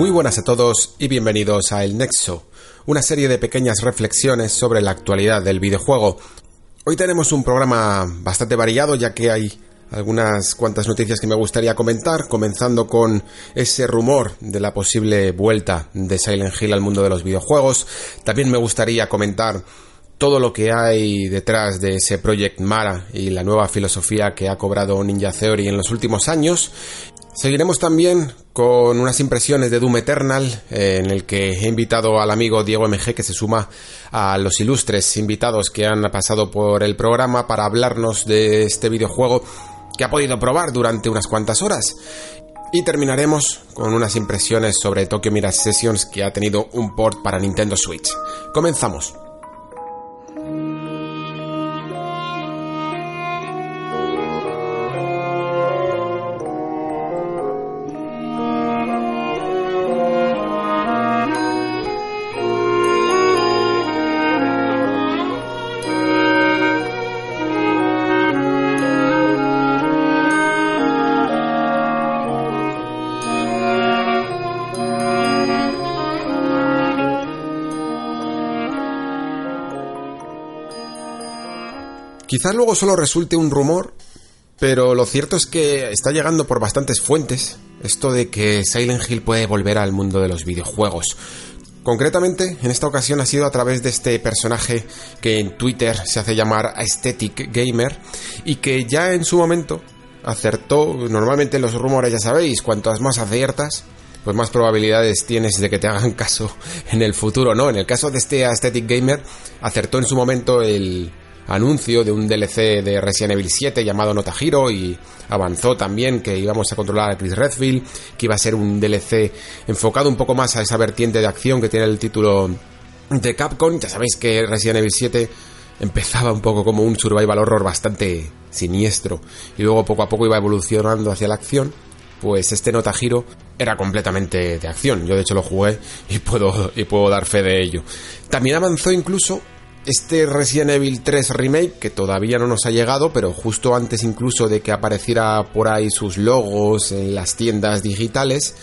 Muy buenas a todos y bienvenidos a El Nexo, una serie de pequeñas reflexiones sobre la actualidad del videojuego. Hoy tenemos un programa bastante variado ya que hay algunas cuantas noticias que me gustaría comentar, comenzando con ese rumor de la posible vuelta de Silent Hill al mundo de los videojuegos. También me gustaría comentar todo lo que hay detrás de ese Project Mara y la nueva filosofía que ha cobrado Ninja Theory en los últimos años. Seguiremos también con unas impresiones de Doom Eternal, en el que he invitado al amigo Diego MG que se suma a los ilustres invitados que han pasado por el programa para hablarnos de este videojuego que ha podido probar durante unas cuantas horas. Y terminaremos con unas impresiones sobre Tokyo Mirage Sessions que ha tenido un port para Nintendo Switch. Comenzamos. Quizás luego solo resulte un rumor, pero lo cierto es que está llegando por bastantes fuentes esto de que Silent Hill puede volver al mundo de los videojuegos. Concretamente, en esta ocasión ha sido a través de este personaje que en Twitter se hace llamar Aesthetic Gamer y que ya en su momento acertó, normalmente los rumores ya sabéis, cuantas más aciertas, pues más probabilidades tienes de que te hagan caso en el futuro, ¿no? En el caso de este Aesthetic Gamer, acertó en su momento el, anuncio de un DLC de Resident Evil 7 llamado Nota Hero y avanzó también que íbamos a controlar a Chris Redfield, que iba a ser un DLC enfocado un poco más a esa vertiente de acción que tiene el título de Capcom. Ya sabéis que Resident Evil 7 empezaba un poco como un survival horror bastante siniestro y luego poco a poco iba evolucionando hacia la acción. Pues este Nota Hero era completamente de acción. Yo de hecho lo jugué y puedo, y puedo dar fe de ello. También avanzó incluso este Resident Evil 3 Remake, que todavía no nos ha llegado, pero justo antes incluso de que apareciera por ahí sus logos en las tiendas digitales,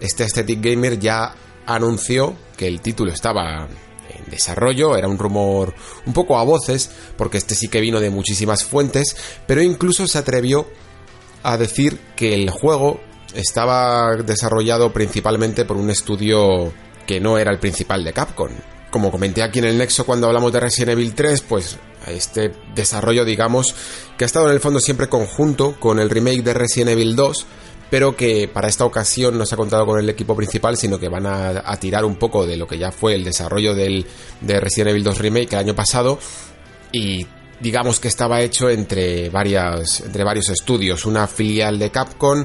este Aesthetic Gamer ya anunció que el título estaba en desarrollo, era un rumor un poco a voces, porque este sí que vino de muchísimas fuentes, pero incluso se atrevió a decir que el juego estaba desarrollado principalmente por un estudio que no era el principal de Capcom, como comenté aquí en el Nexo cuando hablamos de Resident Evil 3, pues este desarrollo, digamos, que ha estado en el fondo siempre conjunto con el remake de Resident Evil 2, pero que para esta ocasión no se ha contado con el equipo principal, sino que van a, tirar un poco de lo que ya fue el desarrollo del, de Resident Evil 2 Remake el año pasado. Y digamos que estaba hecho entre, varias, entre varios estudios, una filial de Capcom,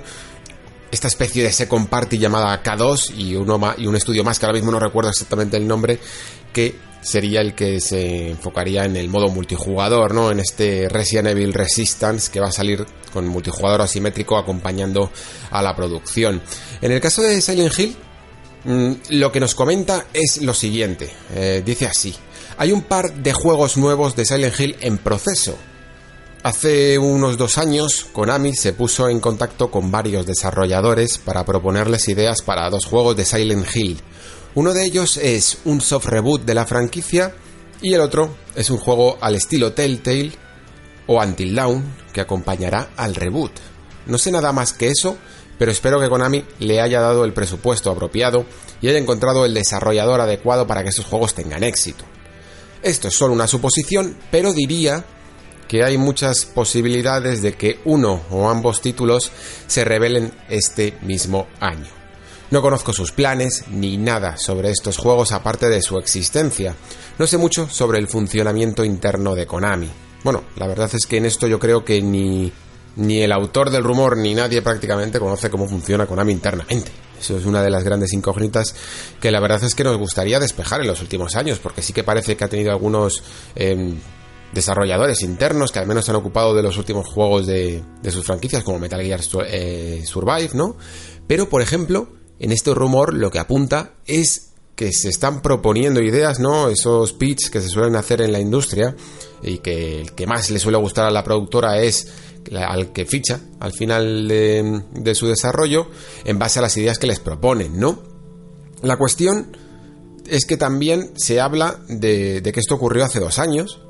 esta especie de second party llamada K2 y, uno y un estudio más que ahora mismo no recuerdo exactamente el nombre, que sería el que se enfocaría en el modo multijugador, ¿no? En este Resident Evil Resistance que va a salir con multijugador asimétrico acompañando a la producción. En el caso de Silent Hill, mm, lo que nos comenta es lo siguiente. Eh, dice así. Hay un par de juegos nuevos de Silent Hill en proceso. Hace unos dos años, Konami se puso en contacto con varios desarrolladores para proponerles ideas para dos juegos de Silent Hill. Uno de ellos es un soft reboot de la franquicia y el otro es un juego al estilo Telltale o Until Dawn que acompañará al reboot. No sé nada más que eso, pero espero que Konami le haya dado el presupuesto apropiado y haya encontrado el desarrollador adecuado para que esos juegos tengan éxito. Esto es solo una suposición, pero diría que hay muchas posibilidades de que uno o ambos títulos se revelen este mismo año. No conozco sus planes ni nada sobre estos juegos aparte de su existencia. No sé mucho sobre el funcionamiento interno de Konami. Bueno, la verdad es que en esto yo creo que ni, ni el autor del rumor ni nadie prácticamente conoce cómo funciona Konami internamente. Eso es una de las grandes incógnitas que la verdad es que nos gustaría despejar en los últimos años, porque sí que parece que ha tenido algunos em, desarrolladores internos que al menos se han ocupado de los últimos juegos de, sus franquicias, como Metal Gear eh, Survive, ¿no? Pero, por ejemplo, en este rumor lo que apunta es que se están proponiendo ideas, ¿no? Esos pitch que se suelen hacer en la industria y que el que más le suele gustar a la productora es al que ficha al final de, su desarrollo en base a las ideas que les proponen, ¿no? La cuestión es que también se habla de, que esto ocurrió hace dos años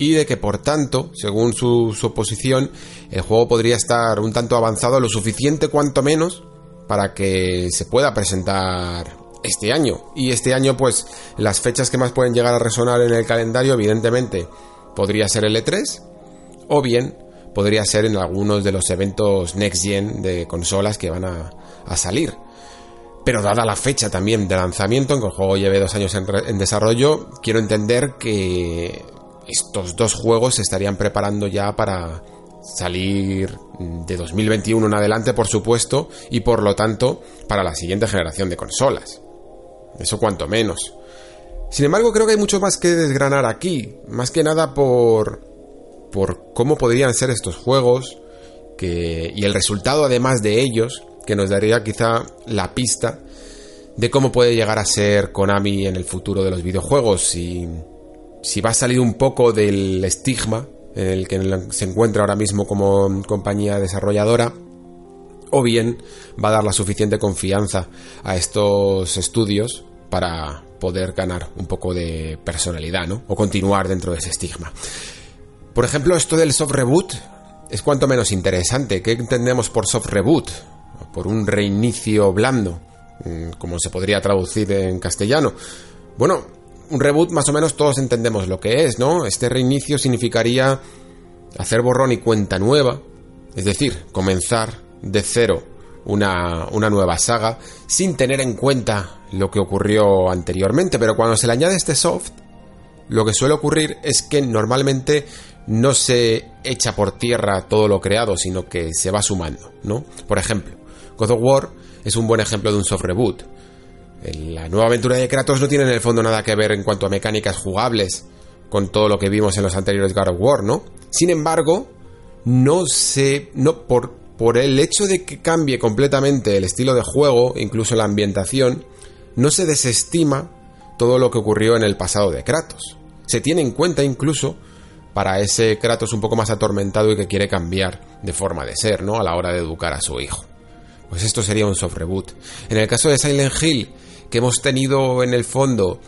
y de que por tanto, según su, su posición, el juego podría estar un tanto avanzado, lo suficiente cuanto menos para que se pueda presentar este año. Y este año, pues, las fechas que más pueden llegar a resonar en el calendario, evidentemente, podría ser el E3, o bien podría ser en algunos de los eventos Next Gen de consolas que van a, salir. Pero dada la fecha también de lanzamiento, en que el juego lleve dos años en, desarrollo, quiero entender que estos dos juegos se estarían preparando ya para salir de 2021 en adelante, por supuesto, y por lo tanto para la siguiente generación de consolas. Eso cuanto menos. Sin embargo, creo que hay mucho más que desgranar aquí. Más que nada por. por cómo podrían ser estos juegos. Que, y el resultado, además de ellos, que nos daría quizá la pista de cómo puede llegar a ser Konami en el futuro de los videojuegos. Si, si va a salir un poco del estigma en el que se encuentra ahora mismo como compañía desarrolladora o bien va a dar la suficiente confianza a estos estudios para poder ganar un poco de personalidad, ¿no? O continuar dentro de ese estigma. Por ejemplo, esto del soft reboot es cuanto menos interesante. ¿Qué entendemos por soft reboot? Por un reinicio blando, mm, como se podría traducir en castellano. Bueno, un reboot más o menos todos entendemos lo que es, ¿no? Este reinicio significaría hacer borrón y cuenta nueva, es decir, comenzar de cero una, nueva saga sin tener en cuenta lo que ocurrió anteriormente. Pero cuando se le añade este soft, lo que suele ocurrir es que normalmente no se echa por tierra todo lo creado, sino que se va sumando, ¿no? Por ejemplo, God of War es un buen ejemplo de un soft reboot. La nueva aventura de Kratos no tiene en el fondo nada que ver en cuanto a mecánicas jugables con todo lo que vimos en los anteriores God of War, ¿no? Sin embargo, no se. no por por el hecho de que cambie completamente el estilo de juego, incluso la ambientación, no se desestima todo lo que ocurrió en el pasado de Kratos. Se tiene en cuenta incluso para ese Kratos un poco más atormentado y que quiere cambiar de forma de ser, ¿no? A la hora de educar a su hijo. Pues esto sería un soft reboot. En el caso de Silent Hill, que hemos tenido en el fondo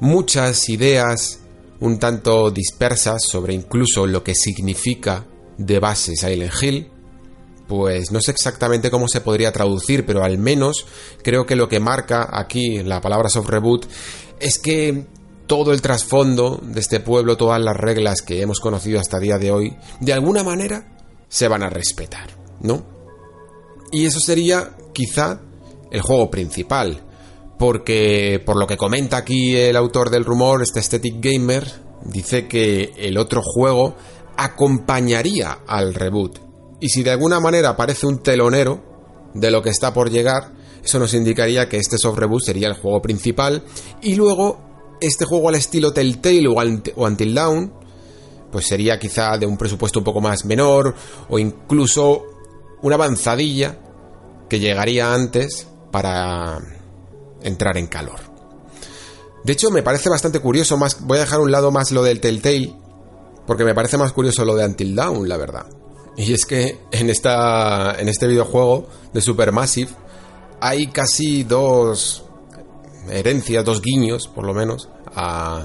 muchas ideas un tanto dispersas sobre incluso lo que significa de base Silent Hill, pues no sé exactamente cómo se podría traducir, pero al menos creo que lo que marca aquí la palabra soft reboot es que todo el trasfondo de este pueblo, todas las reglas que hemos conocido hasta el día de hoy, de alguna manera se van a respetar, ¿no? Y eso sería quizá el juego principal, porque por lo que comenta aquí el autor del rumor, este Aesthetic Gamer, dice que el otro juego acompañaría al reboot. Y si de alguna manera aparece un telonero de lo que está por llegar, eso nos indicaría que este soft reboot sería el juego principal. Y luego este juego al estilo Telltale o, o Until Dawn pues sería quizá de un presupuesto un poco más menor o incluso una avanzadilla que llegaría antes para entrar en calor. De hecho, me parece bastante curioso, más voy a dejar un lado más lo del Telltale, porque me parece más curioso lo de Until Dawn, la verdad. Y es que en, esta, en este videojuego de Supermassive hay casi dos herencias, dos guiños, por lo menos, a,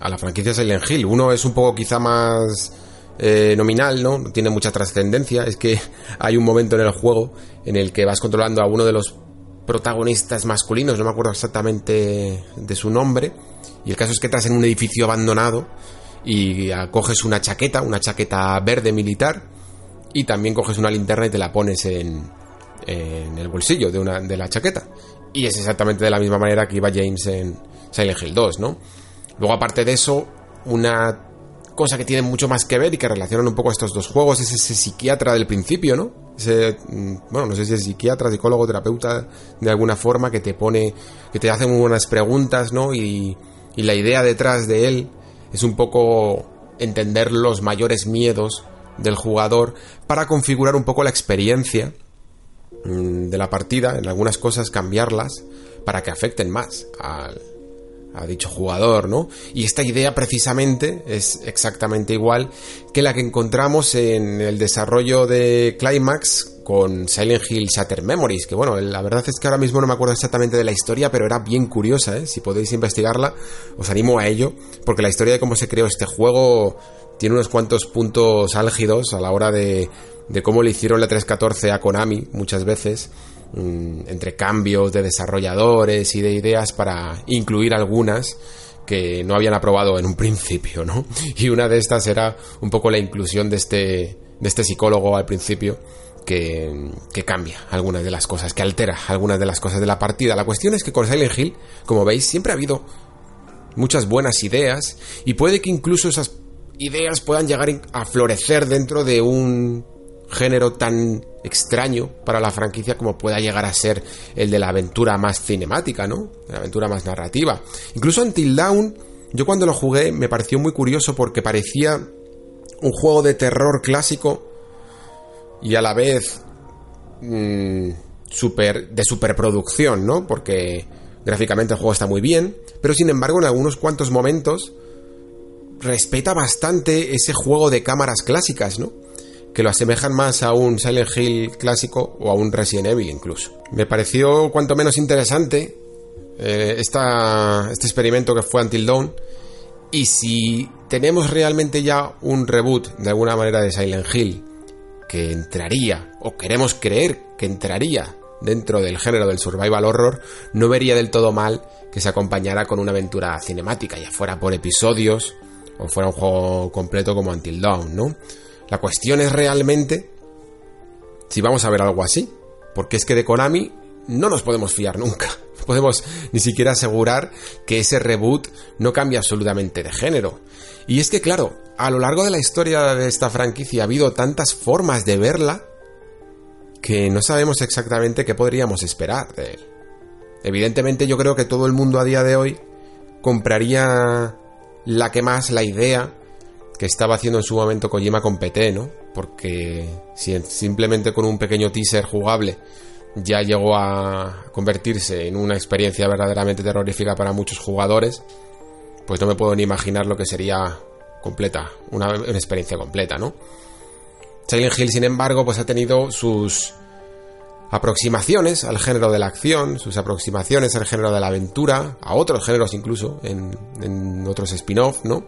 a la franquicia Silent Hill. Uno es un poco quizá más eh, nominal, ¿no? No tiene mucha trascendencia. Es que hay un momento en el juego en el que vas controlando a uno de los protagonistas masculinos, no me acuerdo exactamente de su nombre. Y el caso es que estás en un edificio abandonado y coges una chaqueta, una chaqueta verde militar y también coges una linterna y te la pones en, en el bolsillo de, una, de la chaqueta. Y es exactamente de la misma manera que iba James en Silent Hill 2, ¿no? Luego, aparte de eso, una cosa que tiene mucho más que ver y que relacionan un poco estos dos juegos es ese psiquiatra del principio, ¿no? Ese, mm, bueno, no sé si es psiquiatra, psicólogo, terapeuta, de alguna forma, que te pone, que te hace muy buenas preguntas, ¿no? Y, y la idea detrás de él es un poco entender los mayores miedos del jugador para configurar un poco la experiencia mm, de la partida, en algunas cosas cambiarlas para que afecten más al, a dicho jugador, ¿no? Y esta idea precisamente es exactamente igual que la que encontramos en el desarrollo de Climax con Silent Hill Shatter Memories, que bueno, la verdad es que ahora mismo no me acuerdo exactamente de la historia, pero era bien curiosa, ¿eh? Si podéis investigarla, os animo a ello, porque la historia de cómo se creó este juego tiene unos cuantos puntos álgidos a la hora de, de cómo le hicieron la 314 a Konami muchas veces Mm, entre cambios de desarrolladores y de ideas para incluir algunas que no habían aprobado en un principio, ¿no? Y una de estas era un poco la inclusión de este, de este psicólogo al principio que, que, cambia algunas de las cosas, que altera algunas de las cosas de la partida. La cuestión es que con Silent Hill, como veis, siempre ha habido muchas buenas ideas y puede que incluso esas ideas puedan llegar a florecer dentro de un género tan extraño para la franquicia como pueda llegar a ser el de la aventura más cinemática, ¿no? La aventura más narrativa. Incluso Until Dawn, yo cuando lo jugué me pareció muy curioso porque parecía un juego de terror clásico y a la vez mmm, super, de superproducción, ¿no? Porque gráficamente el juego está muy bien, pero sin embargo en algunos cuantos momentos respeta bastante ese juego de cámaras clásicas, ¿no? Que lo asemejan más a un Silent Hill clásico o a un Resident Evil incluso. Me pareció cuanto menos interesante eh, este experimento que fue Until Dawn y si tenemos realmente ya un reboot de alguna manera de Silent Hill que entraría o queremos creer que entraría dentro del género del survival horror, no vería del todo mal que se acompañara con una aventura cinemática, ya fuera por episodios o fuera un juego completo como Until Dawn, ¿no? La cuestión es realmente si vamos a ver algo así. Porque es que de Konami no nos podemos fiar nunca. No podemos ni siquiera asegurar que ese reboot no cambia absolutamente de género. Y es que, claro, a lo largo de la historia de esta franquicia ha habido tantas formas de verla que no sabemos exactamente qué podríamos esperar de él. Evidentemente yo creo que todo el mundo a día de hoy compraría la que más la idea que estaba haciendo en su momento Kojima con PT, ¿no? Porque si simplemente con un pequeño teaser jugable ya llegó a convertirse en una experiencia verdaderamente terrorífica para muchos jugadores, pues no me puedo ni imaginar lo que sería completa, una, experiencia completa, ¿no? Silent Hill, sin embargo, pues ha tenido sus aproximaciones al género de la acción, sus aproximaciones al género de la aventura, a otros géneros incluso, en, en otros spin-off, ¿no?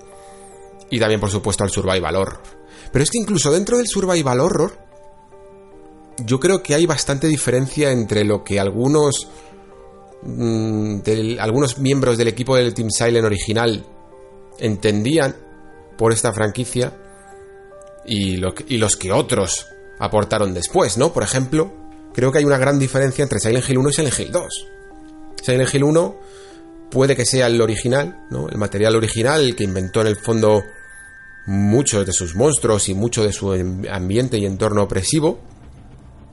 Y también, por supuesto, al survival horror. Pero es que incluso dentro del survival horror, yo creo que hay bastante diferencia entre lo que algunos mm, algunos miembros del equipo del Team Silent original entendían por esta franquicia y, los que otros aportaron después, ¿no? Por ejemplo, creo que hay una gran diferencia entre Silent Hill 1 y Silent Hill 2. Silent Hill 1 puede que sea el original, ¿no? El material original, que inventó en el fondo muchos de sus monstruos y mucho de su ambiente y entorno opresivo,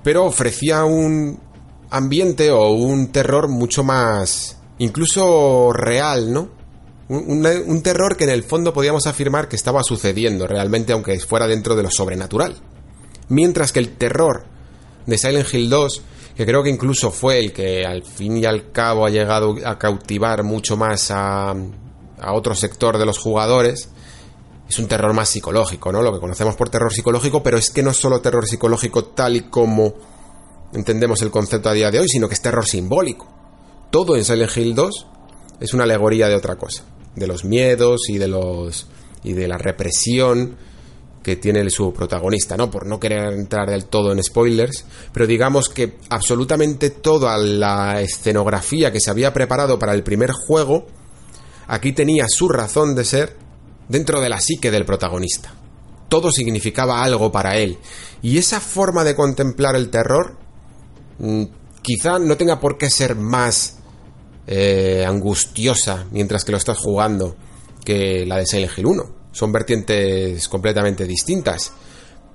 pero ofrecía un ambiente o un terror mucho más incluso real, ¿no? Un, terror que en el fondo podíamos afirmar que estaba sucediendo realmente, aunque fuera dentro de lo sobrenatural. Mientras que el terror de Silent Hill 2 que creo que incluso fue el que al fin y al cabo ha llegado a cautivar mucho más a, a otro sector de los jugadores, es un terror más psicológico, ¿no? Lo que conocemos por terror psicológico, pero es que no es solo terror psicológico tal y como entendemos el concepto a día de hoy, sino que es terror simbólico. Todo en Silent Hill 2 es una alegoría de otra cosa, de los miedos y de los y de la represión que tiene su protagonista, ¿no? Por no querer entrar del todo en spoilers, pero digamos que absolutamente toda la escenografía que se había preparado para el primer juego, aquí tenía su razón de ser dentro de la psique del protagonista. Todo significaba algo para él, y esa forma de contemplar el terror mm, quizá no tenga por qué ser más eh, angustiosa mientras que lo estás jugando que la de Silent Hill 1 son vertientes completamente distintas.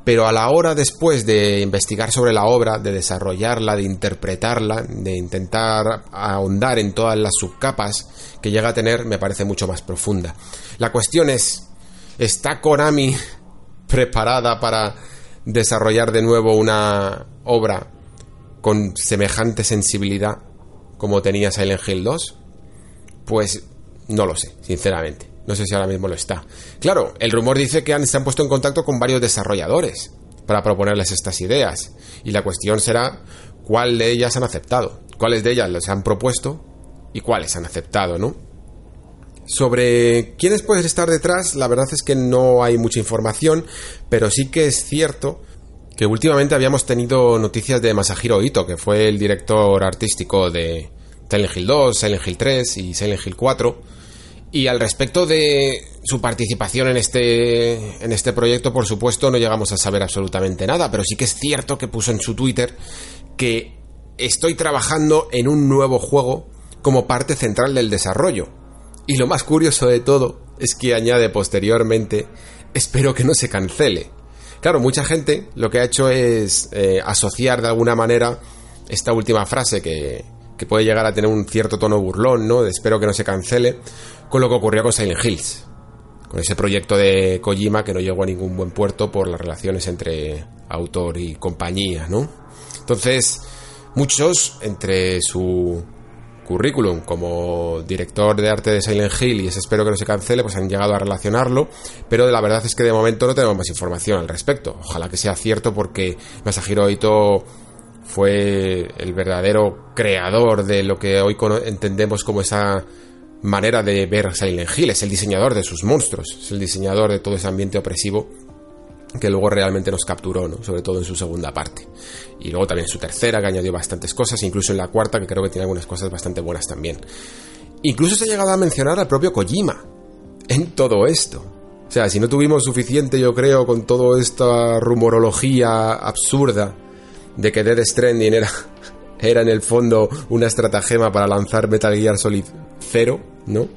Pero a la hora después de investigar sobre la obra, de desarrollarla, de interpretarla, de intentar ahondar en todas las subcapas que llega a tener, me parece mucho más profunda. La cuestión es, ¿está Konami preparada para desarrollar de nuevo una obra con semejante sensibilidad como tenía Silent Hill 2? Pues no lo sé, sinceramente. No sé si ahora mismo lo está. Claro, el rumor dice que han, se han puesto en contacto con varios desarrolladores para proponerles estas ideas. Y la cuestión será cuál de ellas han aceptado, cuáles de ellas les han propuesto y cuáles han aceptado, ¿no? Sobre quiénes pueden estar detrás, la verdad es que no hay mucha información, pero sí que es cierto que últimamente habíamos tenido noticias de Masahiro Ito, que fue el director artístico de Silent Hill 2, Silent Hill 3 y Silent Hill 4, y al respecto de su participación en este, en este proyecto, por supuesto, no llegamos a saber absolutamente nada, pero sí que es cierto que puso en su Twitter que estoy trabajando en un nuevo juego como parte central del desarrollo. Y lo más curioso de todo es que añade posteriormente, espero que no se cancele. Claro, mucha gente lo que ha hecho es eh, asociar de alguna manera esta última frase que, que puede llegar a tener un cierto tono burlón, ¿no? De espero que no se cancele, con lo que ocurrió con Silent Hills, con ese proyecto de Kojima que no llegó a ningún buen puerto por las relaciones entre autor y compañía, ¿no? Entonces, muchos, entre su currículum como director de arte de Silent Hill y ese espero que no se cancele, pues han llegado a relacionarlo, pero la verdad es que de momento no tenemos más información al respecto. Ojalá que sea cierto porque Masahiro Ito fue el verdadero creador de lo que hoy entendemos como esa manera de ver Silent Hill, es el diseñador de sus monstruos, es el diseñador de todo ese ambiente opresivo que luego realmente nos capturó, ¿no? sobre todo en su segunda parte. Y luego también su tercera, que añadió bastantes cosas, incluso en la cuarta, que creo que tiene algunas cosas bastante buenas también. Incluso se ha llegado a mencionar al propio Kojima en todo esto. O sea, si no tuvimos suficiente, yo creo, con toda esta rumorología absurda de que Dead Stranding era, era en el fondo una estratagema para lanzar Metal Gear Solid 0, ¿no?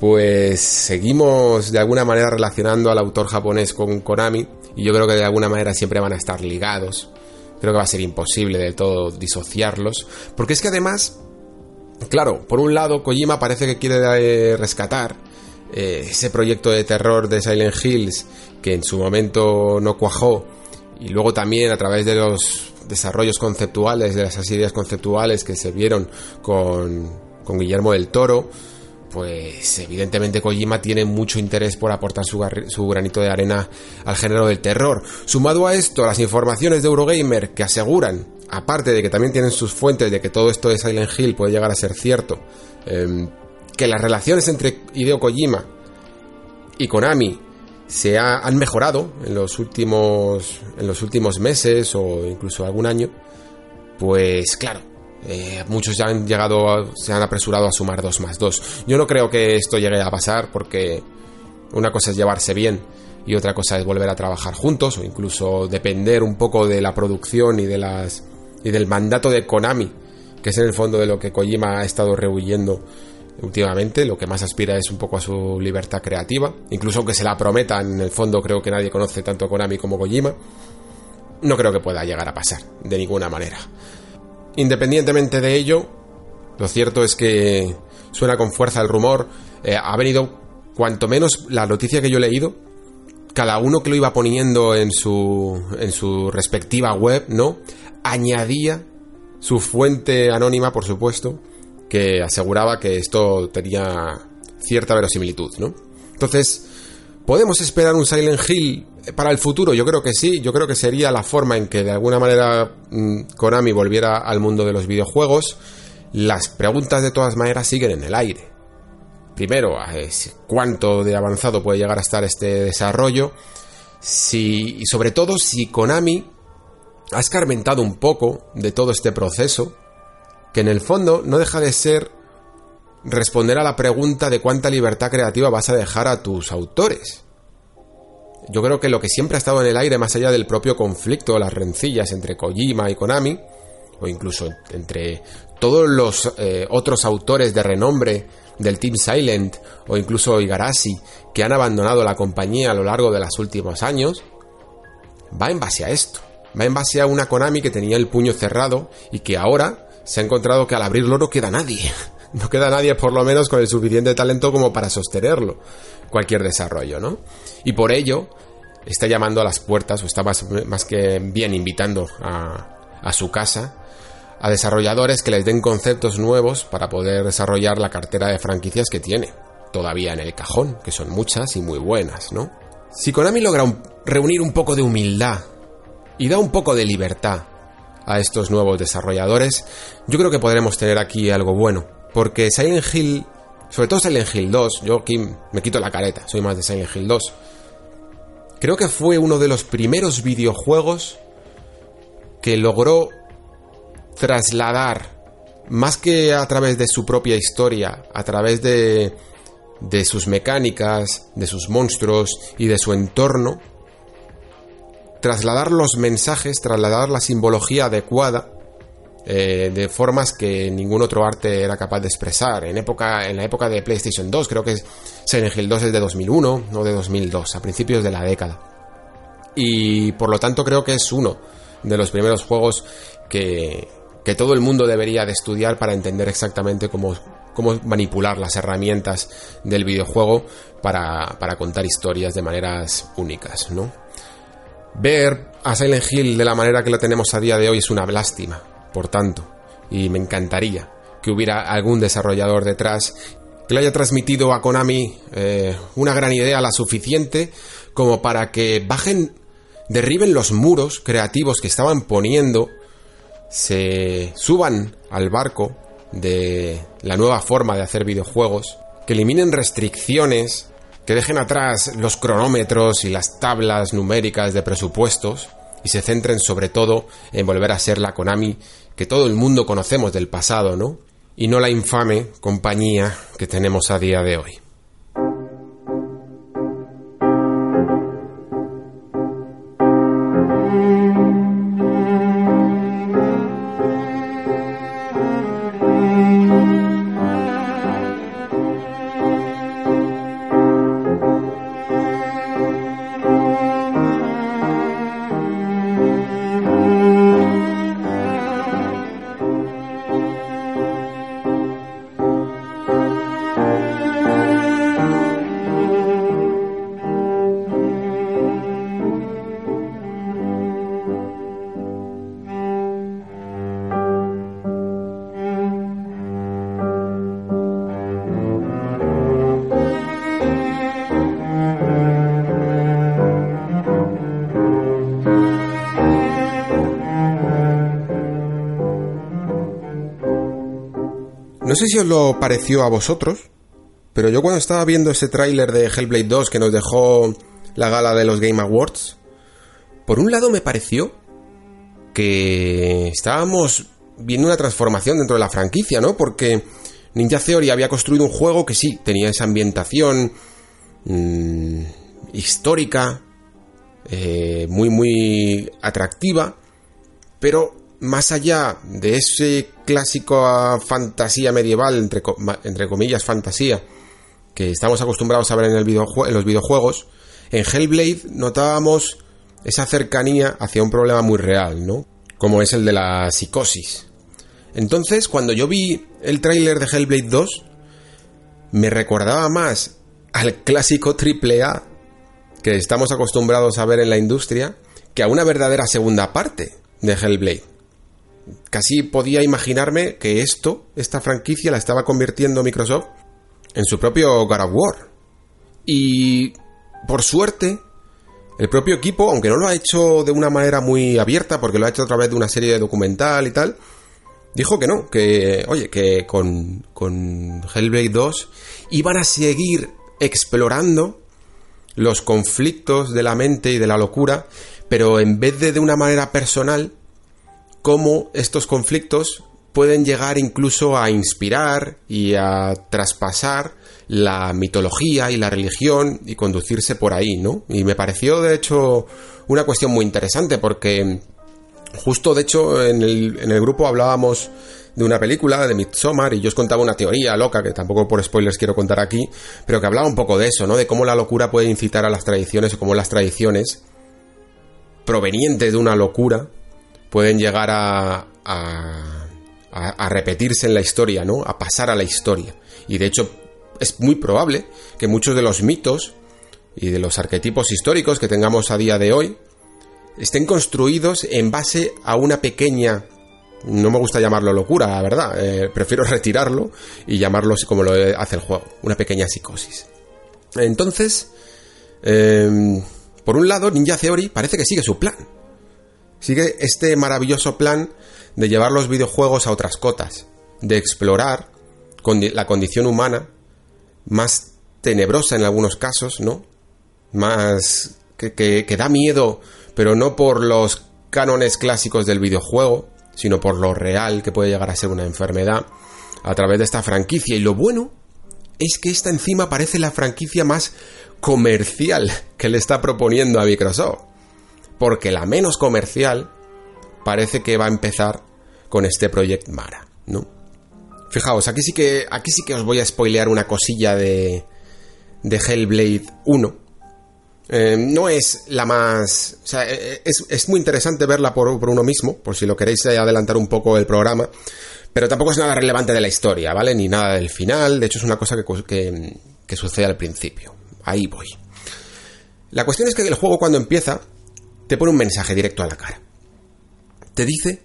Pues seguimos de alguna manera relacionando al autor japonés con Konami y yo creo que de alguna manera siempre van a estar ligados. Creo que va a ser imposible de todo disociarlos, porque es que además, claro, por un lado Kojima parece que quiere eh, rescatar eh, ese proyecto de terror de Silent Hills que en su momento no cuajó y luego también a través de los desarrollos conceptuales, de esas ideas conceptuales que se vieron con, con Guillermo del Toro, pues evidentemente Kojima tiene mucho interés por aportar su, su, granito de arena al género del terror. Sumado a esto, las informaciones de Eurogamer que aseguran, aparte de que también tienen sus fuentes de que todo esto de Silent Hill puede llegar a ser cierto, eh, que las relaciones entre Hideo Kojima y Konami se han mejorado en los últimos en los últimos meses o incluso algún año pues claro eh, muchos ya han llegado se han apresurado a sumar dos más dos. Yo no creo que esto llegue a pasar porque una cosa es llevarse bien y otra cosa es volver a trabajar juntos o incluso depender un poco de la producción y de las y del mandato de Konami que es en el fondo de lo que Kojima ha estado rehuyendo últimamente, lo que más aspira es un poco a su libertad creativa, incluso aunque se la prometan, en el fondo creo que nadie conoce tanto a Konami como Kojima, no creo que pueda llegar a pasar, de ninguna manera. Independientemente de ello, lo cierto es que suena con fuerza el rumor, eh, ha venido, cuanto menos la noticia que yo he leído, cada uno que lo iba poniendo en su, en su respectiva web, ¿no? Añadía su fuente anónima, por supuesto, que aseguraba que esto tenía cierta verosimilitud, ¿no? Entonces, ¿podemos esperar un Silent Hill para el futuro? Yo creo que sí, yo creo que sería la forma en que de alguna manera mm, Konami volviera al mundo de los videojuegos. Las preguntas de todas maneras siguen en el aire. Primero, ¿cuánto de avanzado puede llegar a estar este desarrollo? Si, y sobre todo si Konami ha escarmentado un poco de todo este proceso, que en el fondo no deja de ser responder a la pregunta de cuánta libertad creativa vas a dejar a tus autores. Yo creo que lo que siempre ha estado en el aire, más allá del propio conflicto, las rencillas entre Kojima y Konami, o incluso entre todos los eh, otros autores de renombre del Team Silent o incluso Igarashi, que han abandonado la compañía a lo largo de los últimos años, va en base a esto. Va en base a una Konami que tenía el puño cerrado y que ahora se ha encontrado que al abrirlo no queda nadie. No queda nadie por lo menos con el suficiente talento como para sostenerlo. Cualquier desarrollo, ¿no? Y por ello está llamando a las puertas, o está más, que bien invitando a, a su casa a desarrolladores que les den conceptos nuevos para poder desarrollar la cartera de franquicias que tiene, todavía en el cajón, que son muchas y muy buenas, ¿no? Si Konami logra reunir un poco de humildad y da un poco de libertad a estos nuevos desarrolladores, yo creo que podremos tener aquí algo bueno, porque Silent Hill, sobre todo Silent Hill 2, yo me quito la careta, soy más de Silent Hill 2, creo que fue uno de los primeros videojuegos que logró trasladar, más que a través de su propia historia, a través de, de sus mecánicas, de sus monstruos y de su entorno, trasladar los mensajes, trasladar la simbología adecuada eh, de formas que ningún otro arte era capaz de expresar. En, época, en la época de PlayStation 2, creo que Silent Hill 2 es de 2001, no de 2002, a principios de la década. Y por lo tanto creo que es uno de los primeros juegos que, que todo el mundo debería de estudiar para entender exactamente cómo, cómo manipular las herramientas del videojuego para, para contar historias de maneras únicas, ¿no? Ver a Silent Hill de la manera que lo tenemos a día de hoy es una lástima, por tanto, y me encantaría que hubiera algún desarrollador detrás que le haya transmitido a Konami eh, una gran idea, la suficiente como para que bajen, derriben los muros creativos que estaban poniendo se suban al barco de la nueva forma de hacer videojuegos, que eliminen restricciones, que dejen atrás los cronómetros y las tablas numéricas de presupuestos y se centren sobre todo en volver a ser la Konami que todo el mundo conocemos del pasado, ¿no? Y no la infame compañía que tenemos a día de hoy. Sé si os lo pareció a vosotros, pero yo cuando estaba viendo ese tráiler de Hellblade 2 que nos dejó la gala de los Game Awards, por un lado me pareció que estábamos viendo una transformación dentro de la franquicia, ¿no? Porque Ninja Theory había construido un juego que sí, tenía esa ambientación mm, histórica, eh, muy, muy atractiva, pero más allá de ese clásico fantasía medieval, entre, entre comillas fantasía, que estamos acostumbrados a ver en, el los videojuegos, en Hellblade notábamos esa cercanía hacia un problema muy real, ¿no? Como es el de la psicosis. Entonces, cuando yo vi el tráiler de Hellblade 2, me recordaba más al clásico AAA que estamos acostumbrados a ver en la industria que a una verdadera segunda parte de Hellblade casi podía imaginarme que esto, esta franquicia, la estaba convirtiendo Microsoft en su propio God of War. Y por suerte, el propio equipo, aunque no lo ha hecho de una manera muy abierta, porque lo ha hecho a través de una serie de documental y tal, dijo que no, que, oye, que con, con Hellblade 2 iban a seguir explorando los conflictos de la mente y de la locura, pero en vez de de una manera personal, cómo estos conflictos pueden llegar incluso a inspirar y a traspasar la mitología y la religión y conducirse por ahí, ¿no? Y me pareció de hecho una cuestión muy interesante porque justo de hecho en el, grupo hablábamos de una película, de Midsommar, y yo os contaba una teoría loca, que tampoco por spoilers quiero contar aquí, pero que hablaba un poco de eso, ¿no? De cómo la locura puede incitar a las tradiciones o cómo las tradiciones, provenientes de una locura, pueden llegar a, a, a repetirse en la historia, ¿no? A pasar a la historia. Y de hecho, es muy probable que muchos de los mitos y de los arquetipos históricos que tengamos a día de hoy estén construidos en base a una pequeña no me gusta llamarlo locura, la verdad. Eh, prefiero retirarlo y llamarlo como lo hace el juego, una pequeña psicosis. Entonces, em, por un lado, Ninja Theory parece que sigue su plan. Sigue este maravilloso plan de llevar los videojuegos a otras cotas, de explorar la condición humana más tenebrosa en algunos casos, ¿no? Más que, que da miedo, pero no por los cánones clásicos del videojuego, sino por lo real que puede llegar a ser una enfermedad a través de esta franquicia. Y lo bueno es que esta encima parece la franquicia más comercial que le está proponiendo a Microsoft. Porque la menos comercial parece que va a empezar con este Project Mara, ¿no? Fijaos, aquí sí que aquí sí que os voy a spoilear una cosilla de de Hellblade 1 eh, no es la más... O sea, eh, eh, es, muy interesante verla por, uno mismo, por si lo queréis adelantar un poco el programa, pero tampoco es nada relevante de la historia, ¿vale? Ni nada del final, de hecho es una cosa que, que sucede al principio. Ahí voy. La cuestión es que el juego cuando empieza te pone un mensaje directo a la cara. Te dice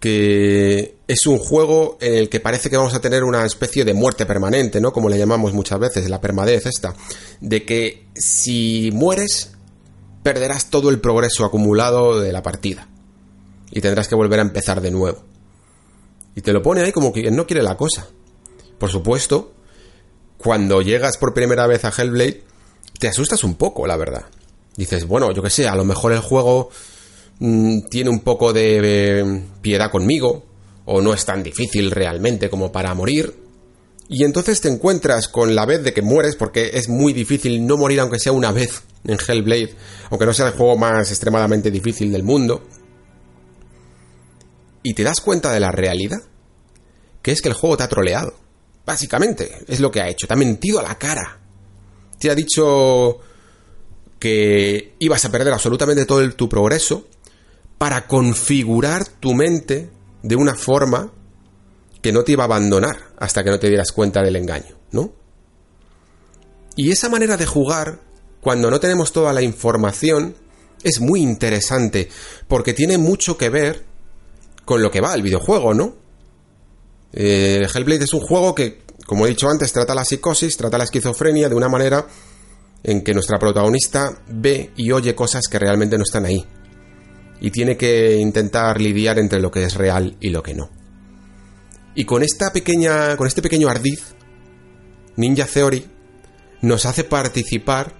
que es un juego en el que parece que vamos a tener una especie de muerte permanente, ¿no? Como le llamamos muchas veces, la permadez esta, de que si mueres perderás todo el progreso acumulado de la partida y tendrás que volver a empezar de nuevo. Y te lo pone ahí como que no quiere la cosa. Por supuesto, cuando llegas por primera vez a Hellblade, te asustas un poco, la verdad. Dices, bueno, yo qué sé, a lo mejor el juego Mm, tiene un poco de eh, piedad conmigo, o no es tan difícil realmente como para morir. Y entonces te encuentras con la vez de que mueres, porque es muy difícil no morir aunque sea una vez en Hellblade, aunque no sea el juego más extremadamente difícil del mundo. Y te das cuenta de la realidad, que es que el juego te ha troleado. Básicamente, es lo que ha hecho, te ha mentido a la cara. Te ha dicho que ibas a perder absolutamente todo tu progreso para configurar tu mente de una forma que no te iba a abandonar hasta que no te dieras cuenta del engaño, ¿no? Y esa manera de jugar, cuando no tenemos toda la información, es muy interesante, porque tiene mucho que ver con lo que va el videojuego, ¿no? Eh, Hellblade es un juego que, como he dicho antes, trata la psicosis, trata la esquizofrenia de una manera en que nuestra protagonista ve y oye cosas que realmente no están ahí y tiene que intentar lidiar entre lo que es real y lo que no. Y con esta pequeña, con este pequeño ardiz, Ninja Theory nos hace participar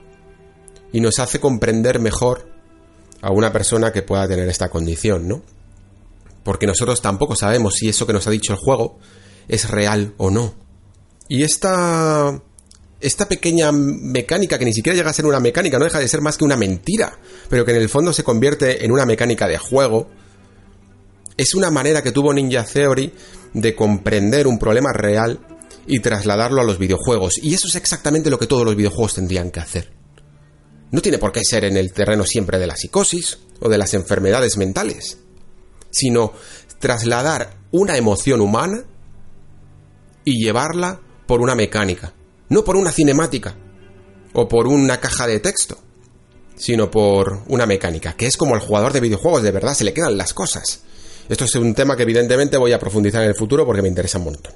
y nos hace comprender mejor a una persona que pueda tener esta condición, ¿no? Porque nosotros tampoco sabemos si eso que nos ha dicho el juego es real o no. Y esta esta pequeña mecánica, que ni siquiera llega a ser una mecánica, no deja de ser más que una mentira, pero que en el fondo se convierte en una mecánica de juego, es una manera que tuvo Ninja Theory de comprender un problema real y trasladarlo a los videojuegos. Y eso es exactamente lo que todos los videojuegos tendrían que hacer. No tiene por qué ser en el terreno siempre de la psicosis o de las enfermedades mentales, sino trasladar una emoción humana y llevarla por una mecánica no por una cinemática o por una caja de texto, sino por una mecánica, que es como el jugador de videojuegos, de verdad se le quedan las cosas. Esto es un tema que evidentemente voy a profundizar en el futuro porque me interesa un montón.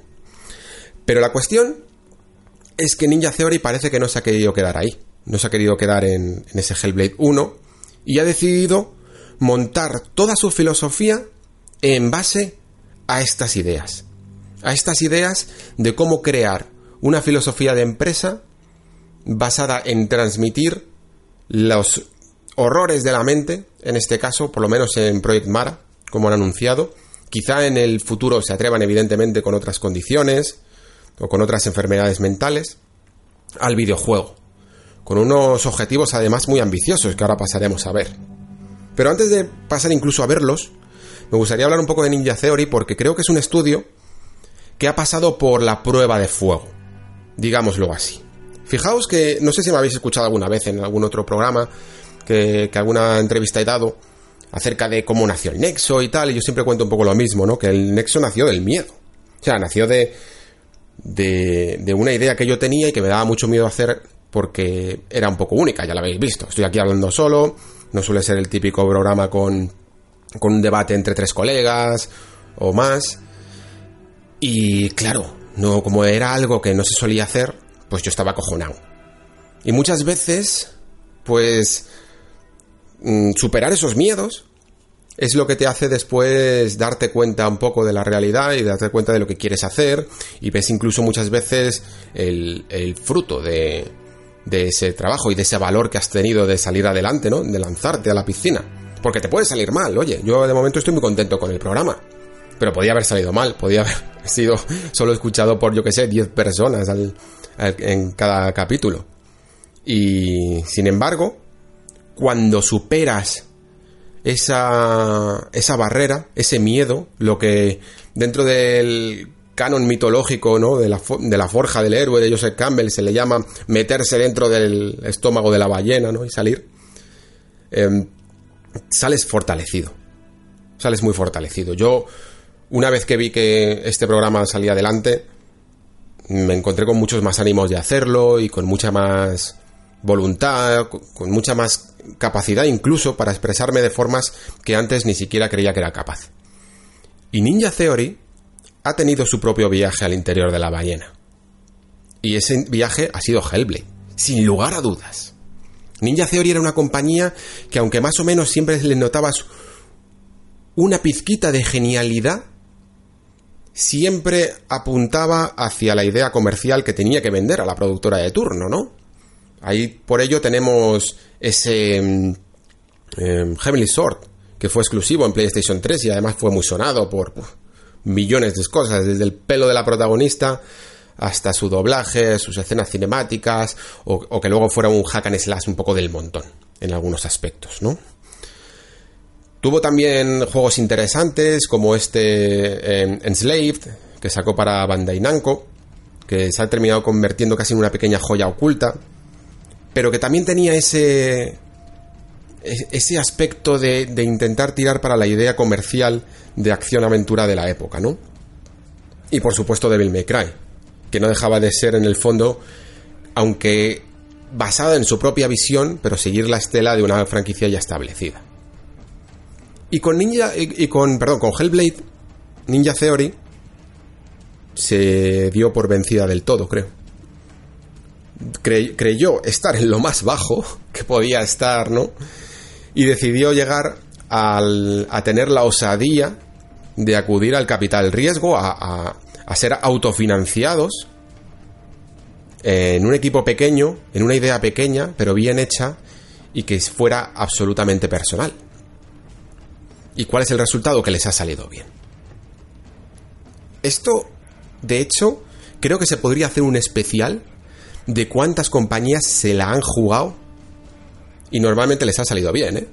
Pero la cuestión es que Ninja Theory parece que no se ha querido quedar ahí, no se ha querido quedar en, en ese Hellblade 1 y ha decidido montar toda su filosofía en base a estas ideas. A estas ideas de cómo crear una filosofía de empresa basada en transmitir los horrores de la mente, en este caso, por lo menos en Project Mara, como han anunciado. Quizá en el futuro se atrevan evidentemente con otras condiciones o con otras enfermedades mentales al videojuego, con unos objetivos además muy ambiciosos que ahora pasaremos a ver. Pero antes de pasar incluso a verlos, me gustaría hablar un poco de Ninja Theory porque creo que es un estudio que ha pasado por la prueba de fuego, digámoslo así. Fijaos que, no sé si me habéis escuchado alguna vez en algún otro programa, que, que alguna entrevista he dado, acerca de cómo nació el Nexo y tal, y yo siempre cuento un poco lo mismo, ¿no? Que el Nexo nació del miedo. O sea, nació de, de, de una idea que yo tenía y que me daba mucho miedo hacer porque era un poco única, ya la habéis visto. Estoy aquí hablando solo, no suele ser el típico programa con, con un debate entre tres colegas o más. Y claro, no, como era algo que no se solía hacer, pues yo estaba acojonado. Y muchas veces, pues Mm, superar esos miedos es lo que te hace después darte cuenta un poco de la realidad y darte cuenta de lo que quieres hacer y ves incluso muchas veces el, fruto de, de ese trabajo y de ese valor que has tenido de salir adelante, ¿no? De lanzarte a la piscina. Porque te puede salir mal, oye, yo de momento estoy muy contento con el programa. Pero podía haber salido mal, podía haber sido solo escuchado por, yo que sé, 10 personas en cada capítulo. Y sin embargo, cuando superas esa, esa barrera, ese miedo, lo que dentro del canon mitológico, ¿no? De la, de la forja del héroe de Joseph Campbell se le llama meterse dentro del estómago de la ballena, ¿no? Y salir. Em, sales fortalecido. Sales muy fortalecido. Yo, una vez que vi que este programa salía adelante, me encontré con muchos más ánimos de hacerlo y con mucha más voluntad, con mucha más capacidad incluso para expresarme de formas que antes ni siquiera creía que era capaz. Y Ninja Theory ha tenido su propio viaje al interior de la ballena. Y ese viaje ha sido Hellblade, sin lugar a dudas. Ninja Theory era una compañía que aunque más o menos siempre le notabas una pizquita de genialidad, siempre apuntaba hacia la idea comercial que tenía que vender a la productora de turno, ¿no? Ahí por ello tenemos ese mm, em, Heavenly Sword, que fue exclusivo en PlayStation 3 y además fue muy sonado por millones de cosas, desde el pelo de la protagonista hasta su doblaje, sus escenas cinemáticas, o, que luego fuera un hack and slash un poco del montón, en algunos aspectos, ¿no? Tuvo también juegos interesantes como este em, Enslaved, que sacó para Bandai Namco, que se ha terminado convirtiendo casi en una pequeña joya oculta, pero que también tenía ese ese aspecto de, de, intentar tirar para la idea comercial de acción-aventura de la época, ¿no? Y por supuesto Devil May Cry, que no dejaba de ser en el fondo, aunque basada en su propia visión, pero seguir la estela de una franquicia ya establecida. Y con Ninja y con perdón, con Hellblade Ninja Theory se dio por vencida del todo, creo creyó estar en lo más bajo que podía estar, ¿no? Y decidió llegar a tener la osadía de acudir al capital riesgo, a, a ser autofinanciados en un equipo pequeño, en una idea pequeña, pero bien hecha y que fuera absolutamente personal. ¿Y cuál es el resultado? Que les ha salido bien. Esto, de hecho, creo que se podría hacer un especial de cuántas compañías se la han jugado y normalmente les ha salido bien, ¿eh?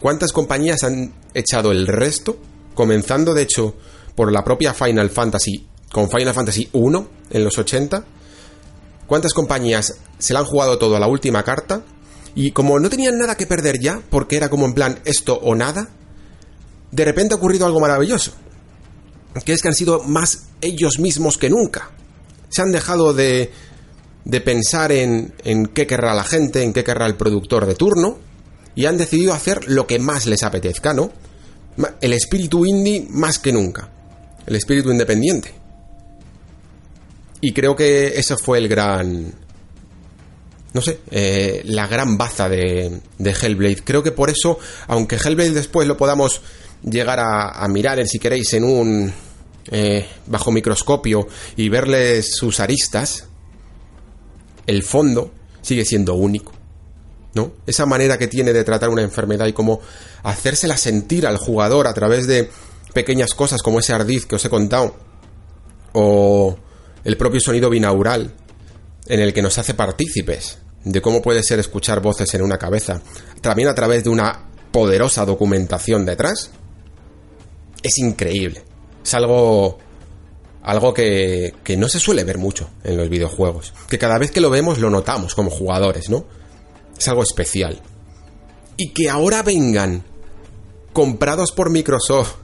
¿Cuántas compañías han echado el resto? Comenzando, de hecho, por la propia Final Fantasy, con Final Fantasy 1 en los 80. ¿Cuántas compañías se la han jugado todo a la última carta? Y como no tenían nada que perder ya, porque era como en plan esto o nada, de repente ha ocurrido algo maravilloso. Que es que han sido más ellos mismos que nunca se han dejado de, de pensar en, en qué querrá la gente, en qué querrá el productor de turno, y han decidido hacer lo que más les apetezca, ¿no? El espíritu indie más que nunca. El espíritu independiente. Y creo que ese fue el gran... No sé, eh, la gran baza de, de, Hellblade. Creo que por eso, aunque Hellblade después lo podamos llegar a, a mirar, en, si queréis, en un eh, bajo microscopio y verles sus aristas, el fondo sigue siendo único. ¿No? Esa manera que tiene de tratar una enfermedad y como hacérsela sentir al jugador a través de pequeñas cosas como ese ardiz que os he contado, o el propio sonido binaural en el que nos hace partícipes de cómo puede ser escuchar voces en una cabeza, también a través de una poderosa documentación detrás, es increíble es algo algo que, que no se suele ver mucho en los videojuegos. Que cada vez que lo vemos lo notamos como jugadores, ¿no? Es algo especial. Y que ahora vengan comprados por Microsoft.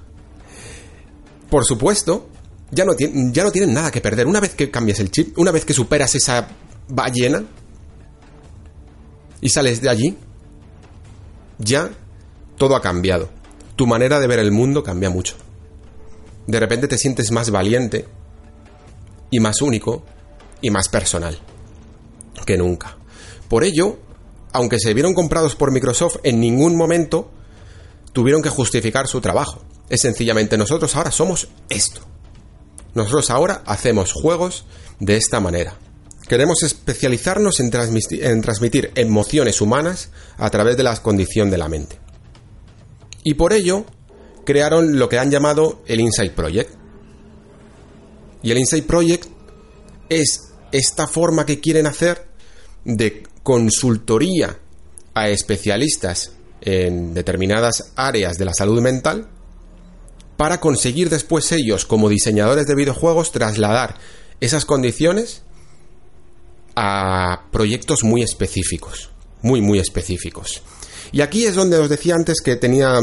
Por supuesto, ya no, ya no tienen nada que perder. Una vez que cambias el chip, una vez que superas esa ballena y sales de allí, ya todo ha cambiado. Tu manera de ver el mundo cambia mucho. De repente te sientes más valiente y más único y más personal que nunca. Por ello, aunque se vieron comprados por Microsoft, en ningún momento tuvieron que justificar su trabajo. Es sencillamente nosotros ahora somos esto. Nosotros ahora hacemos juegos de esta manera. Queremos especializarnos en, transmitir, emociones humanas a través de la condición de la mente. Y por ello crearon lo que han llamado el Insight Project. Y el Insight Project es esta forma que quieren hacer de consultoría a especialistas en determinadas áreas de la salud mental para conseguir después ellos, como diseñadores de videojuegos, trasladar esas condiciones a proyectos muy específicos, muy, muy específicos. Y aquí es donde os decía antes que tenía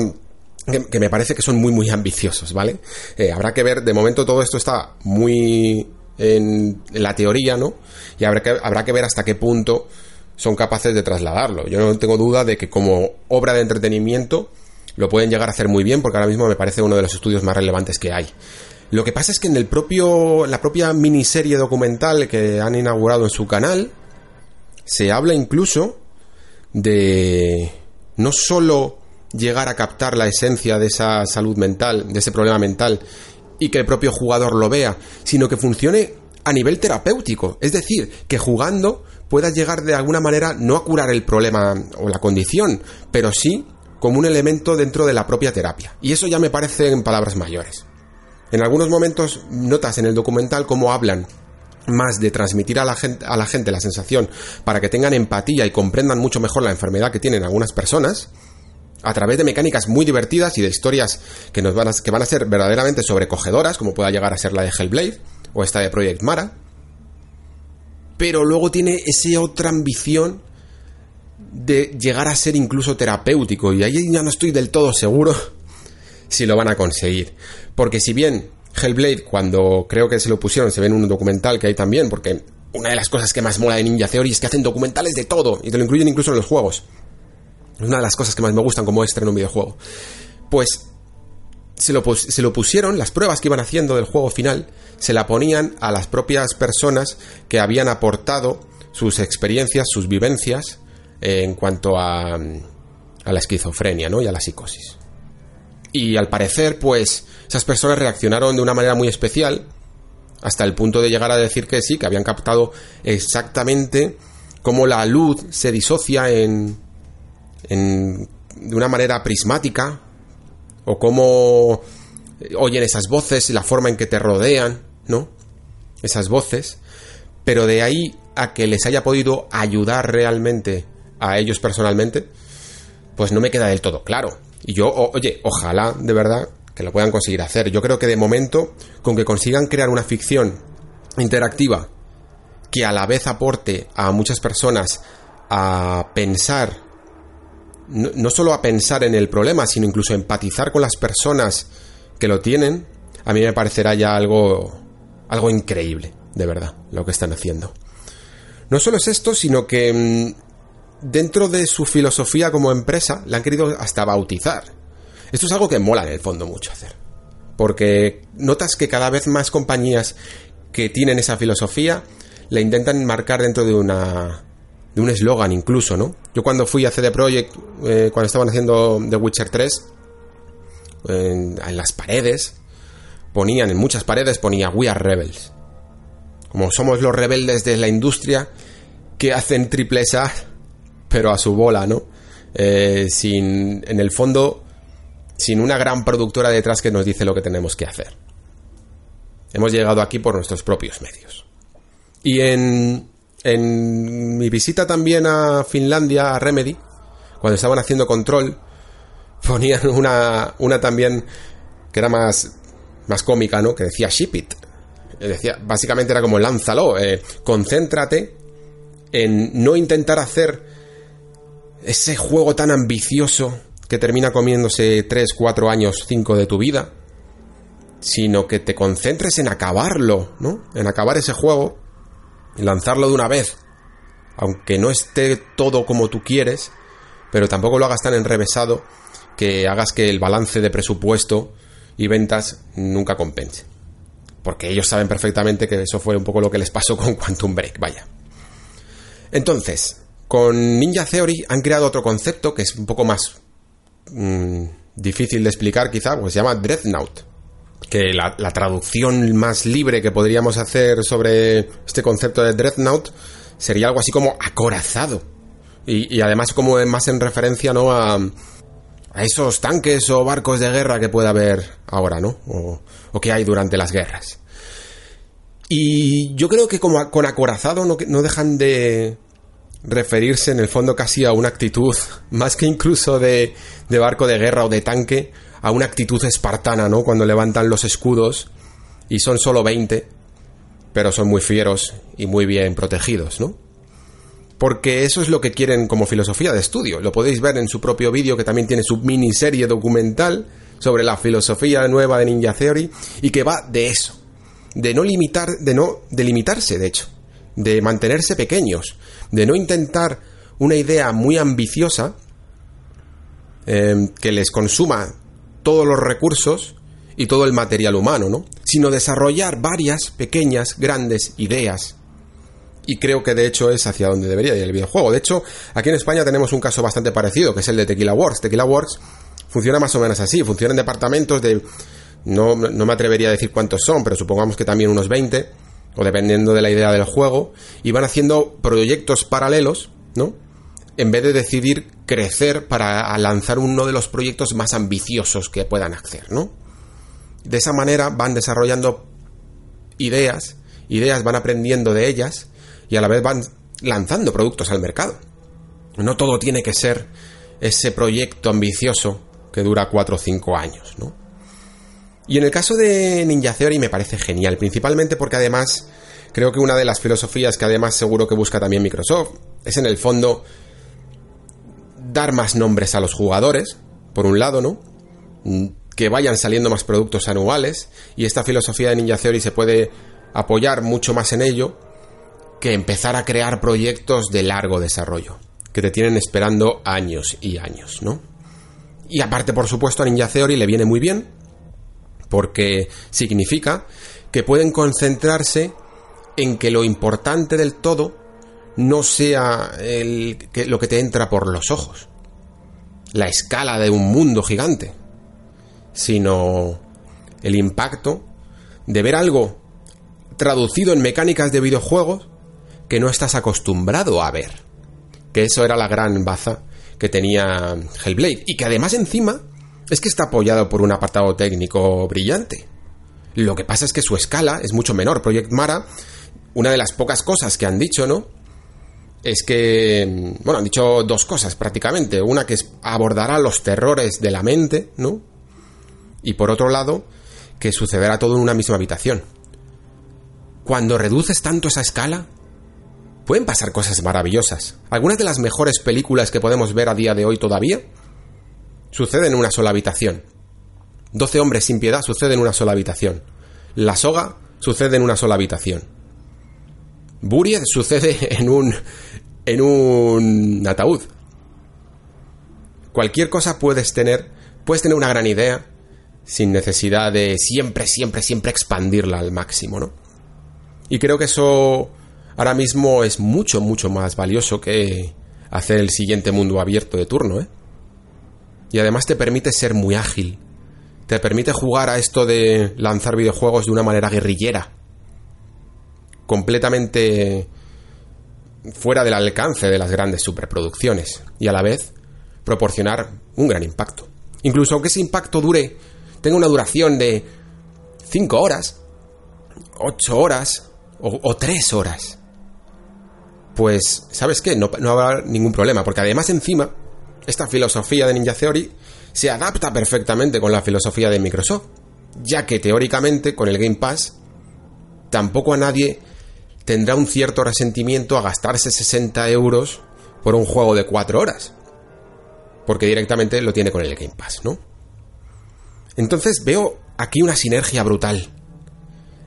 que, me parece que son muy, muy ambiciosos, ¿vale? Eh, habrá que ver, de momento todo esto está muy en, la teoría, ¿no? Y habrá que, habrá que ver hasta qué punto son capaces de trasladarlo. Yo no tengo duda de que como obra de entretenimiento lo pueden llegar a hacer muy bien porque ahora mismo me parece uno de los estudios más relevantes que hay. Lo que pasa es que en el propio la propia miniserie documental que han inaugurado en su canal se habla incluso de no solo llegar a captar la esencia de esa salud mental, de ese problema mental y que el propio jugador lo vea, sino que funcione a nivel terapéutico, es decir, que jugando puedas llegar de alguna manera no a curar el problema o la condición, pero sí como un elemento dentro de la propia terapia. Y eso ya me parece en palabras mayores. En algunos momentos notas en el documental cómo hablan más de transmitir a la, gente, a la gente la sensación para que tengan empatía y comprendan mucho mejor la enfermedad que tienen algunas personas, a través de mecánicas muy divertidas y de historias que, nos van a, que van a ser verdaderamente sobrecogedoras, como pueda llegar a ser la de Hellblade o esta de Project Mara. Pero luego tiene esa otra ambición de llegar a ser incluso terapéutico y ahí ya no estoy del todo seguro si lo van a conseguir. Porque si bien Hellblade, cuando creo que se lo pusieron, se ve en un documental que hay también, porque una de las cosas que más mola de Ninja Theory es que hacen documentales de todo y te lo incluyen incluso en los juegos. Es una de las cosas que más me gustan como extra en un videojuego. Pues se lo, se lo, pusieron, las pruebas que iban haciendo del juego final, se la ponían a las propias personas que habían aportado sus experiencias, sus vivencias en cuanto a, a la esquizofrenia ¿no? y a la psicosis. Y al parecer, pues, esas personas reaccionaron de una manera muy especial, hasta el punto de llegar a decir que sí, que habían captado exactamente cómo la luz se disocia en, en de una manera prismática, o cómo oyen esas voces y la forma en que te rodean, ¿no? Esas voces, pero de ahí a que les haya podido ayudar realmente a ellos personalmente, pues no me queda del todo claro. Y yo, oye, ojalá de verdad lo puedan conseguir hacer. Yo creo que de momento, con que consigan crear una ficción interactiva que a la vez aporte a muchas personas a pensar, no, no solo a pensar en el problema, sino incluso a empatizar con las personas que lo tienen, a mí me parecerá ya algo, algo increíble, de verdad, lo que están haciendo. No solo es esto, sino que mm, dentro de su filosofía como empresa, la han querido hasta bautizar. Esto es algo que mola en el fondo mucho hacer. Porque notas que cada vez más compañías que tienen esa filosofía la intentan marcar dentro de una de un eslogan incluso, ¿no? Yo cuando fui a CD Projekt, eh, cuando estaban haciendo The Witcher 3, en, las paredes, ponían, en muchas paredes ponía We are rebels. Como somos los rebeldes de la industria que hacen triples A pero a su bola, ¿no? Eh, sin, en el fondo, sin una gran productora detrás que nos dice lo que tenemos que hacer. Hemos llegado aquí por nuestros propios medios. Y en, en mi visita también a Finlandia, a Remedy, cuando estaban haciendo control, ponían una, una también que era más, más cómica, ¿no? Que decía Ship It. decía, básicamente era como lánzalo, eh, concéntrate en no intentar hacer ese juego tan ambicioso que termina comiéndose 3, 4 años, 5 de tu vida, sino que te concentres en acabarlo, ¿no? En acabar ese juego y lanzarlo de una vez, aunque no esté todo como tú quieres, pero tampoco lo hagas tan enrevesado que hagas que el balance de presupuesto y ventas nunca compense. Porque ellos saben perfectamente que eso fue un poco lo que les pasó con Quantum Break, vaya. Entonces, con Ninja Theory han creado otro concepto que es un poco más mmm, difícil de explicar quizá, pues se llama Dreadnought. Que la, traducción más libre que podríamos hacer sobre este concepto de Dreadnought sería algo así como acorazado. Y, además como más en referencia ¿no? a, a esos tanques o barcos de guerra que puede haber ahora, ¿no? O, o que hay durante las guerras. Y yo creo que como con acorazado no, no dejan de referirse en el fondo casi a una actitud, más que incluso de, de barco de guerra o de tanque, a una actitud espartana, ¿no? Cuando levantan los escudos y son solo 20, pero son muy fieros y muy bien protegidos, ¿no? Porque eso es lo que quieren como filosofía de estudio. Lo podéis ver en su propio vídeo que también tiene su miniserie documental sobre la filosofía nueva de Ninja Theory y que va de eso, de no limitar, de no delimitarse, de hecho, de mantenerse pequeños, de no intentar una idea muy ambiciosa eh, que les consuma todos los recursos y todo el material humano, ¿no? Sino desarrollar varias pequeñas, grandes ideas. Y creo que de hecho es hacia donde debería ir el videojuego. De hecho, aquí en España tenemos un caso bastante parecido, que es el de Tequila Works. Tequila Works funciona más o menos así, funciona en departamentos de... No, no me atrevería a decir cuántos son, pero supongamos que también unos 20, o dependiendo de la idea del juego, y van haciendo proyectos paralelos, ¿no? En vez de decidir crecer para lanzar uno de los proyectos más ambiciosos que puedan hacer, ¿no? De esa manera van desarrollando ideas, ideas van aprendiendo de ellas y a la vez van lanzando productos al mercado. No todo tiene que ser ese proyecto ambicioso que dura 4 o 5 años, ¿no? Y en el caso de Ninja Theory me parece genial, principalmente porque además creo que una de las filosofías que además seguro que busca también Microsoft es en el fondo dar más nombres a los jugadores, por un lado, ¿no? Que vayan saliendo más productos anuales y esta filosofía de Ninja Theory se puede apoyar mucho más en ello que empezar a crear proyectos de largo desarrollo, que te tienen esperando años y años, ¿no? Y aparte, por supuesto, a Ninja Theory le viene muy bien porque significa que pueden concentrarse en que lo importante del todo no sea el, que, lo que te entra por los ojos, la escala de un mundo gigante, sino el impacto de ver algo traducido en mecánicas de videojuegos que no estás acostumbrado a ver. Que eso era la gran baza que tenía Hellblade. Y que además encima es que está apoyado por un apartado técnico brillante. Lo que pasa es que su escala es mucho menor. Project Mara, una de las pocas cosas que han dicho, ¿no? Es que, bueno, han dicho dos cosas prácticamente. Una que abordará los terrores de la mente, ¿no? Y por otro lado, que sucederá todo en una misma habitación. Cuando reduces tanto esa escala, pueden pasar cosas maravillosas. Algunas de las mejores películas que podemos ver a día de hoy todavía suceden en una sola habitación. Doce hombres sin piedad sucede en una sola habitación. La soga sucede en una sola habitación. Buried sucede en un en un ataúd. Cualquier cosa puedes tener, puedes tener una gran idea sin necesidad de siempre, siempre, siempre expandirla al máximo, ¿no? Y creo que eso ahora mismo es mucho, mucho más valioso que hacer el siguiente mundo abierto de turno, ¿eh? Y además te permite ser muy ágil. Te permite jugar a esto de lanzar videojuegos de una manera guerrillera. Completamente fuera del alcance de las grandes superproducciones. Y a la vez proporcionar un gran impacto. Incluso aunque ese impacto dure, tenga una duración de 5 horas, 8 horas o 3 horas pues, ¿sabes qué? No, no haber ningún problema, porque además encima, esta filosofía de Ninja Theory se adapta perfectamente con la filosofía de Microsoft, ya que teóricamente con el Game Pass tampoco a nadie tendrá un cierto resentimiento a gastarse 60 euros por un juego de 4 horas. Porque directamente lo tiene con el Game Pass, ¿no? Entonces veo aquí una sinergia brutal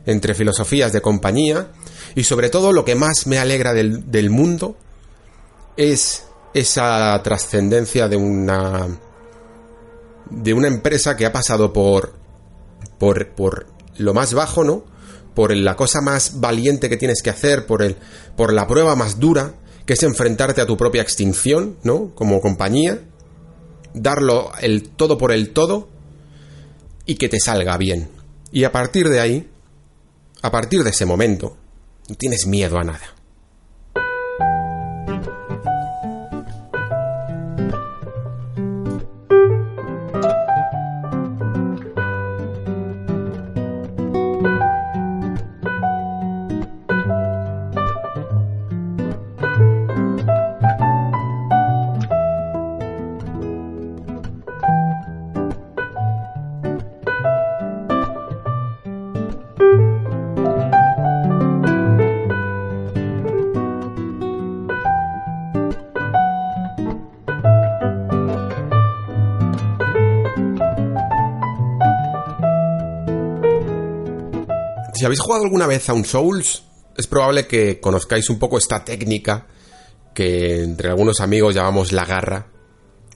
entre filosofías de compañía y sobre todo lo que más me alegra del, del mundo es esa trascendencia de una de una empresa que ha pasado por por por lo más bajo, ¿no? Por la cosa más valiente que tienes que hacer, por el por la prueba más dura, que es enfrentarte a tu propia extinción, ¿no? Como compañía, darlo el todo por el todo y que te salga bien. Y a partir de ahí, a partir de ese momento, no tienes miedo a nada. Habéis jugado alguna vez a un Souls, es probable que conozcáis un poco esta técnica que entre algunos amigos llamamos la garra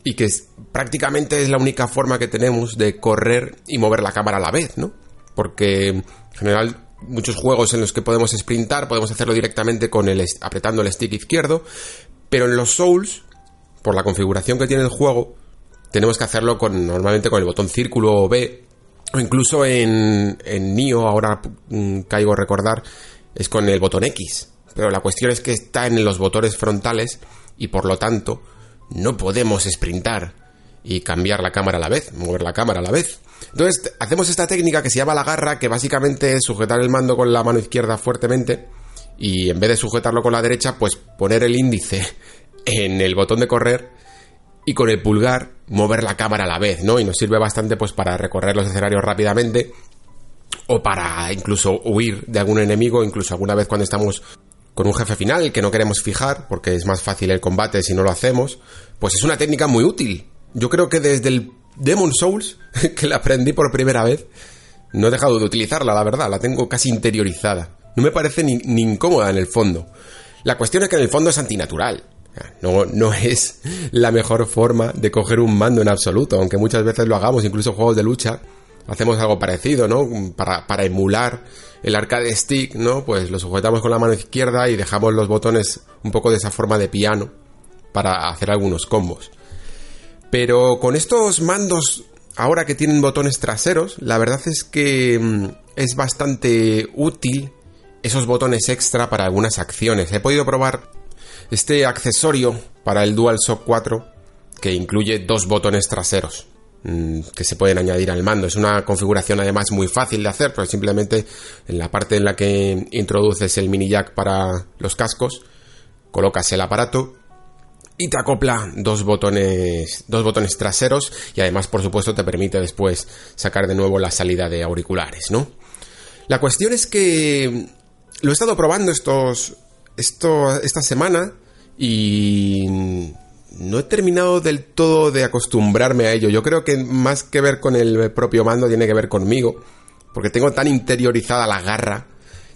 y que prácticamente es la única forma que tenemos de correr y mover la cámara a la vez, ¿no? Porque en general muchos juegos en los que podemos sprintar podemos hacerlo directamente con el apretando el stick izquierdo, pero en los Souls, por la configuración que tiene el juego, tenemos que hacerlo con normalmente con el botón círculo o B o incluso en, Nio, ahora mm, caigo a recordar, es con el botón X. Pero la cuestión es que está en los botones frontales y por lo tanto no podemos sprintar y cambiar la cámara a la vez, mover la cámara a la vez. Entonces hacemos esta técnica que se llama la garra, que básicamente es sujetar el mando con la mano izquierda fuertemente y en vez de sujetarlo con la derecha, pues poner el índice en el botón de correr y con el pulgar mover la cámara a la vez, ¿no? Y nos sirve bastante pues para recorrer los escenarios rápidamente o para incluso huir de algún enemigo, incluso alguna vez cuando estamos con un jefe final que no queremos fijar porque es más fácil el combate si no lo hacemos, pues es una técnica muy útil. Yo creo que desde el Demon Souls, que la aprendí por primera vez, no he dejado de utilizarla, la verdad, la tengo casi interiorizada. No me parece ni, ni incómoda en el fondo. La cuestión es que en el fondo es antinatural. No, no es la mejor forma de coger un mando en absoluto, aunque muchas veces lo hagamos, incluso juegos de lucha, hacemos algo parecido, ¿no? Para, para emular el arcade stick, ¿no? Pues lo sujetamos con la mano izquierda y dejamos los botones un poco de esa forma de piano para hacer algunos combos. Pero con estos mandos ahora que tienen botones traseros, la verdad es que mm, es bastante útil esos botones extra para algunas acciones. He podido probar este accesorio para el DualShock 4 que incluye dos botones traseros mm, que se pueden añadir al mando. Es una configuración además muy fácil de hacer, porque simplemente en la parte en la que introduces el mini jack para los cascos, colocas el aparato y te acopla dos botones, dos botones traseros y además por supuesto te permite después sacar de nuevo la salida de auriculares, ¿no? La cuestión es que lo he estado probando estos, esto, esta semana y no he terminado del todo de acostumbrarme a ello. Yo creo que más que ver con el propio mando tiene que ver conmigo, porque tengo tan interiorizada la garra,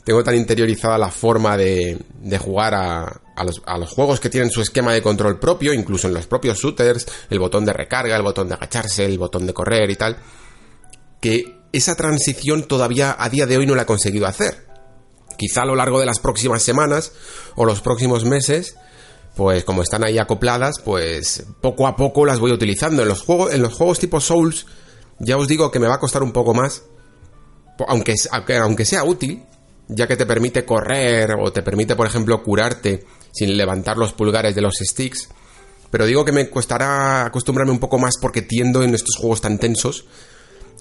tengo tan interiorizada la forma de, jugar a, los, a los juegos que tienen su esquema de control propio, incluso en los propios shooters, el botón de recarga, el botón de agacharse, el botón de correr y tal, que esa transición todavía a día de hoy no la he conseguido hacer. Quizá a lo largo de las próximas semanas o los próximos meses, pues como están ahí acopladas, pues poco a poco las voy utilizando. En los juegos, en los juegos tipo Souls, ya os digo que me va a costar un poco más, aunque, aunque sea útil, ya que te permite correr o te permite, por ejemplo, curarte sin levantar los pulgares de los sticks. Pero digo que me costará acostumbrarme un poco más porque tiendo en estos juegos tan tensos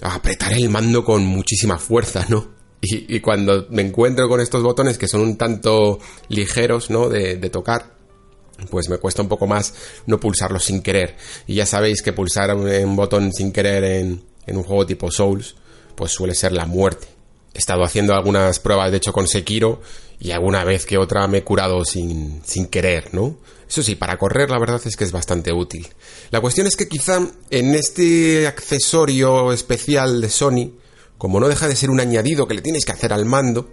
a apretar el mando con muchísima fuerza, ¿no? Y, cuando me encuentro con estos botones que son un tanto ligeros, ¿no? De, tocar, pues me cuesta un poco más no pulsarlos sin querer. Y ya sabéis que pulsar un, botón sin querer en, en, un juego tipo Souls, pues suele ser la muerte. He estado haciendo algunas pruebas, de hecho, con Sekiro y alguna vez que otra me he curado sin, sin querer, ¿no? Eso sí, para correr la verdad es que es bastante útil. La cuestión es que quizá en este accesorio especial de Sony, como no deja de ser un añadido que le tienes que hacer al mando,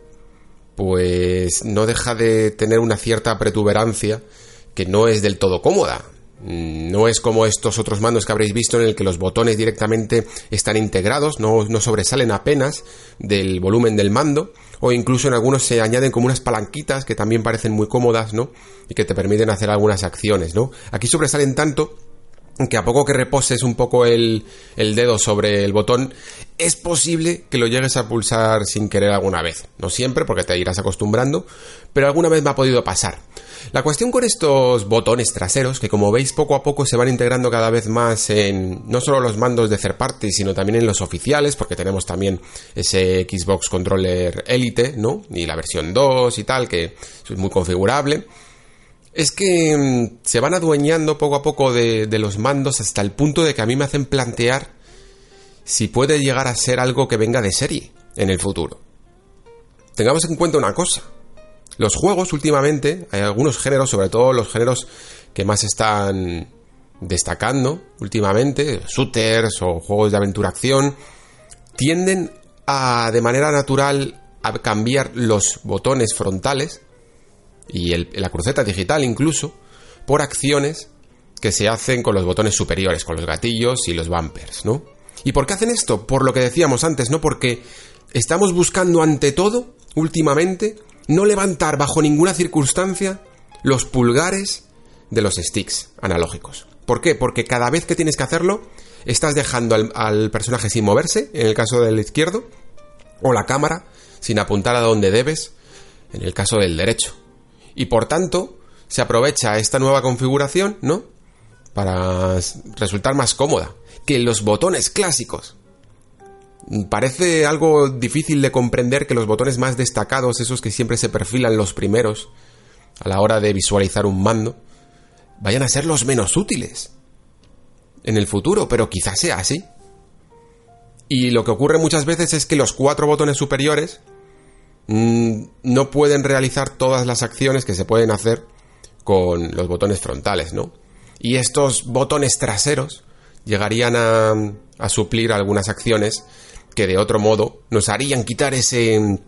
pues no deja de tener una cierta pretuberancia que no es del todo cómoda. Mm, no es como estos otros mandos que habréis visto en el que los botones directamente están integrados, no, no, sobresalen apenas del volumen del mando, o incluso en algunos se añaden como unas palanquitas que también parecen muy cómodas, ¿no? Y que te permiten hacer algunas acciones, ¿no? Aquí sobresalen tanto que a poco que reposes un poco el, el, dedo sobre el botón, es posible que lo llegues a pulsar sin querer alguna vez. No siempre, porque te irás acostumbrando, pero alguna vez me ha podido pasar. La cuestión con estos botones traseros, que como veis poco a poco se van integrando cada vez más en no solo los mandos de third party, sino también en los oficiales, porque tenemos también ese Xbox Controller Elite, ¿no? Y la versión 2 y tal, que es muy configurable es que mm, se van adueñando poco a poco de, los mandos hasta el punto de que a mí me hacen plantear si puede llegar a ser algo que venga de serie en el futuro. Tengamos en cuenta una cosa. Los juegos últimamente, hay algunos géneros, sobre todo los géneros que más están destacando últimamente, shooters o juegos de aventura-acción, tienden a de manera natural a cambiar los botones frontales y la cruceta digital incluso por acciones que se hacen con los botones superiores, con los gatillos y los bumpers, ¿no? ¿Y por qué hacen esto? Por lo que decíamos antes, ¿no? Porque estamos buscando ante todo, últimamente, no levantar bajo ninguna circunstancia los pulgares de los sticks analógicos. ¿Por qué? Porque cada vez que tienes que hacerlo, estás dejando al, al personaje sin moverse, en el caso del izquierdo, o la cámara sin apuntar a donde debes, en el caso del derecho y por tanto se aprovecha esta nueva configuración, ¿no? Para resultar más cómoda que los botones clásicos. Parece algo difícil de comprender que los botones más destacados, esos que siempre se perfilan los primeros a la hora de visualizar un mando, vayan a ser los menos útiles en el futuro, pero quizás sea así. Y lo que ocurre muchas veces es que los cuatro botones superiores Mm, no pueden realizar todas las acciones que se pueden hacer con los botones frontales, ¿no? Y estos botones traseros llegarían a, suplir algunas acciones que de otro modo nos harían quitar ese,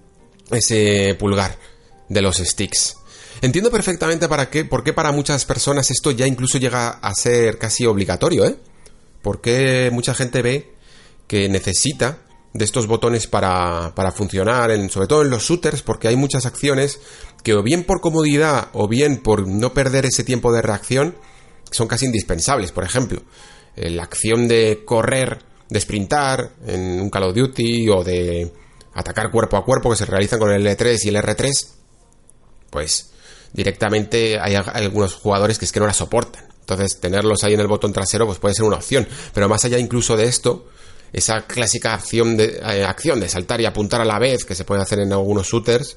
ese pulgar de los sticks. Entiendo perfectamente para qué, por qué para muchas personas esto ya incluso llega a ser casi obligatorio, ¿eh? Porque mucha gente ve que necesita de estos botones para, para funcionar, en, sobre todo en los shooters, porque hay muchas acciones que o bien por comodidad o bien por no perder ese tiempo de reacción son casi indispensables. Por ejemplo, eh, la acción de correr, de sprintar en un Call of Duty o de atacar cuerpo a cuerpo que se realizan con el L3 y el R3, pues directamente hay algunos jugadores que es que no la soportan. Entonces, tenerlos ahí en el botón trasero pues puede ser una opción. Pero más allá incluso de esto, esa clásica acción de, eh, acción de saltar y apuntar a la vez que se puede hacer en algunos shooters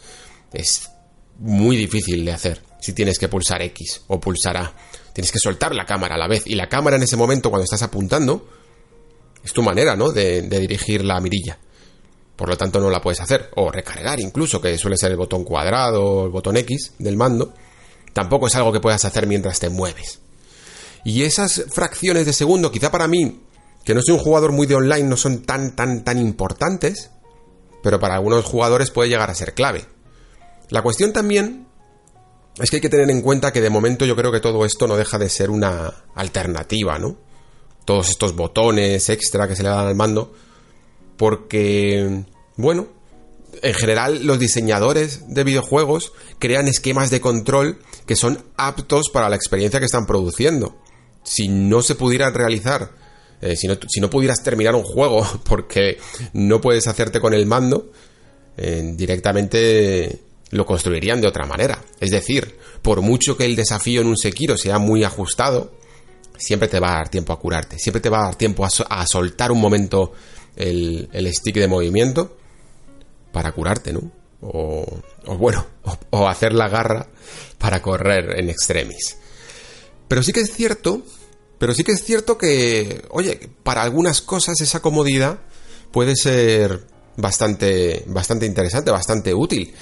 es muy difícil de hacer si tienes que pulsar X o pulsar A. Tienes que soltar la cámara a la vez y la cámara en ese momento cuando estás apuntando es tu manera, ¿no? De, de dirigir la mirilla. Por lo tanto no la puedes hacer. O recargar incluso, que suele ser el botón cuadrado o el botón X del mando. Tampoco es algo que puedas hacer mientras te mueves. Y esas fracciones de segundo, quizá para mí que no soy un jugador muy de online, no son tan, tan, tan importantes, pero para algunos jugadores puede llegar a ser clave. La cuestión también es que hay que tener en cuenta que de momento yo creo que todo esto no deja de ser una alternativa, ¿no? Todos estos botones extra que se le dan al mando, porque, bueno, en general los diseñadores de videojuegos crean esquemas de control que son aptos para la experiencia que están produciendo. Si no se pudieran realizar eh, si, no, pudieras terminar un juego porque no puedes hacerte con el mando, eh, directamente lo construirían de otra manera. Es decir, por mucho que el desafío en un Sekiro sea muy ajustado, siempre te va a dar tiempo a curarte, siempre te va a dar tiempo a, soltar un momento el, stick de movimiento para curarte, ¿no? O, bueno, o hacer la garra para correr en extremis. Pero sí que es cierto pero sí que es cierto que, oye, para algunas cosas esa comodidad puede ser bastante, bastante interesante, bastante útil.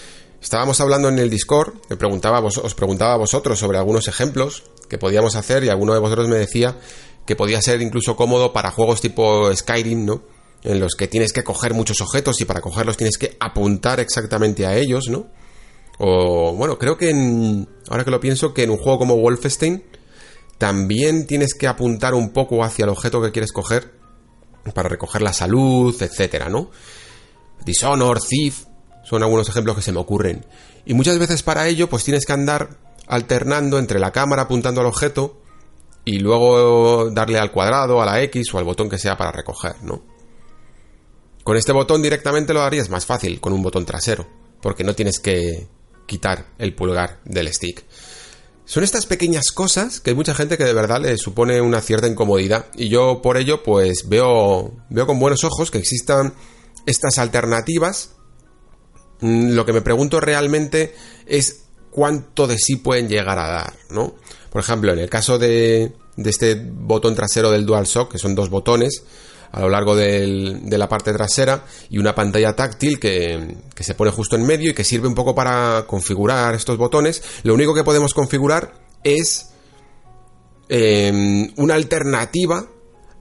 Estábamos hablando en el Discord, me preguntaba, os preguntaba a vosotros sobre algunos ejemplos que podíamos hacer y alguno de vosotros me decía que podía ser incluso cómodo para juegos tipo Skyrim, ¿no? En los que tienes que coger muchos objetos y para cogerlos tienes que apuntar exactamente a ellos, ¿no? O bueno, creo que en, ahora que lo pienso, que en un juego como Wolfenstein también tienes que apuntar un poco hacia el objeto que quieres coger para recoger la salud, etcétera, ¿no? Dishonor, Thief, son algunos ejemplos que se me ocurren. Y muchas veces para ello, pues tienes que andar alternando entre la cámara apuntando al objeto y luego darle al cuadrado, a la X o al botón que sea para recoger, ¿no? Con este botón directamente lo harías más fácil, con un botón trasero, porque no tienes que quitar el pulgar del stick. Son estas pequeñas cosas que hay mucha gente que de verdad le supone una cierta incomodidad y yo por ello pues veo veo con buenos ojos que existan estas alternativas Mm, lo que me pregunto realmente es cuánto de sí pueden llegar a dar, ¿no? Por ejemplo, en el caso de, este botón trasero del DualShock, que son dos botones a lo largo de la parte trasera y una pantalla táctil que, se pone justo en medio y que sirve un poco para configurar estos botones, lo único que podemos configurar es em, una alternativa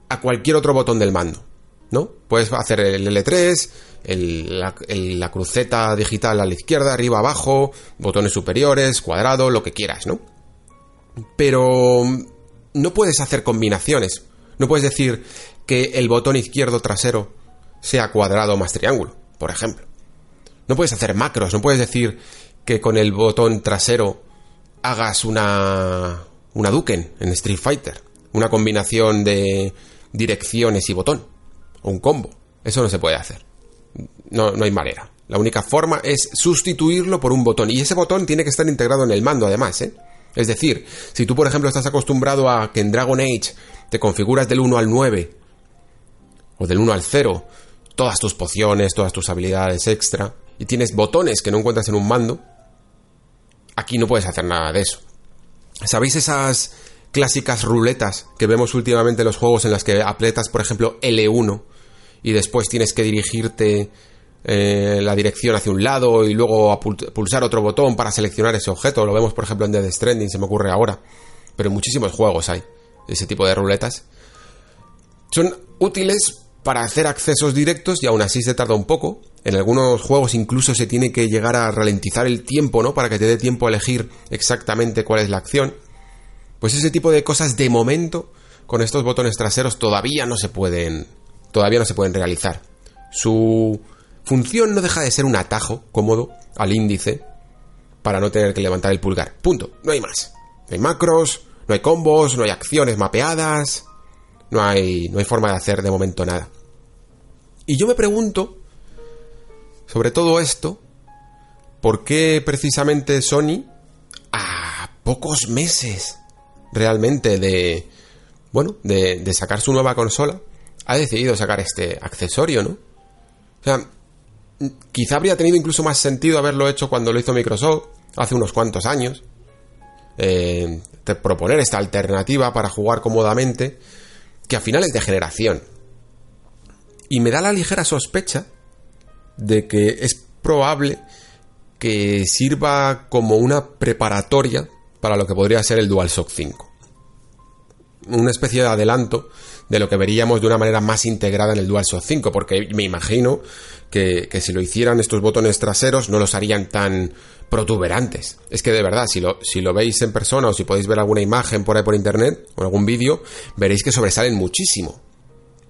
a cualquier otro botón del mando, ¿no? Puedes hacer el L3, la, cruceta digital a la izquierda, arriba, abajo, botones superiores, cuadrado, lo que quieras, ¿no? Pero no puedes hacer combinaciones. No puedes decir que el botón izquierdo trasero sea cuadrado más triángulo, por ejemplo. No puedes hacer macros, no puedes decir que con el botón trasero hagas una una Duken en Street Fighter, una combinación de direcciones y botón, o un combo. Eso no se puede hacer no, no hay manera. La única forma es sustituirlo por un botón. Y ese botón tiene que estar integrado en el mando, además, ¿eh? Es decir, si tú, por ejemplo, estás acostumbrado a que en Dragon Age te configuras del 1 al 9 o del 1 al 0 todas tus pociones, todas tus habilidades extra, y tienes botones que no encuentras en un mando, aquí no puedes hacer nada de eso. ¿Sabéis esas clásicas ruletas que vemos últimamente en los juegos en las que aprietas, por ejemplo, L1 y después tienes que dirigirte eh, la dirección hacia un lado y luego pulsar otro botón para seleccionar ese objeto. Lo vemos, por ejemplo, en Dead Stranding, se me ocurre ahora. Pero en muchísimos juegos hay ese tipo de ruletas. Son útiles para hacer accesos directos y aún así se tarda un poco. En algunos juegos incluso se tiene que llegar a ralentizar el tiempo, ¿no? Para que te dé tiempo a elegir exactamente cuál es la acción. Pues ese tipo de cosas de momento con estos botones traseros todavía no se pueden todavía no se pueden realizar. Su función no deja de ser un atajo cómodo al índice para no tener que levantar el pulgar. Punto. No hay más. No hay macros, no hay combos, no hay acciones mapeadas, no hay, no hay forma de hacer de momento nada. Y yo me pregunto, sobre todo esto, ¿por qué precisamente Sony, a pocos meses realmente de, bueno, de, de sacar su nueva consola, ha decidido sacar este accesorio, ¿no? O sea, quizá habría tenido incluso más sentido haberlo hecho cuando lo hizo Microsoft hace unos cuantos años. Eh, proponer esta alternativa para jugar cómodamente que a finales de generación. Y me da la ligera sospecha de que es probable que sirva como una preparatoria para lo que podría ser el DualShock 5. Una especie de adelanto de lo que veríamos de una manera más integrada en el DualShock 5, porque me imagino que, si lo hicieran estos botones traseros no los harían tan protuberantes. Es que de verdad, si lo, si lo veis en persona o si podéis ver alguna imagen por ahí por internet o algún vídeo, veréis que sobresalen muchísimo.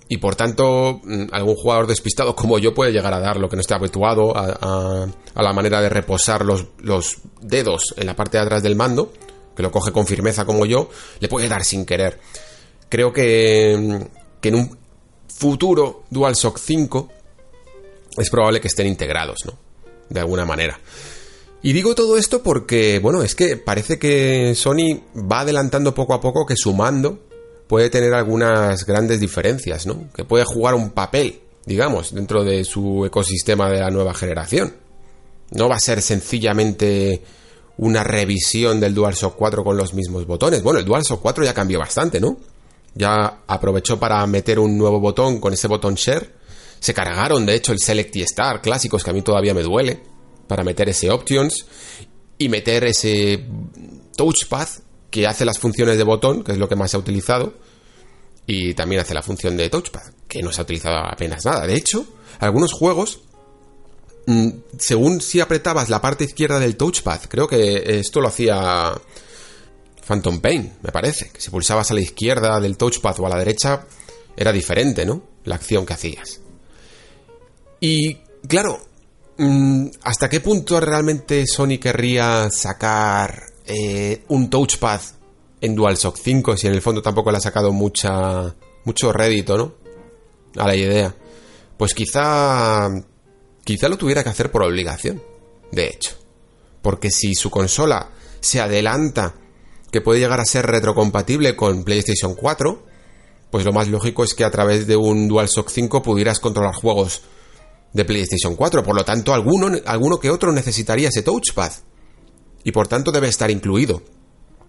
Y por tanto, mm, algún jugador despistado como yo puede llegar a dar lo que no esté habituado a, a la manera de reposar los, los dedos en la parte de atrás del mando, que lo coge con firmeza como yo, le puede dar sin querer creo que, en un futuro DualShock 5 es probable que estén integrados, ¿no? De alguna manera. Y digo todo esto porque, bueno, es que parece que Sony va adelantando poco a poco que su mando puede tener algunas grandes diferencias, ¿no? Que puede jugar un papel, digamos, dentro de su ecosistema de la nueva generación. No va a ser sencillamente una revisión del DualShock 4 con los mismos botones. Bueno, el DualShock 4 ya cambió bastante, ¿no? Ya aprovechó para meter un nuevo botón con ese botón share. Se cargaron, de hecho, el Select y Star clásicos, que a mí todavía me duele, para meter ese Options y meter ese Touchpad que hace las funciones de botón, que es lo que más se ha utilizado, y también hace la función de touchpad, que no se ha utilizado apenas nada. De hecho, algunos juegos, mm, según si apretabas la parte izquierda del touchpad, creo que esto lo hacía Phantom Pain, me parece, que si pulsabas a la izquierda del touchpad o a la derecha, era diferente, ¿no? La acción que hacías. Y claro, mm, ¿hasta qué punto realmente Sony querría sacar eh, un touchpad en DualShock 5 si en el fondo tampoco le ha sacado mucha, mucho rédito, ¿no? A la idea. Pues quizá, quizá lo tuviera que hacer por obligación, de hecho. Porque si su consola se adelanta que puede llegar a ser retrocompatible con PlayStation 4, pues lo más lógico es que a través de un DualShock 5 pudieras controlar juegos de PlayStation 4. Por lo tanto, alguno, alguno que otro necesitaría ese touchpad. Y por tanto debe estar incluido.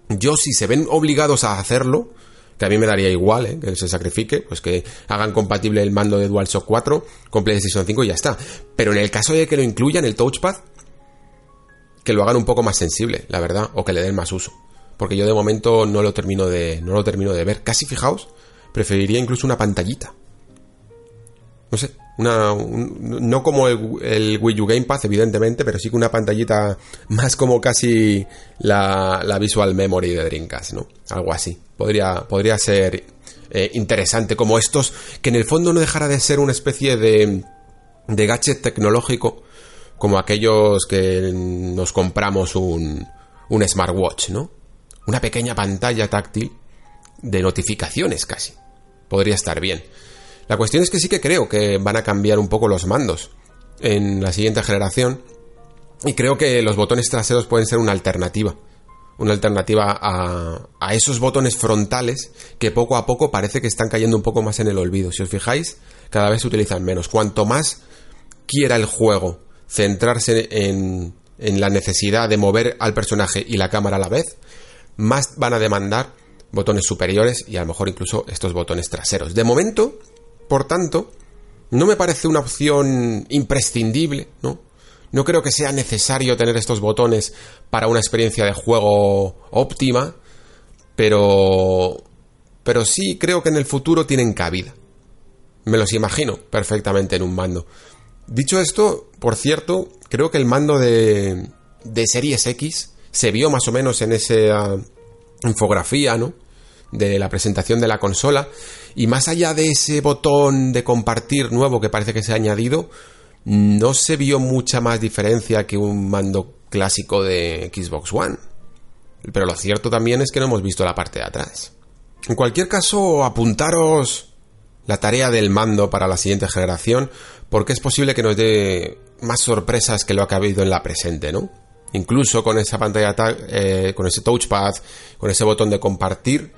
Yo, si se ven obligados a hacerlo, que a mí me daría igual, ¿eh? que se sacrifique, pues que hagan compatible el mando de DualShock 4 con PlayStation 5 y ya está. Pero en el caso de que lo incluyan el touchpad, que lo hagan un poco más sensible, la verdad, o que le den más uso. Porque yo de momento no lo termino de, no lo termino de ver. Casi fijaos, preferiría incluso una pantallita. No sé, una, no como el, Wii U Gamepad, evidentemente, pero sí que una pantallita más como casi la, Visual Memory de Dreamcast, ¿no? Algo así. Podría, podría ser eh, interesante, como estos, que en el fondo no dejara de ser una especie de, de gadget tecnológico, como aquellos que nos compramos un, un smartwatch, ¿no? Una pequeña pantalla táctil de notificaciones casi. Podría estar bien. La cuestión es que sí que creo que van a cambiar un poco los mandos en la siguiente generación y creo que los botones traseros pueden ser una alternativa. Una alternativa a, esos botones frontales que poco a poco parece que están cayendo un poco más en el olvido. Si os fijáis, cada vez se utilizan menos. Cuanto más quiera el juego centrarse en, en la necesidad de mover al personaje y la cámara a la vez, más van a demandar botones superiores y a lo mejor incluso estos botones traseros. De momento, por tanto, no me parece una opción imprescindible, ¿no? No creo que sea necesario tener estos botones para una experiencia de juego óptima, pero pero sí creo que en el futuro tienen cabida. Me los imagino perfectamente en un mando. Dicho esto, por cierto, creo que el mando de, de Series X se vio más o menos en esa infografía, ¿no? De la presentación de la consola y más allá de ese botón de compartir nuevo que parece que se ha añadido, no se vio mucha más diferencia que un mando clásico de Xbox One. Pero lo cierto también es que no hemos visto la parte de atrás. En cualquier caso, apuntaros la tarea del mando para la siguiente generación, porque es posible que nos dé más sorpresas que lo que ha habido en la presente, ¿no? Incluso con esa pantalla, eh, con ese touchpad, con ese botón de compartir,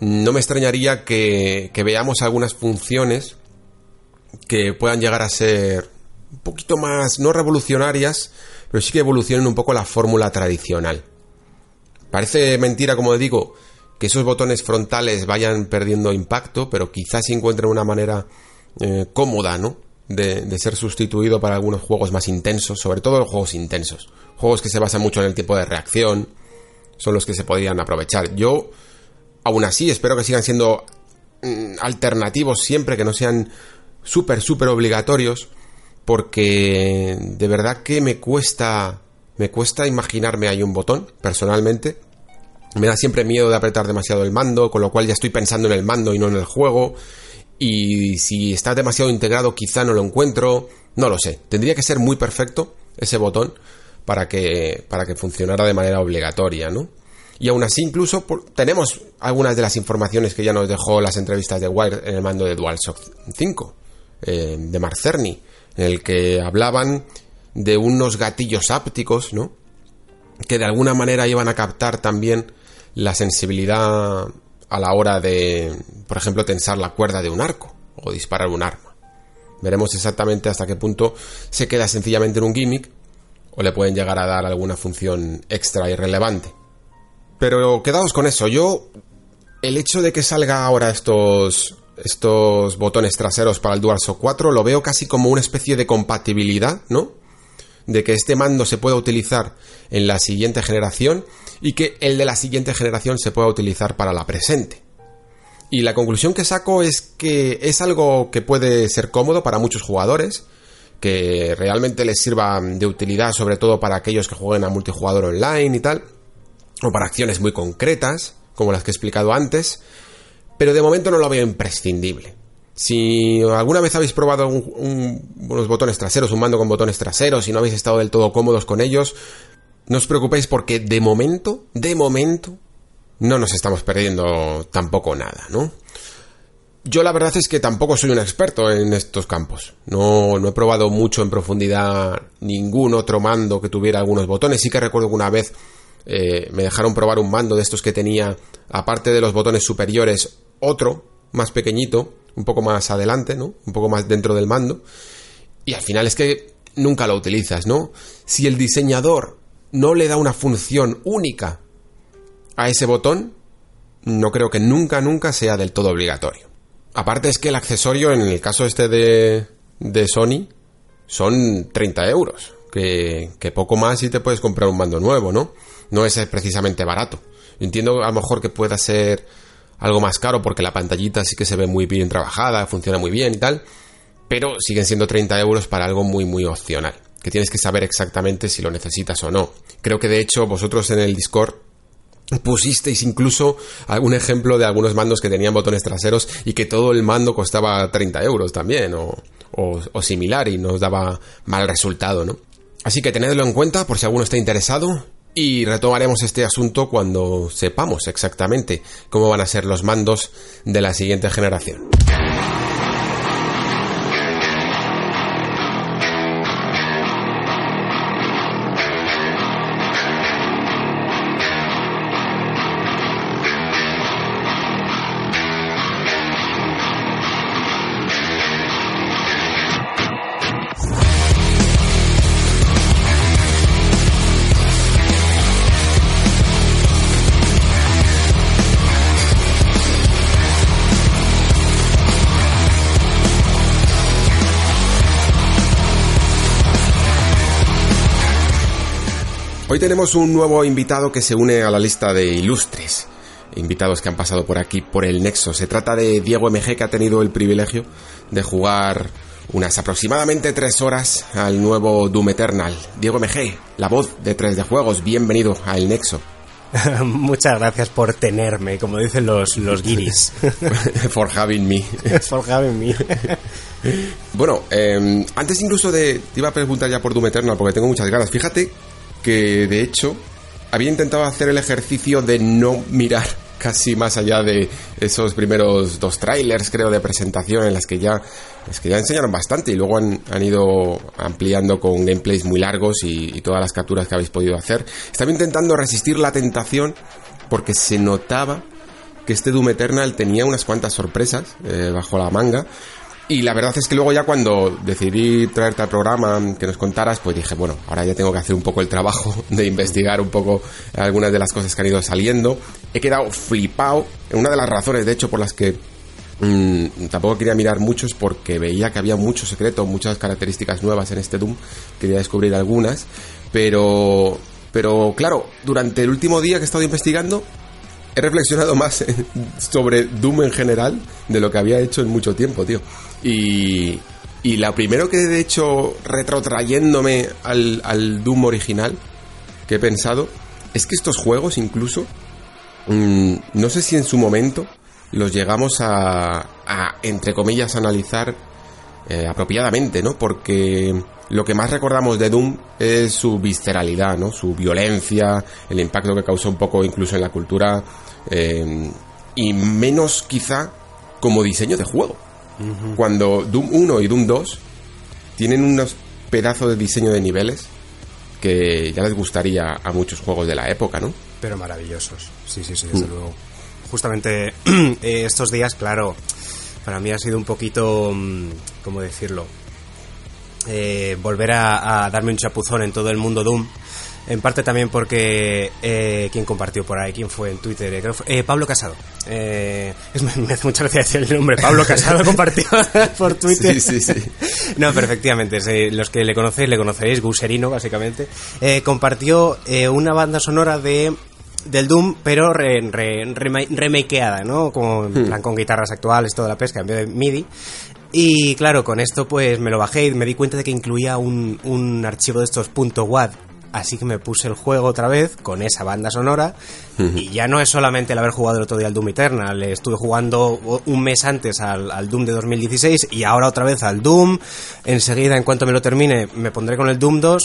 no me extrañaría que, veamos algunas funciones que puedan llegar a ser un poquito más, no revolucionarias, pero sí que evolucionen un poco la fórmula tradicional. Parece mentira, como digo, que esos botones frontales vayan perdiendo impacto, pero quizás se encuentren una manera eh, cómoda, ¿no? De, de, ser sustituido para algunos juegos más intensos, sobre todo los juegos intensos. Juegos que se basan mucho en el tiempo de reacción, son los que se podrían aprovechar. Yo Aún así, espero que sigan siendo mm, alternativos siempre, que no sean súper, súper obligatorios, porque de verdad que me cuesta, me cuesta imaginarme ahí un botón, personalmente. Me da siempre miedo de apretar demasiado el mando, con lo cual ya estoy pensando en el mando y no en el juego. Y si está demasiado integrado, quizá no lo encuentro. No lo sé. Tendría que ser muy perfecto ese botón para que, para que funcionara de manera obligatoria, ¿no? Y aún así, incluso tenemos algunas de las informaciones que ya nos dejó las entrevistas de Wire en el mando de DualShock 5, eh, de Marcerni, en el que hablaban de unos gatillos ápticos, ¿no? Que de alguna manera iban a captar también la sensibilidad a la hora de, por ejemplo, tensar la cuerda de un arco o disparar un arma. Veremos exactamente hasta qué punto se queda sencillamente en un gimmick o le pueden llegar a dar alguna función extra y relevante. Pero quedaos con eso. Yo, el hecho de que salga ahora estos, estos botones traseros para el DualShock 4, lo veo casi como una especie de compatibilidad, ¿no? De que este mando se pueda utilizar en la siguiente generación y que el de la siguiente generación se pueda utilizar para la presente. Y la conclusión que saco es que es algo que puede ser cómodo para muchos jugadores, que realmente les sirva de utilidad sobre todo para aquellos que jueguen a multijugador online y tal, o para acciones muy concretas, como las que he explicado antes, pero de momento no lo veo imprescindible. Si alguna vez habéis probado unos botones traseros, un mando con botones traseros y no habéis estado del todo cómodos con ellos, no os preocupéis porque de momento, de momento, no nos estamos perdiendo tampoco nada, ¿no? Yo la verdad es que tampoco soy un experto en estos campos. No, no he probado mucho en profundidad ningún otro mando que tuviera algunos botones. Sí que recuerdo que una vez eh, me dejaron probar un mando de estos que tenía, aparte de los botones superiores, otro más pequeñito, un poco más adelante, ¿no? Un poco más dentro del mando. Y al final es que nunca lo utilizas, ¿no? Si el diseñador no le da una función única a ese botón, no creo que nunca, nunca sea del todo obligatorio. Aparte es que el accesorio, en el caso este de, de Sony, son 30 euros. Que, poco más y te puedes comprar un mando nuevo, ¿no? No es precisamente barato. Entiendo a lo mejor que pueda ser algo más caro porque la pantallita sí que se ve muy bien trabajada, funciona muy bien y tal, pero siguen siendo 30 euros para algo muy muy opcional, que tienes que saber exactamente si lo necesitas o no. Creo que de hecho vosotros en el Discord pusisteis incluso algún ejemplo de algunos mandos que tenían botones traseros y que todo el mando costaba 30 euros también o, similar y nos daba mal resultado, ¿no? Así que tenedlo en cuenta por si alguno está interesado y retomaremos este asunto cuando sepamos exactamente cómo van a ser los mandos de la siguiente generación. Hoy tenemos un nuevo invitado que se une a la lista de ilustres invitados que han pasado por aquí por el Nexo. Se trata de Diego MG que ha tenido el privilegio de jugar unas aproximadamente tres horas al nuevo Doom Eternal. Diego MG, la voz de 3 de Juegos, bienvenido a El Nexo. Muchas gracias por tenerme, como dicen los, los guiris. For having me. For having me. bueno, eh, antes incluso de... Te iba a preguntar ya por Doom Eternal porque tengo muchas ganas. Fíjate que de hecho había intentado hacer el ejercicio de no mirar casi más allá de esos primeros dos trailers, creo, de presentación en las que ya, es que ya enseñaron bastante y luego han, ido ampliando con gameplays muy largos y, todas las capturas que habéis podido hacer. Estaba intentando resistir la tentación porque se notaba que este Doom Eternal tenía unas cuantas sorpresas eh, bajo la manga y la verdad es que luego ya cuando decidí traerte al programa que nos contaras, pues dije, bueno, ahora ya tengo que hacer un poco el trabajo de investigar un poco algunas de las cosas que han ido saliendo. He quedado flipado. Una de las razones, de hecho, por las que mm, tampoco quería mirar muchos porque veía que había mucho secreto, muchas características nuevas en este Doom. Quería descubrir algunas. Pero, pero claro, durante el último día que he estado investigando, he reflexionado más sobre Doom en general de lo que había hecho en mucho tiempo, tío. Y, y la primero que de hecho retrotrayéndome al, al Doom original que he pensado es que estos juegos incluso mm, no sé si en su momento los llegamos a, a entre comillas analizar eh, apropiadamente, ¿no? Porque lo que más recordamos de Doom es su visceralidad, ¿no? Su violencia, el impacto que causó un poco incluso en la cultura eh, y menos quizá como diseño de juego. Cuando Doom 1 y Doom 2 tienen unos pedazos de diseño de niveles que ya les gustaría a muchos juegos de la época, ¿no? Pero maravillosos, sí, sí, sí, desde mm. luego. Justamente eh, estos días, claro, para mí ha sido un poquito, mm, ¿cómo decirlo? Eh, volver a, darme un chapuzón en todo el mundo Doom En parte también porque eh, quien compartió por ahí, quién fue en Twitter, eh, creo fue, eh, Pablo Casado. Eh, es, me, hace mucha gracia decir el nombre, Pablo Casado compartió por Twitter. Sí, sí, sí. No, pero efectivamente, sí, los que le conocéis, le conoceréis, Guserino, básicamente. Eh, compartió eh, una banda sonora de del Doom, pero re, re- rema- remakeada, ¿no? Como en plan con guitarras actuales, toda la pesca, en vez de MIDI. Y claro, con esto pues me lo bajé y me di cuenta de que incluía un, un archivo de estos .wav. Así que me puse el juego otra vez con esa banda sonora y ya no es solamente el haber jugado el otro día al Doom Eternal, estuve jugando un mes antes al, al Doom de 2016 y ahora otra vez al Doom. Enseguida, en cuanto me lo termine, me pondré con el Doom 2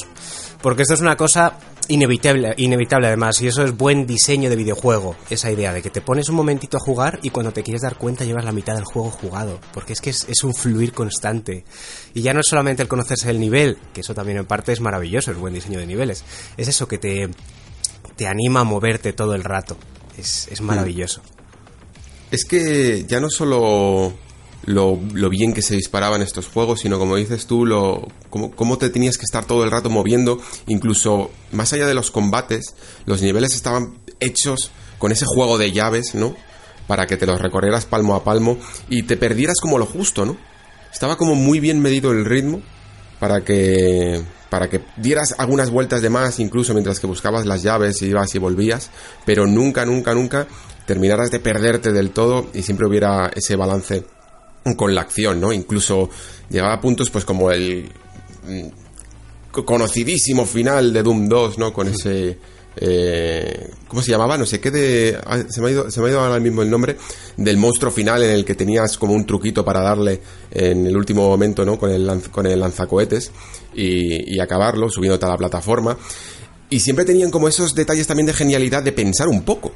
porque esto es una cosa inevitable, inevitable además, y eso es buen diseño de videojuego, esa idea de que te pones un momentito a jugar y cuando te quieres dar cuenta llevas la mitad del juego jugado, porque es que es, es un fluir constante. Y ya no es solamente el conocerse el nivel, que eso también en parte es maravilloso, el buen diseño de niveles, es eso que te, te anima a moverte todo el rato, es, es maravilloso. Es que ya no solo lo, lo bien que se disparaban estos juegos, sino como dices tú, lo cómo, cómo te tenías que estar todo el rato moviendo, incluso más allá de los combates, los niveles estaban hechos con ese juego de llaves, ¿no? Para que te los recorrieras palmo a palmo y te perdieras como lo justo, ¿no? Estaba como muy bien medido el ritmo para que para que dieras algunas vueltas de más incluso mientras que buscabas las llaves y ibas y volvías, pero nunca nunca nunca terminaras de perderte del todo y siempre hubiera ese balance con la acción, ¿no? Incluso llegaba a puntos pues como el mm, conocidísimo final de Doom 2, ¿no? Con ese eh, ¿cómo se llamaba? No sé qué de se me ha ido se me ha ido ahora mismo el nombre del monstruo final en el que tenías como un truquito para darle en el último momento, ¿no? Con el con el lanzacohetes y, y acabarlo subiéndote a la plataforma y siempre tenían como esos detalles también de genialidad de pensar un poco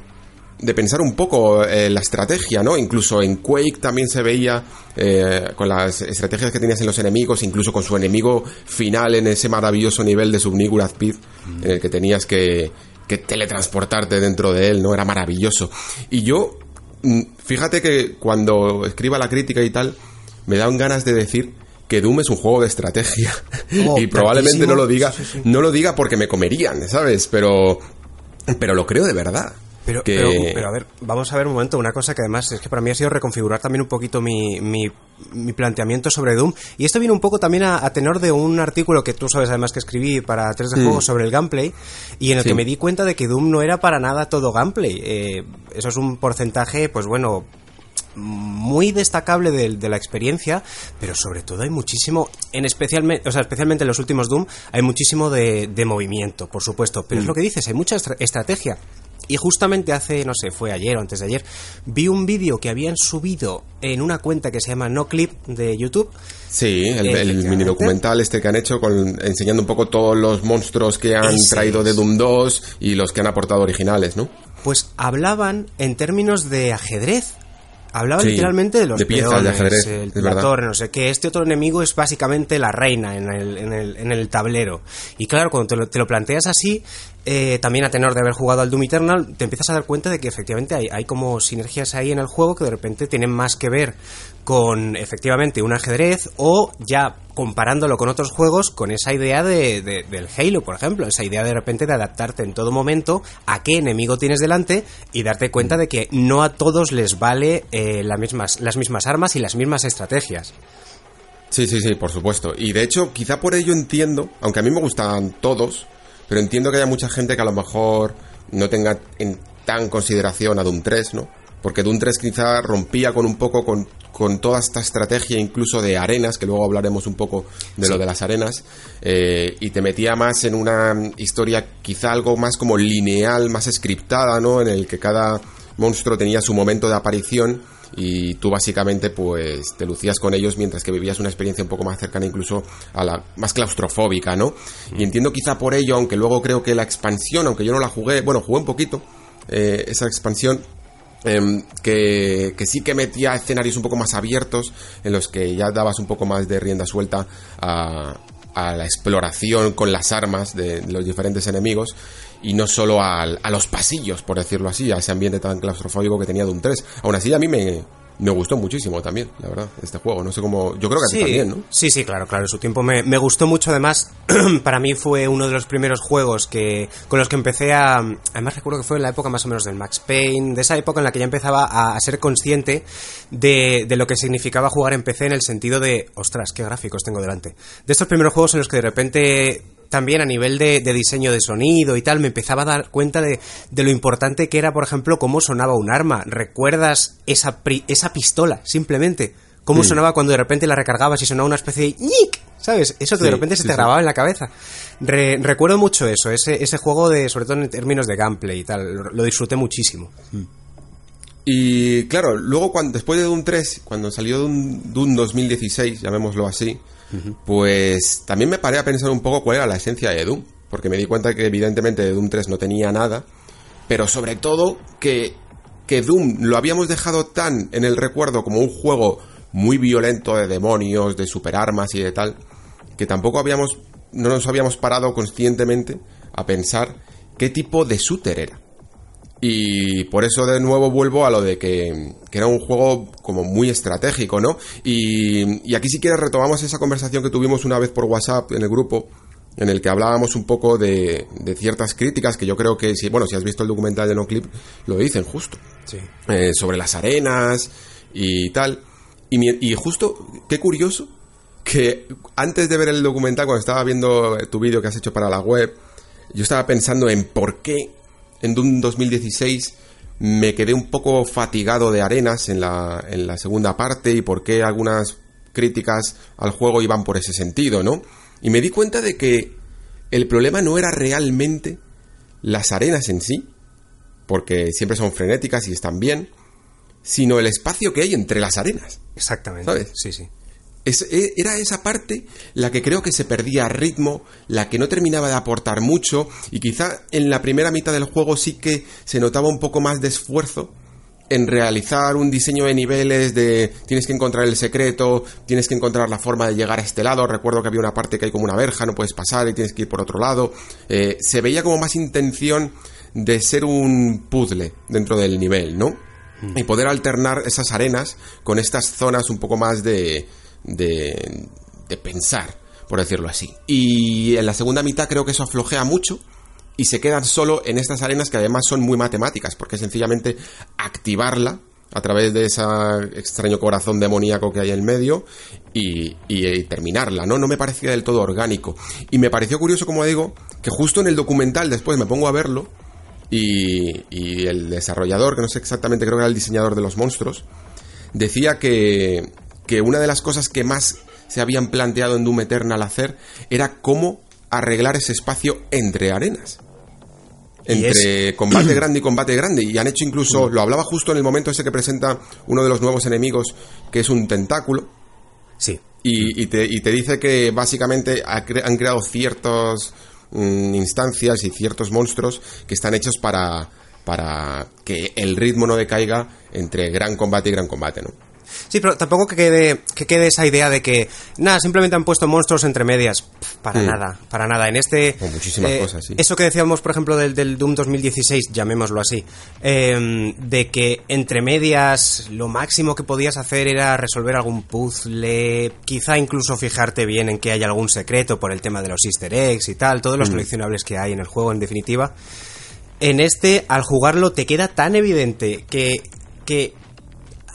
de pensar un poco eh, la estrategia, ¿no? Incluso en Quake también se veía eh, con las estrategias que tenías en los enemigos, incluso con su enemigo final en ese maravilloso nivel de Subnigurat Pit, en el que tenías que, que teletransportarte dentro de él, ¿no? Era maravilloso. Y yo, mm, fíjate que cuando escriba la crítica y tal, me dan ganas de decir que Doom es un juego de estrategia. Oh, y probablemente tantísimo. no lo diga, Sí, sí, sí. no lo diga porque me comerían, ¿sabes? Pero, pero lo creo de verdad. Pero, que... pero, pero, a ver, vamos a ver un momento, una cosa que además es que para mí ha sido reconfigurar también un poquito mi, mi, mi planteamiento sobre Doom. Y esto viene un poco también a, a tenor de un artículo que tú sabes además que escribí para 3 de juego sobre el gameplay y en el Mm. Sí. que me di cuenta de que Doom no era para nada todo gameplay. Eh, eso es un porcentaje, pues bueno, muy destacable de, de la experiencia, pero sobre todo hay muchísimo, en especialmente, o sea, especialmente en los últimos Doom, hay muchísimo de, de movimiento, por supuesto. Pero es lo que dices, hay mucha estra- estrategia. Y justamente hace, no sé, fue ayer o antes de ayer, vi un vídeo que habían subido en una cuenta que se llama No Clip de YouTube. Sí, el, mini documental este que han hecho con, enseñando un poco todos los monstruos que han Ese traído de. Doom 2 y los que han aportado originales, ¿no? Pues hablaban en términos de ajedrez. Hablaban Sí, literalmente de los de piezas de peones, ajedrez, el- la verdad. torre, no sé qué. Este otro enemigo es básicamente la reina en el, en el, en el tablero. Y claro, cuando te lo, te lo planteas así, eh, también a tenor de haber jugado al Doom Eternal, te empiezas a dar cuenta de que efectivamente hay, hay como sinergias ahí en el juego que de repente tienen más que ver con efectivamente un ajedrez o ya comparándolo con otros juegos con esa idea de, de- del Halo, por ejemplo, esa idea de repente de adaptarte en todo momento a qué enemigo tienes delante y darte cuenta de que no a todos les vale eh, las, mismas, las mismas armas y las mismas estrategias. Sí, sí, sí, por supuesto. Y de hecho, quizá por ello entiendo, aunque a mí me gustan todos, pero entiendo que haya mucha gente que a lo mejor no tenga en tan consideración a Doom 3, ¿no? Porque Doom 3 quizá rompía con un poco con, con toda esta estrategia incluso de arenas, que luego hablaremos un poco de lo de las arenas, eh, y te metía más en una historia quizá algo más como lineal, más scriptada, ¿no? En el que cada monstruo tenía su momento de aparición y tú básicamente pues te lucías con ellos mientras que vivías una experiencia un poco más cercana incluso a la más claustrofóbica, ¿no? Y entiendo quizá por ello, aunque luego creo que la expansión, aunque yo no la jugué, bueno, jugué un poquito, eh, esa expansión em, que, que sí que metía escenarios un poco más abiertos en los que ya dabas un poco más de rienda suelta a, a la exploración con las armas de los diferentes enemigos y no solo al- a, los pasillos, por decirlo así, a ese ambiente tan claustrofóbico que tenía Doom 3. Aún así, a mí me, me gustó muchísimo también, la verdad, este juego. No sé cómo. Yo creo que a ti Sí, también, ¿no? sí, sí, claro, claro. En su tiempo me, me gustó mucho. Además, para mí fue uno de los primeros juegos que con los que empecé a. Además, recuerdo que fue en la época más o menos del Max Payne, de esa época en la que ya empezaba a, a ser consciente de, de lo que significaba jugar en PC en el sentido de, ostras, qué gráficos tengo delante. De estos primeros juegos en los que de repente también a nivel de, de diseño de sonido y tal, me empezaba a dar cuenta de, de lo importante que era, por ejemplo, cómo sonaba un arma. ¿Recuerdas esa, pri- esa pistola, simplemente? Cómo sonaba cuando de repente la recargabas y sonaba una especie de ñic, ¿sabes? Eso que de repente se te sí. grababa en la cabeza. Re- recuerdo mucho eso, ese, ese juego de, sobre todo en términos de gameplay y tal, lo, lo disfruté muchísimo. Y claro, luego cuando, después de Doom 3, cuando salió Doom, Doom 2016, llamémoslo así, pues también me paré a pensar un poco cuál era la esencia de Doom. Porque me di cuenta que evidentemente de Doom 3 no tenía nada, pero sobre todo que, que Doom lo habíamos dejado tan en el recuerdo como un juego muy violento de demonios, de superarmas y de tal, que tampoco habíamos, no nos habíamos parado conscientemente a pensar qué tipo de shooter era. Y por eso de nuevo vuelvo a lo de que, que era un juego como muy estratégico, ¿no? Y, y aquí si quieres retomamos esa conversación que tuvimos una vez por WhatsApp en el grupo, en el que hablábamos un poco de, de ciertas críticas que yo creo que, si, bueno, si has visto el documental de No Clip, lo dicen justo. Sí. Eh, sobre las arenas y tal. Y, mi- y justo, qué curioso, que antes de ver el documental, cuando estaba viendo tu vídeo que has hecho para la web, yo estaba pensando en por qué en Doom 2016 me quedé un poco fatigado de arenas en la, en la segunda parte y por qué algunas críticas al juego iban por ese sentido, ¿no? Y me di cuenta de que el problema no era realmente las arenas en sí, porque siempre son frenéticas y están bien, sino el espacio que hay entre las arenas. Exactamente. ¿Sabes? Sí, sí. Es- e- era esa parte la que creo que se perdía ritmo, la que no terminaba de aportar mucho, y quizá en la primera mitad del juego sí que se notaba un poco más de esfuerzo en realizar un diseño de niveles de tienes que encontrar el secreto, tienes que encontrar la forma de llegar a este lado. Recuerdo que había una parte que hay como una verja, no puedes pasar y tienes que ir por otro lado. Eh, se veía como más intención de ser un puzzle dentro del nivel, ¿no? Y poder alternar esas arenas con estas zonas un poco más de, de, de pensar, por decirlo así. Y en la segunda mitad creo que eso aflojea mucho y se quedan solo en estas arenas que además son muy matemáticas, porque sencillamente activarla a través de ese extraño corazón demoníaco que hay en medio y, y, eh, terminarla, ¿no? No me parecía del todo orgánico. Y me pareció curioso, como digo, que justo en el documental después me pongo a verlo y, y el desarrollador, que no sé exactamente, creo que era el diseñador de los monstruos, decía que, que una de las cosas que más se habían planteado en Doom Eternal hacer era cómo arreglar ese espacio entre arenas. Entre combate grande y combate grande. Y han hecho incluso, lo hablaba justo en el momento ese que presenta uno de los nuevos enemigos, que es un tentáculo. Sí. Y, y te, y te dice que básicamente han creado ciertas mm, instancias y ciertos monstruos que están hechos para, para que el ritmo no decaiga entre gran combate y gran combate, ¿no? Sí, pero tampoco que quede, que quede esa idea de que, nada, simplemente han puesto monstruos entre medias. Pff, Para Mm. nada, para nada. En este... O muchísimas cosas, sí. Eso que decíamos, por ejemplo, del, del Doom 2016, llamémoslo así, eh, de que entre medias lo máximo que podías hacer era resolver algún puzzle, quizá incluso fijarte bien en que hay algún secreto por el tema de los easter eggs y tal, todos Mm. los coleccionables que hay en el juego, en definitiva. En este, al jugarlo, te queda tan evidente que, que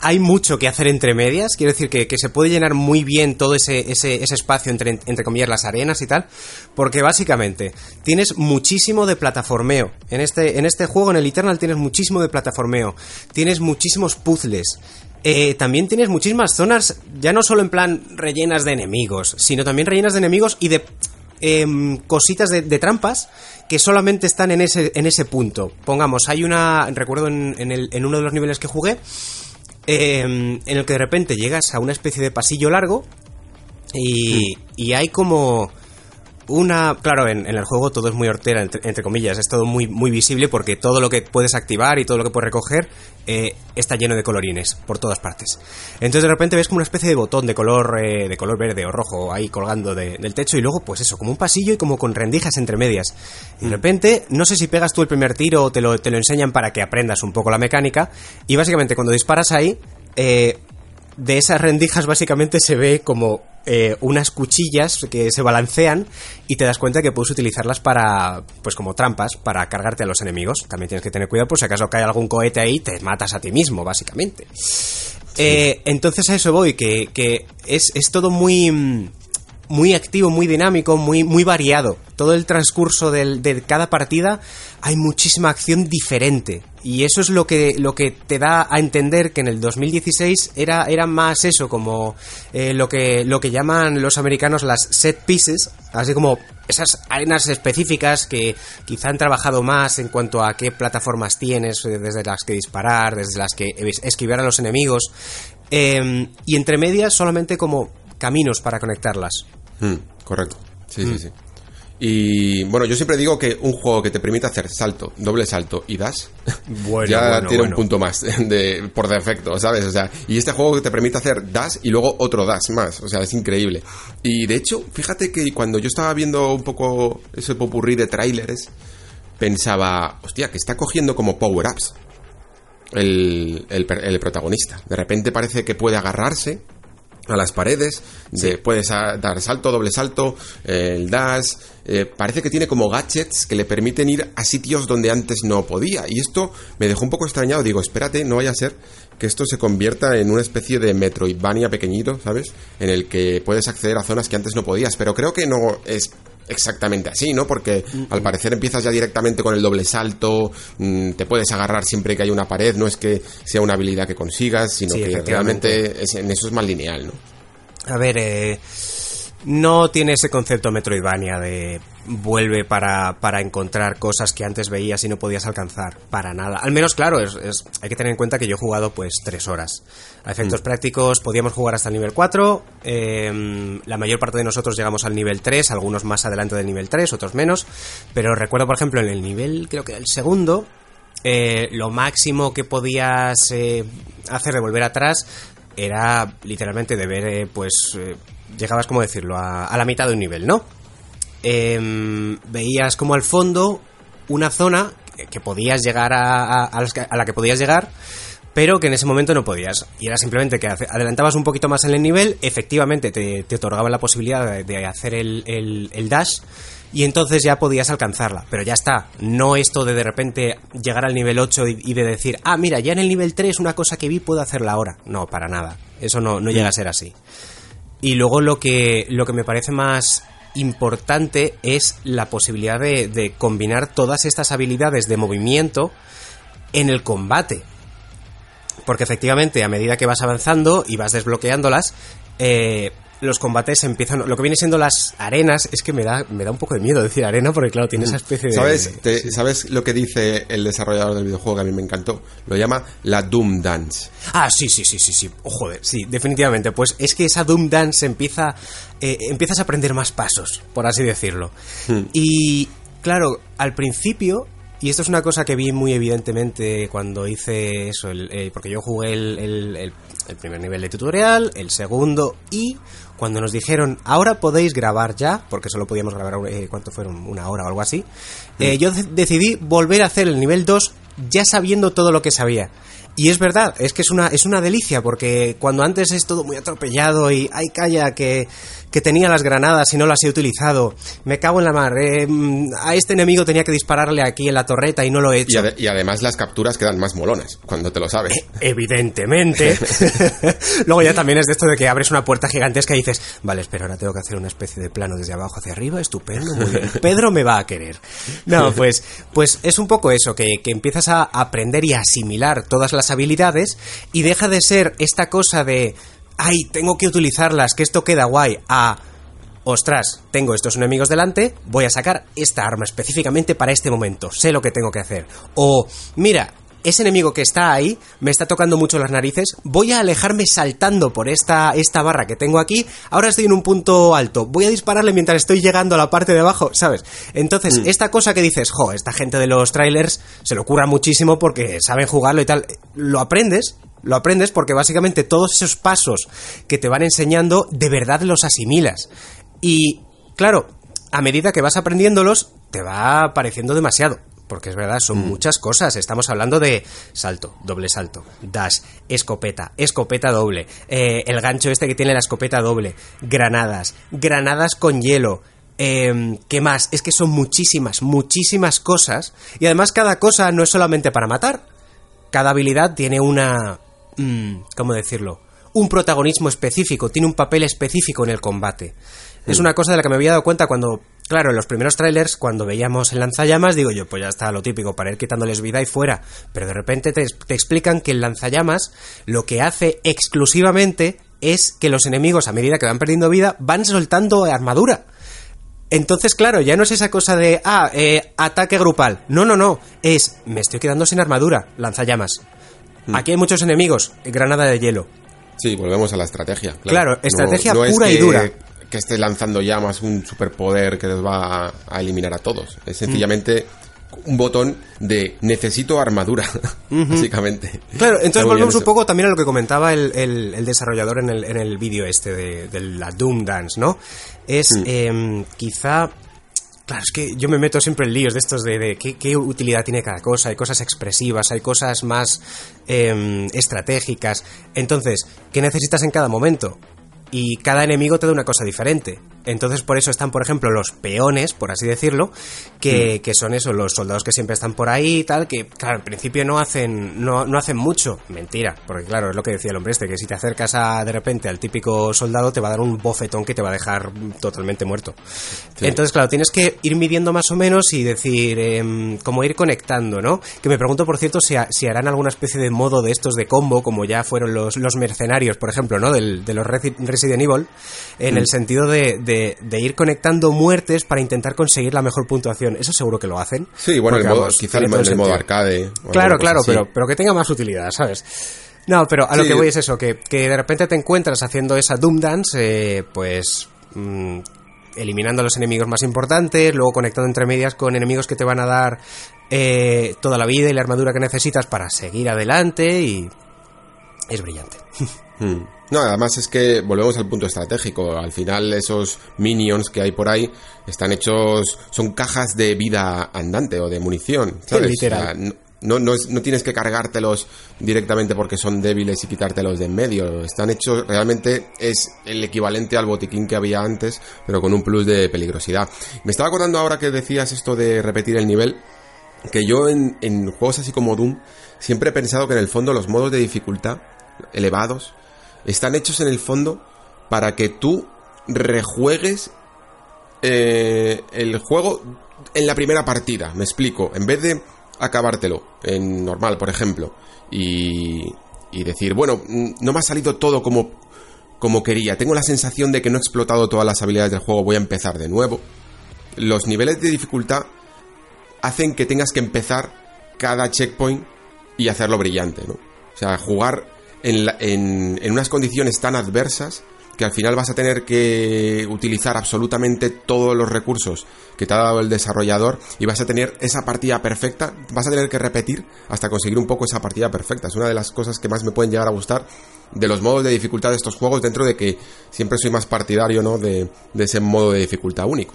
hay mucho que hacer entre medias. Quiero decir que, se puede llenar muy bien todo ese, ese, ese espacio entre, entre comillas las arenas y tal. Porque básicamente tienes muchísimo de plataformeo. En este, en este juego, en el Eternal, tienes muchísimo de plataformeo. Tienes muchísimos puzzles. Eh, también tienes muchísimas zonas, ya no solo en plan rellenas de enemigos, sino también rellenas de enemigos y de em, cositas de, de trampas que solamente están en ese, en ese punto. Pongamos, hay una. Recuerdo en, en uno de los niveles que jugué. Em, en el que de repente llegas a una especie de pasillo largo. Y, y hay como. Una, claro, en, en el juego todo es muy hortera, entre, entre comillas, es todo muy, muy visible porque todo lo que puedes activar y todo lo que puedes recoger eh, está lleno de colorines por todas partes. Entonces de repente ves como una especie de botón de color, eh, de color verde o rojo ahí colgando de- del techo y luego pues eso, como un pasillo y como con rendijas entre medias. Y de repente, no sé si pegas tú el primer tiro o te lo, te lo enseñan para que aprendas un poco la mecánica y básicamente cuando disparas ahí eh, de esas rendijas básicamente se ve como eh, unas cuchillas que se balancean y te das cuenta que puedes utilizarlas para, pues como trampas, para cargarte a los enemigos. También tienes que tener cuidado por si acaso cae algún cohete ahí, te matas a ti mismo, básicamente. Eh, entonces a eso voy, que, que es, es todo muy muy activo, muy dinámico, muy, muy variado. Todo el transcurso del- de cada partida hay muchísima acción diferente. Y eso es lo que, lo que te da a entender que en el 2016 era, era más eso, como eh, lo, que, lo que llaman los americanos las set pieces, así como esas arenas específicas que quizá han trabajado más en cuanto a qué plataformas tienes, eh, desde las que disparar, desde las que es- esquivar a los enemigos. Eh, y entre medias solamente como caminos para conectarlas. Mm, correcto. Sí, sí, sí. Y bueno, yo siempre digo que un juego que te permite hacer salto, doble salto y dash, Bueno, ya bueno, tiene bueno. un punto más de, por defecto, ¿sabes? O sea, y este juego que te permite hacer dash y luego otro dash más, o sea, es increíble. Y de hecho, fíjate que cuando yo estaba viendo un poco ese popurrí de tráileres, pensaba, hostia, que está cogiendo como power-ups el, el, el protagonista. De repente parece que puede agarrarse a las paredes, de- puedes dar salto, doble salto, eh, el dash, eh, parece que tiene como gadgets que le permiten ir a sitios donde antes no podía. Y esto me dejó un poco extrañado, digo, espérate, no vaya a ser que esto se convierta en una especie de Metroidvania pequeñito, ¿sabes? En el que puedes acceder a zonas que antes no podías, pero creo que no es exactamente así, ¿no? Porque al parecer empiezas ya directamente con el doble salto, mm, te puedes agarrar siempre que hay una pared, no es que sea una habilidad que consigas, sino Sí, que realmente es- en eso es más lineal, ¿no? A ver, eh, no tiene ese concepto Metroidvania de vuelve para, para encontrar cosas que antes veías y no podías alcanzar. Para nada. Al menos, claro, es, es- hay que tener en cuenta que yo he jugado pues tres horas. A efectos prácticos podíamos jugar hasta el nivel 4. eh, la mayor parte de nosotros llegamos al nivel 3, algunos más adelante del nivel 3, otros menos. Pero recuerdo, por ejemplo, en el nivel, creo que el segundo, eh, lo máximo que podías eh, hacer de volver atrás era literalmente de ver, eh, pues, llegabas, como decirlo, a, a la mitad de un nivel, ¿no? Em, veías como al fondo una zona que, podías llegar a, a- la que podías llegar, pero que en ese momento no podías. Y era simplemente que adelantabas un poquito más en el nivel, efectivamente te, te otorgaba la posibilidad de, hacer el, el- dash. Y entonces ya podías alcanzarla, pero ya está. No esto de de repente llegar al nivel 8 y, y de decir, ah, mira, ya en el nivel 3 una cosa que vi puedo hacerla ahora. No, para nada. Eso no, no llega a ser así. Y luego lo que, lo que me parece más importante es la posibilidad de, combinar todas estas habilidades de movimiento en el combate. Porque efectivamente, a medida que vas avanzando y vas desbloqueándolas, eh, los combates empiezan. Lo que viene siendo las arenas, es que me da, me da un poco de miedo decir arena, porque claro, tiene esa especie de. ¿Sabes, te- ¿Sabes lo que dice el desarrollador del videojuego que a mí me encantó? Lo llama la Doom Dance. Ah, sí, sí, sí, sí, sí. Oh, joder, sí, definitivamente. Pues es que esa Doom Dance empieza. eh, empiezas a aprender más pasos, por así decirlo. Y claro, al principio. Y esto es una cosa que vi muy evidentemente cuando hice eso, el- eh, porque yo jugué el- el primer nivel de tutorial, el segundo, y cuando nos dijeron, ahora podéis grabar ya, porque solo podíamos grabar, eh, ¿cuánto fueron? Una hora o algo así, eh, yo de- decidí volver a hacer el nivel 2 ya sabiendo todo lo que sabía. Y es verdad, es que es una, es una delicia, porque cuando antes es todo muy atropellado y hay calla que, que tenía las granadas y no las he utilizado, me cago en la mar, eh, mm, a este enemigo tenía que dispararle aquí en la torreta y no lo he Y, hecho. ade- y además las capturas quedan más molonas cuando te lo sabes. Evidentemente. Luego ya también es de esto de que abres una puerta gigantesca y dices, vale, espera, ahora tengo que hacer una especie de plano desde abajo hacia arriba, estupendo, muy bien. Pedro me va a querer. No, pues, pues es un poco eso, que, que empiezas a aprender y a asimilar todas las habilidades y deja de ser esta cosa de, ay, tengo que utilizarlas, que esto queda guay, a ostras, tengo estos enemigos delante, voy a sacar esta arma específicamente para este momento, sé lo que tengo que hacer. O, mira, ese enemigo que está ahí me está tocando mucho las narices, voy a alejarme saltando por esta, esta barra que tengo aquí, ahora estoy en un punto alto, voy a dispararle mientras estoy llegando a la parte de abajo, ¿sabes? Entonces, esta cosa que dices, jo, esta gente de los trailers se lo cura muchísimo porque saben jugarlo y tal, lo aprendes, lo aprendes porque básicamente todos esos pasos que te van enseñando de verdad los asimilas. Y claro, a medida que vas aprendiéndolos, te va pareciendo demasiado. porque es verdad, son muchas cosas. Estamos hablando de salto, doble salto, dash, escopeta, escopeta doble, eh, el gancho este que tiene la escopeta doble, granadas, granadas con hielo. Eh, ¿Qué más? Es que son muchísimas, muchísimas cosas. Y además cada cosa no es solamente para matar. Cada habilidad tiene una... mm, ¿Cómo decirlo? Un protagonismo específico, tiene un papel específico en el combate. Es una cosa de la que me había dado cuenta cuando, claro, en los primeros trailers, cuando veíamos el lanzallamas, digo yo, pues ya está lo típico, para ir quitándoles vida y fuera. Pero de repente te, te explican que el lanzallamas lo que hace exclusivamente es que los enemigos, a medida que van perdiendo vida, van soltando armadura. Entonces, claro, ya no es esa cosa de, ah, eh, ataque grupal. No, no, no. Es, me estoy quedando sin armadura, lanzallamas. Aquí hay muchos enemigos, granada de hielo. Sí, volvemos a la estrategia. Claro, estrategia es pura y que- dura. Que esté lanzando llamas un superpoder que los va a, a eliminar a todos. Es sencillamente un botón de necesito armadura, básicamente. Claro, entonces volvemos un poco también a lo que comentaba el, el- el desarrollador en el, en el vídeo este de, de la Doom Dance, ¿no? Es Mm. em, quizá... Claro, es que yo me meto siempre en líos de estos de, qué utilidad tiene cada cosa. Hay cosas expresivas, hay cosas más em, estratégicas. Entonces, ¿qué necesitas en cada momento? Y cada enemigo te da una cosa diferente. Entonces, por eso están, por ejemplo, los peones, por así decirlo, que, que son eso, los soldados que siempre están por ahí y tal, que, claro, en principio no hacen, no, no hacen mucho. Mentira, porque claro, es lo que decía el hombre este, que si te acercas a, de repente al típico soldado, te va a dar un bofetón que te va a dejar totalmente muerto. Entonces, claro, tienes que ir midiendo más o menos y decir, em, como ir conectando, ¿no? Que me pregunto, por cierto, si, ha- si harán alguna especie de modo de estos de combo, como ya fueron los, los mercenarios, por ejemplo, ¿no? Del- de los Resi- Resident Evil, en el sentido de, de- de ir conectando muertes para intentar conseguir la mejor puntuación. Eso seguro que lo hacen. Sí, bueno, Porque, el modo, vamos, quizá el, el modo arcade. Claro, claro, así. pero, pero que tenga más utilidad, ¿sabes? No, pero a lo Sí. que voy es eso, que, que de repente te encuentras haciendo esa Doom Dance, eh, pues mm, eliminando a los enemigos más importantes, luego conectando entre medias con enemigos que te van a dar eh, toda la vida y la armadura que necesitas para seguir adelante y es brillante. Mm. No, además es que volvemos al punto estratégico. Al final esos minions que hay por ahí están hechos, son cajas de vida andante o de munición, ¿sabes? literal. O sea, no, no, no es- no tienes que cargártelos directamente porque son débiles y quitártelos de en medio. Están hechos, realmente es el equivalente al botiquín que había antes, pero con un plus de peligrosidad. Me estaba acordando ahora que decías esto de repetir el nivel, que yo en, en juegos así como Doom siempre he pensado que en el fondo los modos de dificultad elevados están hechos en el fondo para que tú rejuegues eh, el juego en la primera partida. Me explico. En vez de acabártelo en normal, por ejemplo, y, y decir, bueno, no me ha salido todo como, como quería. Tengo la sensación de que no he explotado todas las habilidades del juego. Voy a empezar de nuevo. Los niveles de dificultad hacen que tengas que empezar cada checkpoint y hacerlo brillante, ¿no? O sea, jugar en, en unas condiciones tan adversas que al final vas a tener que utilizar absolutamente todos los recursos que te ha dado el desarrollador y vas a tener esa partida perfecta, vas a tener que repetir hasta conseguir un poco esa partida perfecta. Es una de las cosas que más me pueden llegar a gustar de los modos de dificultad de estos juegos, dentro de que siempre soy más partidario, ¿no? De, de ese modo de dificultad único.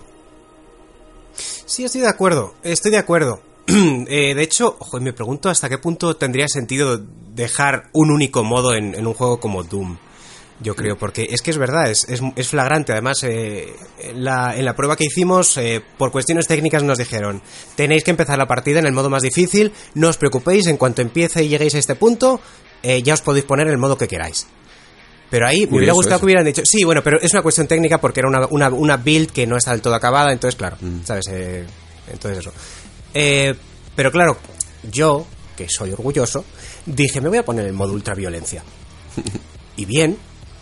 Sí, estoy de acuerdo, estoy de acuerdo. Eh, de hecho, me pregunto hasta qué punto tendría sentido dejar un único modo en, en un juego como Doom. Yo creo, porque es que es verdad, es, es, es flagrante. Además, eh, en, la, en la prueba que hicimos, eh, por cuestiones técnicas nos dijeron, tenéis que empezar la partida en el modo más difícil, no os preocupéis, en cuanto empiece y lleguéis a este punto, eh, ya os podéis poner el modo que queráis. Pero ahí me hubiera gustado eso. que hubieran dicho, sí, bueno, pero es una cuestión técnica porque era una, una, una build que no está del todo acabada, entonces, claro, ¿sabes? Eh, entonces eso. Eh, pero claro, yo, que soy orgulloso, dije, me voy a poner el modo ultraviolencia. y bien,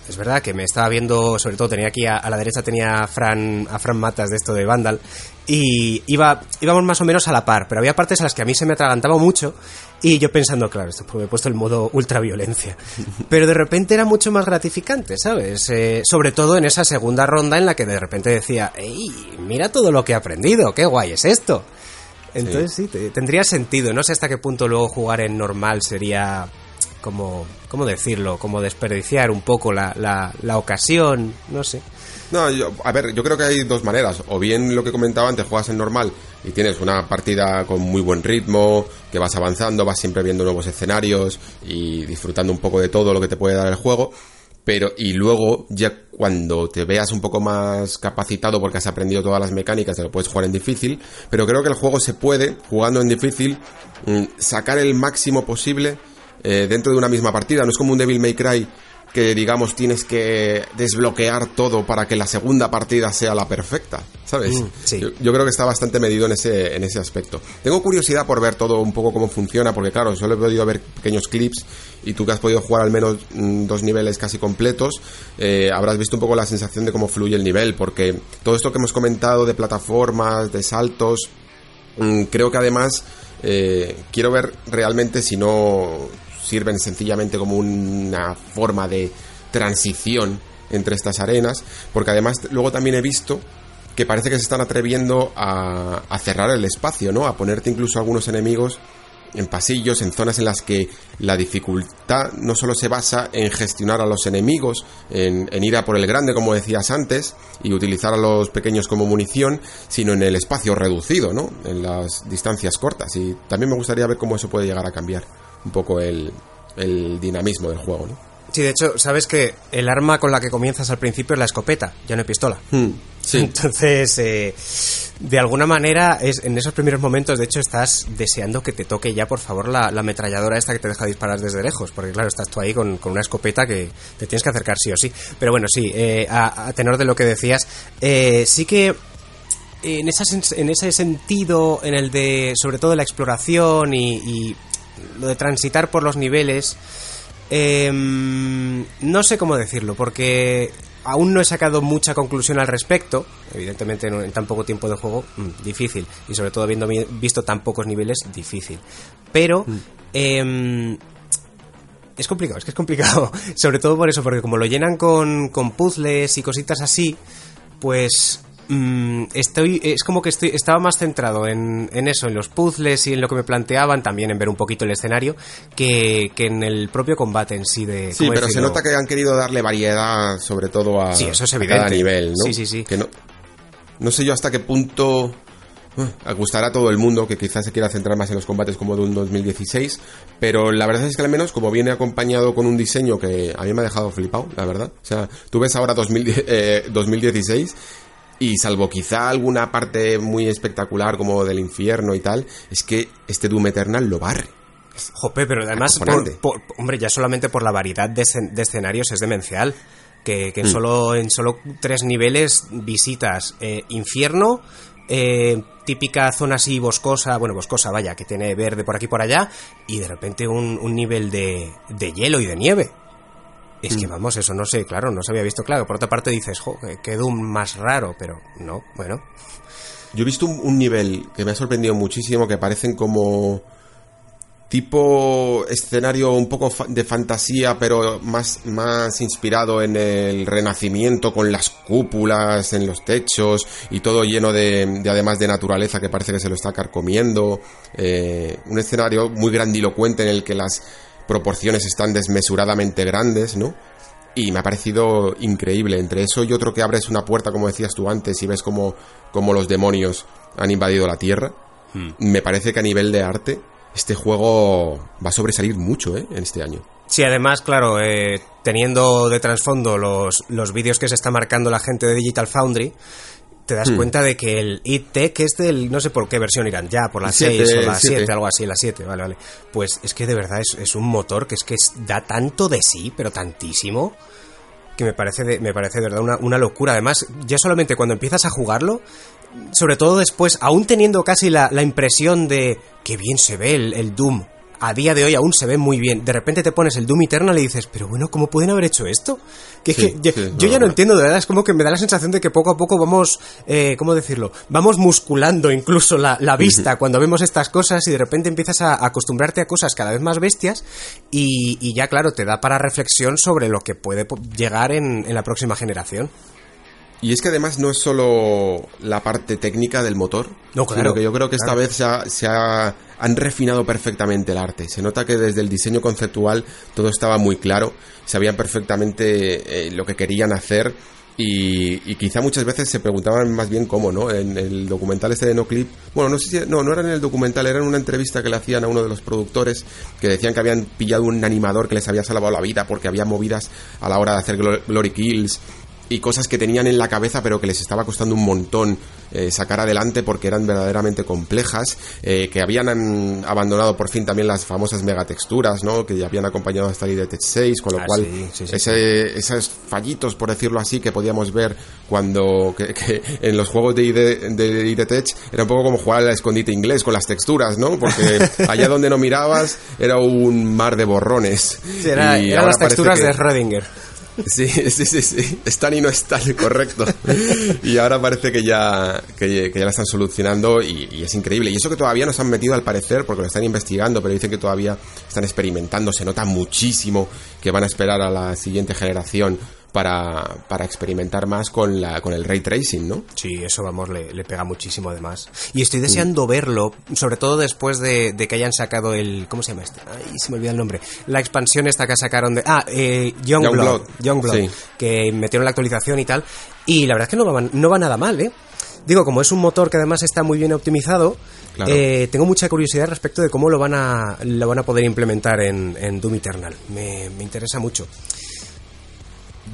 es verdad que me estaba viendo, sobre todo tenía aquí a, la derecha tenía a Fran, a Fran Matas de esto de Vandal, y iba, íbamos más o menos a la par, pero había partes a las que a mí se me atragantaba mucho, y yo pensando, claro, esto porque me he puesto el modo ultraviolencia. Pero de repente era mucho más gratificante, ¿sabes? Eh, sobre todo en esa segunda ronda en la que de repente decía, ¡Ey! Mira todo lo que he aprendido, qué guay es esto. Entonces sí, te- tendría sentido. No sé hasta qué punto luego jugar en normal sería como, ¿cómo decirlo? Como desperdiciar un poco la, la, la ocasión, no sé. No, yo- a ver, yo creo que hay dos maneras. O bien lo que comentaba antes, juegas en normal y tienes una partida con muy buen ritmo, que vas avanzando, vas siempre viendo nuevos escenarios y disfrutando un poco de todo lo que te puede dar el juego. Pero, y luego, ya cuando te veas un poco más capacitado porque has aprendido todas las mecánicas, te lo puedes jugar en difícil. Pero creo que el juego se puede, jugando en difícil, mm, sacar el máximo posible eh, dentro de una misma partida. No es como un Devil May Cry que digamos tienes que desbloquear todo para que la segunda partida sea la perfecta, ¿sabes? Mm, sí. Yo, yo creo que está bastante medido en ese, en ese aspecto. Tengo curiosidad por ver todo un poco cómo funciona, porque claro, solo he podido ver pequeños clips y tú que has podido jugar al menos mm, dos niveles casi completos, eh, habrás visto un poco la sensación de cómo fluye el nivel, porque todo esto que hemos comentado de plataformas, de saltos, Mm, creo que además eh, quiero ver realmente si no sirven sencillamente como una forma de transición entre estas arenas, porque además luego también he visto que parece que se están atreviendo a, cerrar el espacio, ¿no? A ponerte incluso algunos enemigos en pasillos, en zonas en las que la dificultad no solo se basa en gestionar a los enemigos, en, en ir a por el grande, como decías antes, y utilizar a los pequeños como munición, sino en el espacio reducido, ¿no? En las distancias cortas. Y también me gustaría ver cómo eso puede llegar a cambiar un poco el, el dinamismo del juego, ¿no? Sí, de hecho, sabes que el arma con la que comienzas al principio es la escopeta, ya no hay pistola. Hmm, sí. Entonces, eh, de alguna manera, es, en esos primeros momentos, de hecho, estás deseando que te toque ya, por favor, la, la ametralladora esta que te deja disparar desde lejos. Porque, claro, estás tú ahí con, con una escopeta que te tienes que acercar sí o sí. Pero bueno, sí, eh, a, a tenor de lo que decías, eh, sí que en, esa sens- en ese sentido, en el de, sobre todo, la exploración y, y lo de transitar por los niveles, em, no sé cómo decirlo, porque aún no he sacado mucha conclusión al respecto. Evidentemente, en, en tan poco tiempo de juego, mm, difícil. Y sobre todo, habiendo vi- visto tan pocos niveles, difícil. Pero, em, es complicado, es que es complicado. Sobre todo por eso, porque como lo llenan con, con puzzles y cositas así, pues mm, estoy es como que estoy estaba más centrado en, en eso, en los puzzles y en lo que me planteaban, también en ver un poquito el escenario, que, que en el propio combate en sí de... Sí, ¿cómo pero se nota que han querido darle variedad, sobre todo a, Sí, eso es a cada nivel, ¿no? Sí, sí, sí. Que no, no sé yo hasta qué punto eh, gustará a todo el mundo, que quizás se quiera centrar más en los combates como de un 2016, pero la verdad es que al menos como viene acompañado con un diseño que a mí me ha dejado flipado, la verdad. O sea, tú ves ahora 2010, eh, 2016 y salvo quizá alguna parte muy espectacular como del infierno y tal, es que este Doom Eternal lo barre. Jope, pero además, Acojonante. por- por- hombre, ya solamente por la variedad de, de escenarios es demencial. Que, Mm. que en, solo, en solo tres niveles visitas eh, infierno, eh, típica zona así boscosa, bueno, boscosa, vaya, que tiene verde por aquí y por allá, y de repente un, un nivel de, de hielo y de nieve. Es Mm. que vamos, eso no sé, claro, no se había visto claro. Por otra parte dices, jo, qué Doom más raro, pero no, bueno. Yo he visto un, un nivel que me ha sorprendido muchísimo, que parecen como tipo escenario un poco de fantasía, pero más, más inspirado en el renacimiento, con las cúpulas en los techos y todo lleno de, de además de naturaleza que parece que se lo está carcomiendo. Eh, un escenario muy grandilocuente en el que las proporciones están desmesuradamente grandes, ¿no? Y me ha parecido increíble. Entre eso y otro que abres una puerta, como decías tú antes, y ves como, como los demonios han invadido la Tierra. Me parece que a nivel de arte, este juego va a sobresalir mucho, ¿eh? En este año. Sí, además, claro, eh, teniendo de trasfondo los, los vídeos que se está marcando la gente de Digital Foundry, te das cuenta de que el IT es del, no sé por qué versión irán ya, por la El siete, 6 o la siete. 7, algo así, la 7, vale, vale. Pues es que de verdad es, es un motor que es que es- da tanto de sí, pero tantísimo, que me parece de, me parece de verdad una, una locura. Además, ya solamente cuando empiezas a jugarlo, sobre todo después, aún teniendo casi la, la impresión de que bien se ve el, el Doom. A día de hoy aún se ve muy bien. De repente te pones el Doom Eternal y dices, pero bueno, ¿cómo pueden haber hecho esto? Que, es Sí, que yo, sí, yo no, ya no no. entiendo, de verdad, es como que me da la sensación de que poco a poco vamos, eh, ¿cómo decirlo? Vamos musculando incluso la, la vista cuando vemos estas cosas y de repente empiezas a acostumbrarte a cosas cada vez más bestias y, y ya, claro, te da para reflexión sobre lo que puede llegar en, en la próxima generación. Y es que además no es solo la parte técnica del motor, No, claro, sino que yo creo que esta claro. vez se, ha- se ha- han refinado perfectamente el arte. Se nota que desde el diseño conceptual todo estaba muy claro, sabían perfectamente eh, lo que querían hacer Y, y, quizá muchas veces se preguntaban más bien cómo, ¿no? En el documental este de No Clip, bueno, no sé si, no, no era en el documental, era en una entrevista que le hacían a uno de los productores que decían que habían pillado un animador que les había salvado la vida porque había movidas a la hora de hacer Glory Kills y cosas que tenían en la cabeza pero que les estaba costando un montón eh, sacar adelante porque eran verdaderamente complejas, eh, que habían abandonado por fin también las famosas megatexturas, ¿no? que ya habían acompañado hasta el Tech 6, con lo Ah, cual sí, sí, sí, ese- esos fallitos, por decirlo así, que podíamos ver cuando que, que en los juegos de, ID, de IDTech era un poco como jugar al escondite inglés con las texturas, ¿no? Porque allá donde no mirabas era un mar de borrones. Era- eran las texturas que- de Schrödinger. Sí, sí, sí, sí. Están y no están, correcto. Y ahora parece que ya, que, ya la están solucionando y, y es increíble. Y eso que todavía nos han metido al parecer, porque lo están investigando, pero dicen que todavía están experimentando. Se nota muchísimo que van a esperar a la siguiente generación para, para experimentar más con, la, con el ray tracing, ¿no? Sí, eso vamos, le, le pega muchísimo además. Y estoy deseando verlo, sobre todo después de, de que hayan sacado el... ¿Cómo se llama este? Ay, se me olvida el nombre. La expansión esta que sacaron de... Ah, eh, Youngblood. Youngblood. Youngblood, Sí. que metieron la actualización y tal. Y la verdad es que no va, no va nada mal, ¿eh? Digo, como es un motor que además está muy bien optimizado, Claro. eh, tengo mucha curiosidad respecto de cómo lo van a, lo van a poder implementar en, en Doom Eternal. Me, me interesa mucho.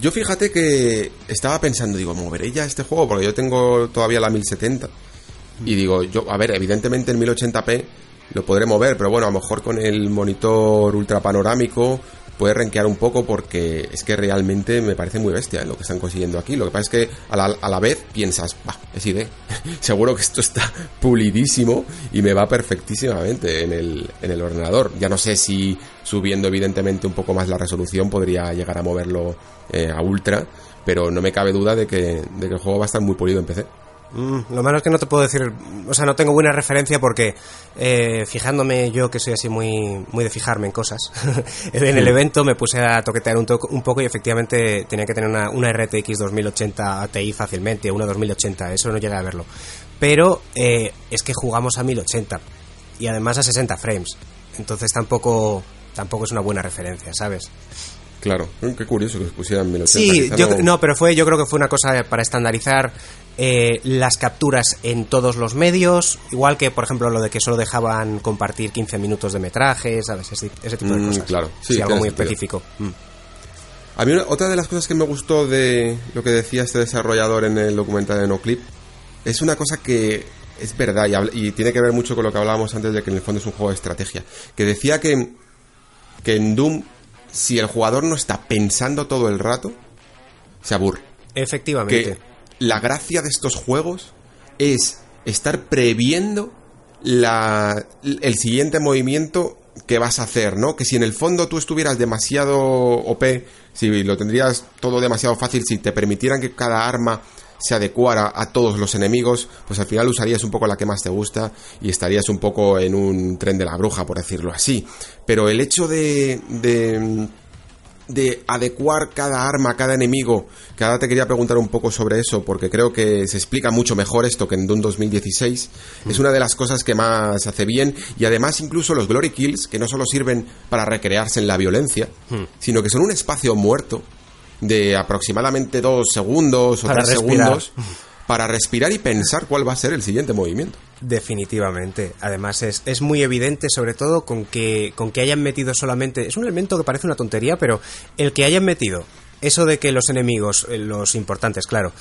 Yo fíjate que estaba pensando, digo, moveré ya este juego porque yo tengo todavía la 1070. Y digo, yo, a ver, evidentemente en 1080p lo podré mover, pero bueno, a lo mejor con el monitor ultra panorámico puede renquear un poco porque es que realmente me parece muy bestia lo que están consiguiendo aquí. Lo que pasa es que a la, a la vez piensas, va, es ID, seguro que esto está pulidísimo y me va perfectísimamente en el, en el ordenador. Ya no sé si subiendo evidentemente un poco más la resolución podría llegar a moverlo eh, a ultra, pero no me cabe duda de que, de que el juego va a estar muy pulido en PC. Mm, lo malo es que no te puedo decir, o sea, no tengo buena referencia porque eh, fijándome yo que soy así muy, muy de fijarme en cosas, en el evento me puse a toquetear un, un poco y efectivamente tenía que tener una, una RTX 2080 Ti fácilmente, una 2080, eso no llega a verlo. Pero eh, es que jugamos a 1080 y además a 60 frames, entonces tampoco, tampoco es una buena referencia, ¿sabes? Claro, Mm, qué curioso que pusieran 1080. Sí, yo, no, pero fue, yo creo que fue una cosa para estandarizar eh, las capturas en todos los medios, igual que, por ejemplo, lo de que solo dejaban compartir 15 minutos de metraje, ¿sabes? Ese, ese tipo de Mm, cosas. claro, sí, Sí, algo muy sentido. específico. Mm. A mí una- otra de las cosas que me gustó de lo que decía este desarrollador en el documental de NoClip es una cosa que es verdad y, y tiene que ver mucho con lo que hablábamos antes de que en el fondo es un juego de estrategia. Que decía que, que en Doom, si el jugador no está pensando todo el rato, se aburre. Efectivamente. que la gracia de estos juegos es estar previendo la, el siguiente movimiento que vas a hacer, ¿no? Que si en el fondo tú estuvieras demasiado OP, si lo tendrías todo demasiado fácil, si te permitieran que cada arma se adecuara a todos los enemigos, pues al final usarías un poco la que más te gusta y estarías un poco en un tren de la bruja, por decirlo así. Pero el hecho de, de de adecuar cada arma, cada enemigo, que ahora te quería preguntar un poco sobre eso, porque creo que se explica mucho mejor esto que en Doom 2016. Es una de las cosas que más hace bien, y además incluso los Glory Kills, que no solo sirven para recrearse en la violencia, sino que son un espacio muerto de aproximadamente dos segundos o Para tres respirar. segundos para respirar y pensar cuál va a ser el siguiente movimiento. Definitivamente. Además es, es muy evidente, sobre todo con que, con que hayan metido solamente. Es un elemento que parece una tontería, pero el que hayan metido eso de que los enemigos, eh, los importantes, claro,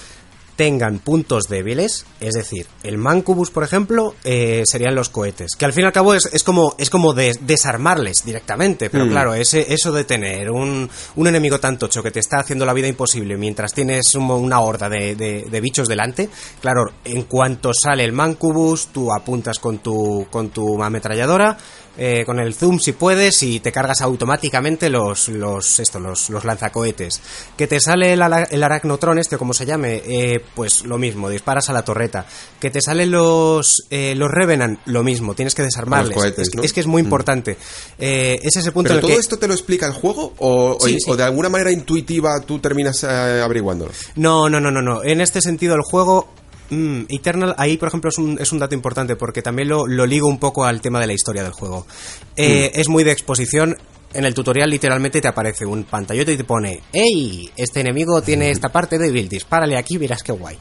tengan puntos débiles, es decir, el Mancubus, por ejemplo, eh, serían los cohetes, que al fin y al cabo es, es como, es como de- desarmarles directamente, pero claro, ese, eso de tener un, un enemigo tan tocho que te está haciendo la vida imposible mientras tienes un- una horda de, de- de bichos delante, claro, en cuanto sale el Mancubus, tú apuntas con tu, con tu ametralladora, eh, con el zoom si puedes y te cargas automáticamente los los esto, los, los lanzacohetes que te sale el, el aracnotron este o como se llame eh, pues lo mismo disparas a la torreta que te salen los eh, los revenant lo mismo tienes que desarmarles cohetes, es, que- ¿no? es que es muy importante Eh, es ese punto ¿Pero en el todo que esto te lo explica el juego o, o- Sí, sí. o de alguna manera intuitiva tú terminas eh, averiguándolo? No, no, no, no, no. En este sentido, el juego Mm, Eternal, ahí por ejemplo es un, es un dato importante porque también lo, lo ligo un poco al tema de la historia del juego. Eh, Es muy de exposición. En el tutorial literalmente te aparece un pantallote y te pone ¡Ey! Este enemigo tiene esta parte débil, dispárale aquí, verás qué guay.